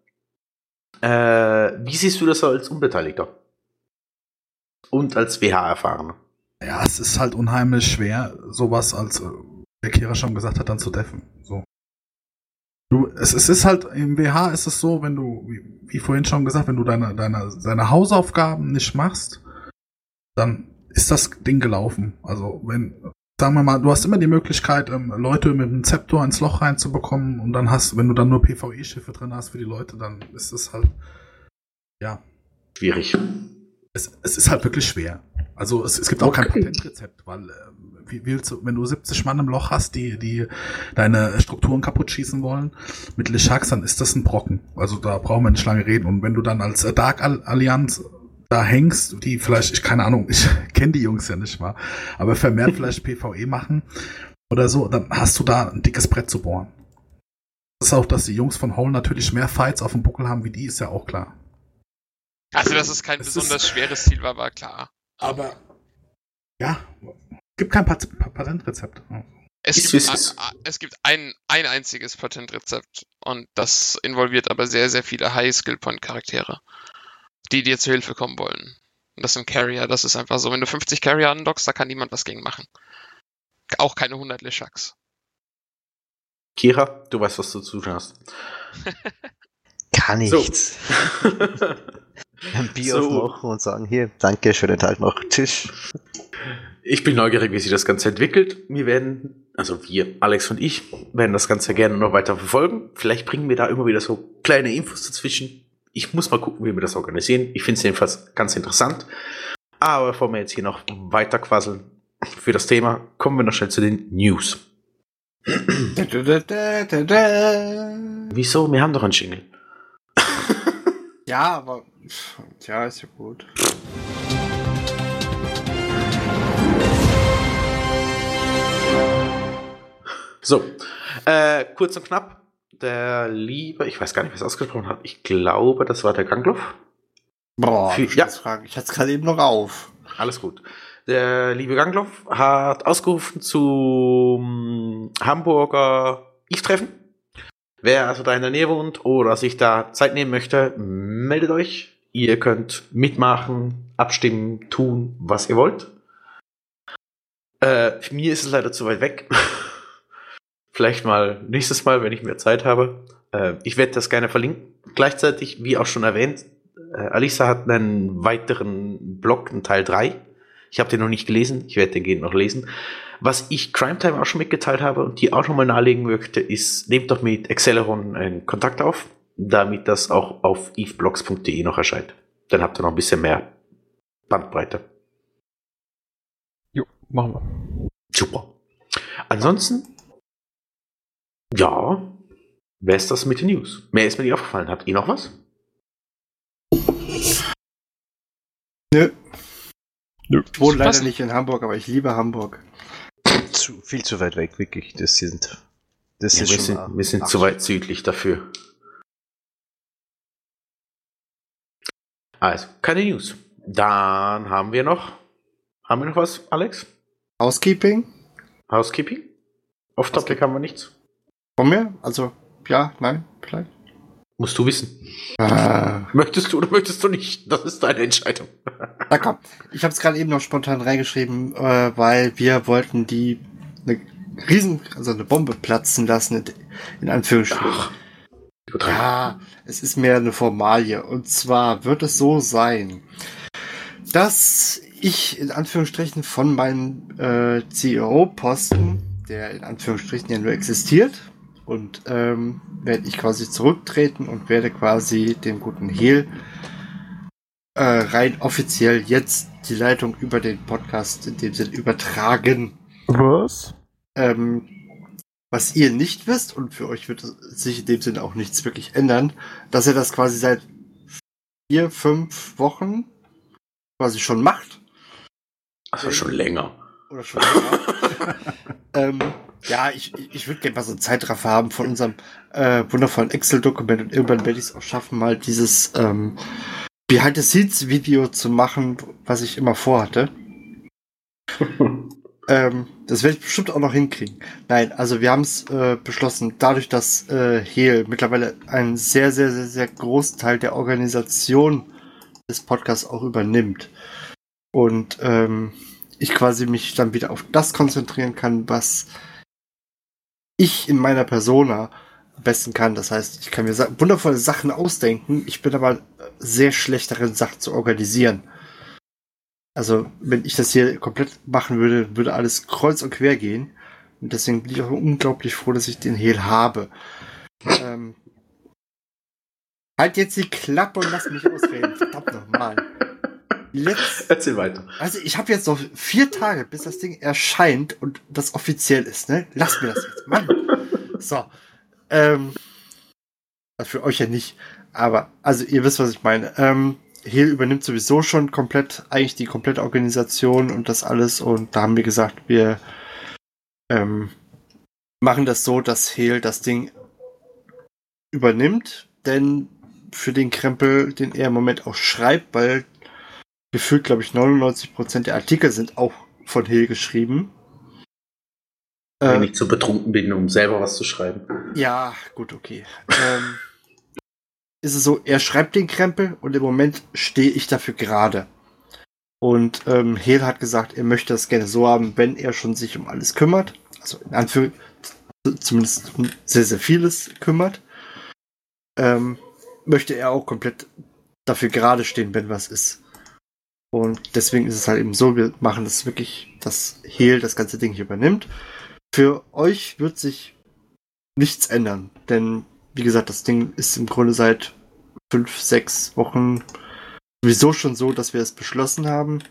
Äh, wie siehst du das als Unbeteiligter? Und als WH-Erfahrener? Ja, es ist halt unheimlich schwer, sowas als äh, der Kira schon gesagt hat, dann zu deffen. So. Du, es, es ist halt, im WH ist es so, wenn du, wie, wie vorhin schon gesagt, wenn du deine, deine, deine Hausaufgaben nicht machst, dann ist das Ding gelaufen. Also wenn, sagen wir mal, du hast immer die Möglichkeit, ähm, Leute mit einem Zeptor ins Loch reinzubekommen und dann hast, wenn du dann nur PvE-Schiffe drin hast für die Leute, dann ist es halt, ja, Schwierig. Es, es ist halt wirklich schwer. Also es, es gibt auch kein Okay. Patentrezept, weil äh, wie willst du, wenn du 70 Mann im Loch hast, die, die deine Strukturen kaputt schießen wollen, mit Lishaks, dann ist das ein Brocken. Also da brauchen wir nicht lange reden. Und wenn du dann als Dark Al- Allianz da hängst, die vielleicht, ich keine Ahnung, ich kenne die Jungs ja nicht mal, aber vermehrt vielleicht PvE machen oder so, dann hast du da ein dickes Brett zu bohren. Das ist auch, dass die Jungs von Hole natürlich mehr Fights auf dem Buckel haben wie die, ist ja auch klar. Also dass es kein Es ist- besonders schweres Ziel war, war klar. Aber ja, gibt kein Pat Pa- Patentrezept. Es Ist, gibt, wie es ist. gibt ein, ein einziges Patentrezept und das involviert aber sehr, sehr viele High-Skill-Point-Charaktere, die dir zu Hilfe kommen wollen. Und das sind Carrier, das ist einfach so. Wenn du 50 Carrier andockst, da kann niemand was gegen machen. Auch keine 100 Lishaks. Kira, du weißt, was du zu tun hast. Kann So. Ein Bier So. aufmachen und sagen, hier, danke, schönen Tag noch. Tschüss. Ich bin neugierig, wie sich das Ganze entwickelt. Wir werden, also wir, Alex und ich, werden das Ganze gerne noch weiter verfolgen. Vielleicht bringen wir da immer wieder so kleine Infos dazwischen. Ich muss mal gucken, wie wir das organisieren. Ich finde es jedenfalls ganz interessant. Aber bevor wir jetzt hier noch weiter quasseln für das Thema, kommen wir noch schnell zu den News. Wieso? Wir haben doch einen Jingle. Ja, aber. Ja, ist ja gut. So, äh, kurz und knapp. Der liebe, ich weiß gar nicht, wer es ausgesprochen hat. Ich glaube, das war der Gangloff. Boah, Für- ja. Fragen. Ich hatte es gerade eben noch auf. Alles gut. Der liebe Gangloff hat ausgerufen zum Hamburger Eve-Treffen. Wer also da in der Nähe wohnt oder sich da Zeit nehmen möchte, meldet euch. Ihr könnt mitmachen, abstimmen, tun, was ihr wollt. Äh, für mir ist es leider zu weit weg. Vielleicht mal nächstes Mal, wenn ich mehr Zeit habe. Äh, ich werde das gerne verlinken. Gleichzeitig, wie auch schon erwähnt, äh, Alisa hat einen weiteren Blog, einen Teil 3. Ich habe den noch nicht gelesen, ich werde den gehen noch lesen. Was ich Crime Time auch schon mitgeteilt habe und die auch nochmal nahelegen möchte, ist, nehmt doch mit Acceleron einen Kontakt auf, damit das auch auf eveblogs.de noch erscheint. Dann habt ihr noch ein bisschen mehr Bandbreite. Jo, machen wir. Super. Ansonsten, ja, wer ist das mit den News? Mehr ist mir nicht aufgefallen. Habt ihr noch was? Nö. Nö. Ich wohne leider nicht in Hamburg, aber ich liebe Hamburg. Zu, viel zu weit weg, wirklich. Das sind. Das Ja, ist wir, sind, wir sind zu weit südlich dafür. Also, keine News. Dann haben wir noch. Haben wir noch was, Alex? Housekeeping? Housekeeping? Off Topic haben wir nichts. Von mir? Also, ja, nein, vielleicht. Musst du wissen. Ah, Möchtest du oder möchtest du nicht? Das ist deine Entscheidung. na komm. Ich habe es gerade eben noch spontan reingeschrieben, äh, weil wir wollten die eine riesen, also eine Bombe platzen lassen, in, in Anführungsstrichen. Ach. Ja, es ist mehr eine Formalie. Und zwar wird es so sein, dass ich in Anführungsstrichen von meinem äh, CEO-Posten der in Anführungsstrichen ja nur existiert. Und ähm, werde ich quasi zurücktreten und werde quasi dem guten Hehl äh, rein offiziell jetzt die Leitung über den Podcast in dem Sinn übertragen. Was? Ähm, was ihr nicht wisst, und für euch wird sich in dem Sinne auch nichts wirklich ändern, dass er das quasi seit vier, fünf Wochen quasi schon macht. Also schon länger. Oder schon länger. ähm, ja, ich, ich würde gerne mal so einen Zeitraffer haben von unserem äh, wundervollen Excel-Dokument und irgendwann werde ich es auch schaffen, mal dieses ähm, Behind-the-Scenes-Video zu machen, was ich immer vorhatte. ähm, das werde ich bestimmt auch noch hinkriegen. Nein, also wir haben es äh, beschlossen, dadurch, dass äh, Hehl mittlerweile einen sehr, sehr, sehr, sehr großen Teil der Organisation des Podcasts auch übernimmt und ähm, ich quasi mich dann wieder auf das konzentrieren kann, was ich in meiner Persona am besten kann. Das heißt, ich kann mir wundervolle Sachen ausdenken. Ich bin aber sehr schlecht darin, Sachen zu organisieren. Also, wenn ich das hier komplett machen würde, würde alles kreuz und quer gehen. Und deswegen bin ich auch unglaublich froh, dass ich den Hehl habe. Ähm, halt jetzt die Klappe und lass mich ausreden. Verdammt nochmal. Letz Erzähl weiter. also ich habe jetzt noch vier Tage, bis das Ding erscheint und das offiziell ist, ne? Lass mir das jetzt, Mann. So. Ähm, für euch ja nicht. Aber, also ihr wisst, was ich meine. Ähm, Hehl übernimmt sowieso schon komplett, eigentlich die komplette Organisation und das alles. Und da haben wir gesagt, wir ähm, machen das so, dass Hehl das Ding übernimmt. Denn für den Krempel, den er im Moment auch schreibt, weil gefühlt, glaube ich, 99% der Artikel sind auch von Hill geschrieben. Wenn Äh, ich zu betrunken bin, um selber was zu schreiben. ja, gut, okay. ähm, ist es so, er schreibt den Krempel und im Moment stehe ich dafür gerade. Und ähm, Hehl hat gesagt, er möchte das gerne so haben, wenn er schon sich um alles kümmert. Also in Anführung zumindest um sehr, sehr vieles kümmert. Ähm, möchte er auch komplett dafür gerade stehen, wenn was ist. Und deswegen ist es halt eben so, wir machen das wirklich, dass Hehl das ganze Ding hier übernimmt. Für euch wird sich nichts ändern, denn wie gesagt, das Ding ist im Grunde seit fünf, sechs Wochen sowieso schon so, dass wir es beschlossen haben.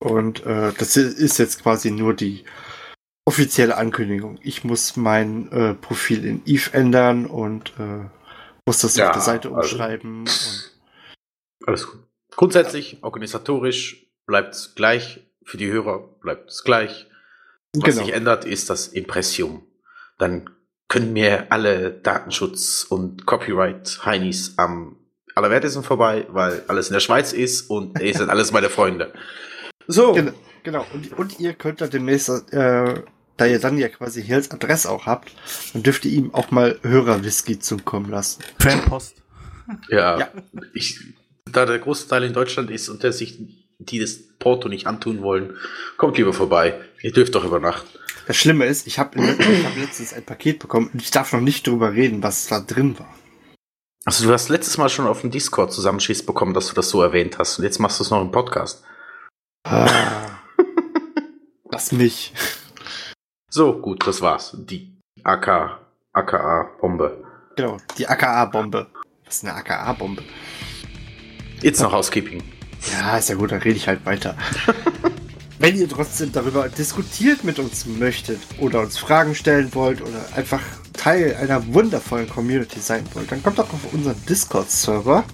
Und äh, das ist jetzt quasi nur die offizielle Ankündigung. Ich muss mein äh, Profil in Eve ändern und äh, muss das Ja, auf der Seite also- umschreiben. Und Alles gut. Grundsätzlich, organisatorisch bleibt es gleich. Für die Hörer bleibt es gleich. Was genau. sich ändert, ist das Impressium. Dann können mir alle Datenschutz- und Copyright-Heinis am allerwertesten vorbei, weil alles in der Schweiz ist und ihr sind alles meine Freunde. So. Genau, genau. Und, und ihr könnt da demnächst, äh, da ihr dann ja quasi Hills Adresse auch habt, dann dürft ihr ihm auch mal Hörerwhisky zukommen lassen. Fanpost. Ja, Ja. Ich, da der große Teil in Deutschland ist und der sich die das Porto nicht antun wollen, kommt lieber vorbei. Ihr dürft doch übernachten. Das Schlimme ist, ich habe hab letztens ein Paket bekommen und ich darf noch nicht drüber reden, was da drin war. Also du hast letztes Mal schon auf dem Discord zusammenschiss bekommen, dass du das so erwähnt hast und jetzt machst du es noch im Podcast. Ah. Lass mich. So, gut, das war's. Die AK, AKA-Bombe. Genau, die AKA-Bombe. Was ist eine AKA-Bombe? Jetzt noch Housekeeping. Ja, ist ja gut, dann rede ich halt weiter. Wenn ihr trotzdem darüber diskutiert mit uns möchtet oder uns Fragen stellen wollt oder einfach Teil einer wundervollen Community sein wollt, dann kommt doch auf unseren Discord-Server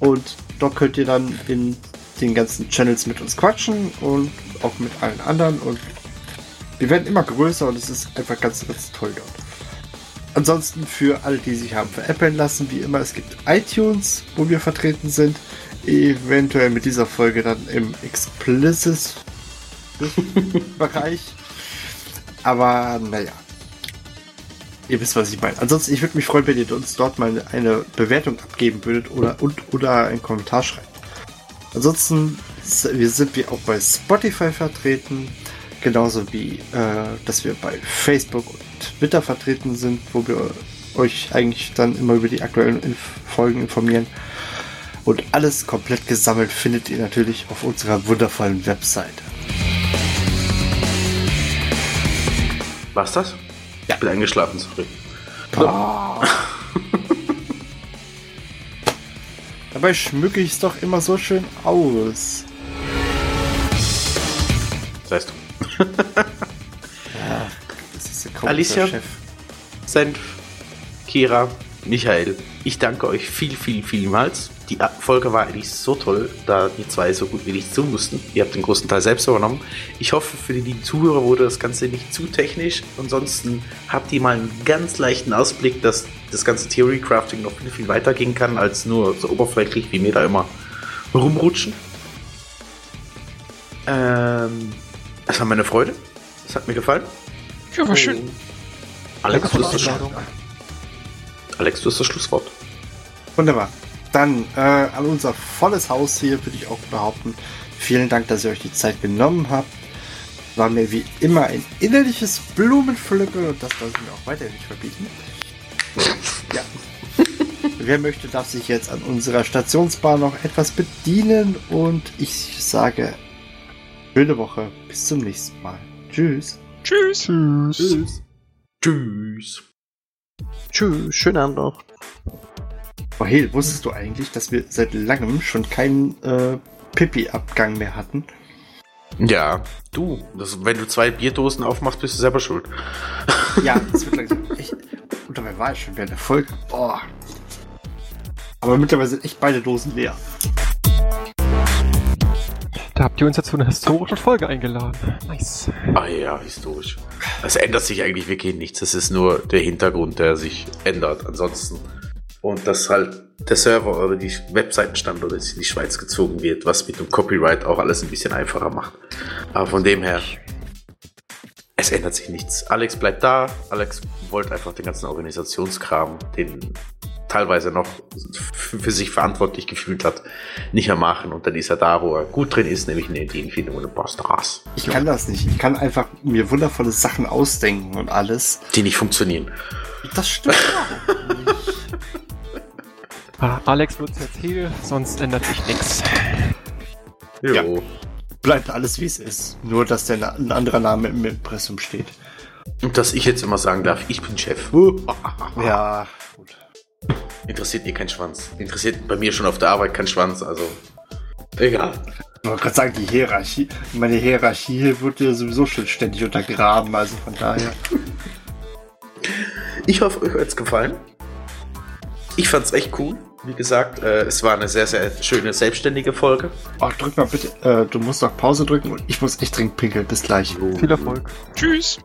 und dort könnt ihr dann in den ganzen Channels mit uns quatschen und auch mit allen anderen und wir werden immer größer und es ist einfach ganz, ganz toll dort. Ansonsten für alle, die sich haben veräppeln lassen, wie immer, es gibt iTunes, wo wir vertreten sind. Eventuell mit dieser Folge dann im Explicit Bereich. Aber naja. Ihr wisst, was ich meine. Ansonsten, ich würde mich freuen, wenn ihr uns dort mal eine Bewertung abgeben würdet oder und oder einen Kommentar schreibt. Ansonsten wir sind wir auch bei Spotify vertreten, genauso wie äh, dass wir bei Facebook und Twitter vertreten sind, wo wir euch eigentlich dann immer über die aktuellen Inf Folgen informieren. Und alles komplett gesammelt findet ihr natürlich auf unserer wundervollen Webseite. War's das? Ja. Ich bin eingeschlafen, sorry. Dabei schmücke ich es doch immer so schön aus. Weißt du. Das ist der Alicia? Chef. Senf, Kira, Michael, ich danke euch viel, viel, vielmals. Die Folge war eigentlich so toll, da die zwei so gut wie nichts tun mussten. Ihr habt den großen Teil selbst übernommen. Ich hoffe, für die lieben Zuhörer wurde das Ganze nicht zu technisch. Ansonsten habt ihr mal einen ganz leichten Ausblick, dass das ganze Theory Crafting noch viel, viel weiter gehen kann, als nur so oberflächlich, wie mir da immer rumrutschen. Ähm, es war meine Freude. Es hat mir gefallen. Ja, war schön. Alex, du hast das. Alex, du hast das Schlusswort. Wunderbar. Dann äh, an unser volles Haus hier würde ich auch behaupten. Vielen Dank, dass ihr euch die Zeit genommen habt. War mir wie immer ein innerliches Blumenpflücken und das lasse ich mir auch weiterhin nicht verbieten. Ja. Wer möchte, darf sich jetzt an unserer Stationsbar noch etwas bedienen und ich sage, schöne Woche. Bis zum nächsten Mal. Tschüss. Tschüss. Tschüss. Tschüss. Tschüss, schönen Abend noch. Oh, Hel, wusstest du eigentlich, dass wir seit langem schon keinen äh, Pipi-Abgang mehr hatten? Ja, du, das, wenn du zwei Bierdosen aufmachst, bist du selber schuld. Ja, das wird langsam echt. Und dabei war ich schon während der Folge. Boah. Aber mittlerweile sind echt beide Dosen leer. Da habt ihr uns jetzt zu einer historischen Folge eingeladen. Nice. Ah ja, historisch. Es ändert sich eigentlich wirklich nichts. Es ist nur der Hintergrund, der sich ändert. Ansonsten. Und dass halt der Server oder die Webseitenstandort jetzt in die Schweiz gezogen wird, was mit dem Copyright auch alles ein bisschen einfacher macht. Aber von dem her, es ändert sich nichts. Alex bleibt da. Alex wollte einfach den ganzen Organisationskram, den teilweise noch für sich verantwortlich gefühlt hat, nicht mehr machen. Und dann ist er da, wo er gut drin ist, nämlich in der Ideenfindung und im Bastras. Ich kann das nicht. Ich kann einfach mir wundervolle Sachen ausdenken und alles. Die nicht funktionieren. Das stimmt auch. Ah, Alex wird jetzt Hehl, sonst ändert sich nichts. Jo. Ja. Bleibt alles wie es ist. Nur, dass der Na- ein anderer Name im Impressum steht. Und dass ich jetzt immer sagen darf, ich bin Chef. Ja. Interessiert ihr kein Schwanz. Interessiert bei mir schon auf der Arbeit kein Schwanz, also. Egal. Ich wollte gerade sagen, die Hierarchie, meine Hierarchie hier wird ja sowieso schon ständig untergraben, also von daher. Ich hoffe, euch hat es gefallen. Ich fand's echt cool. Wie gesagt, äh, es war eine sehr, sehr schöne selbstständige Folge. Oh, drück mal bitte, äh, du musst doch Pause drücken und ich muss echt dringend pinkeln. Bis gleich. Viel Erfolg. Tschüss.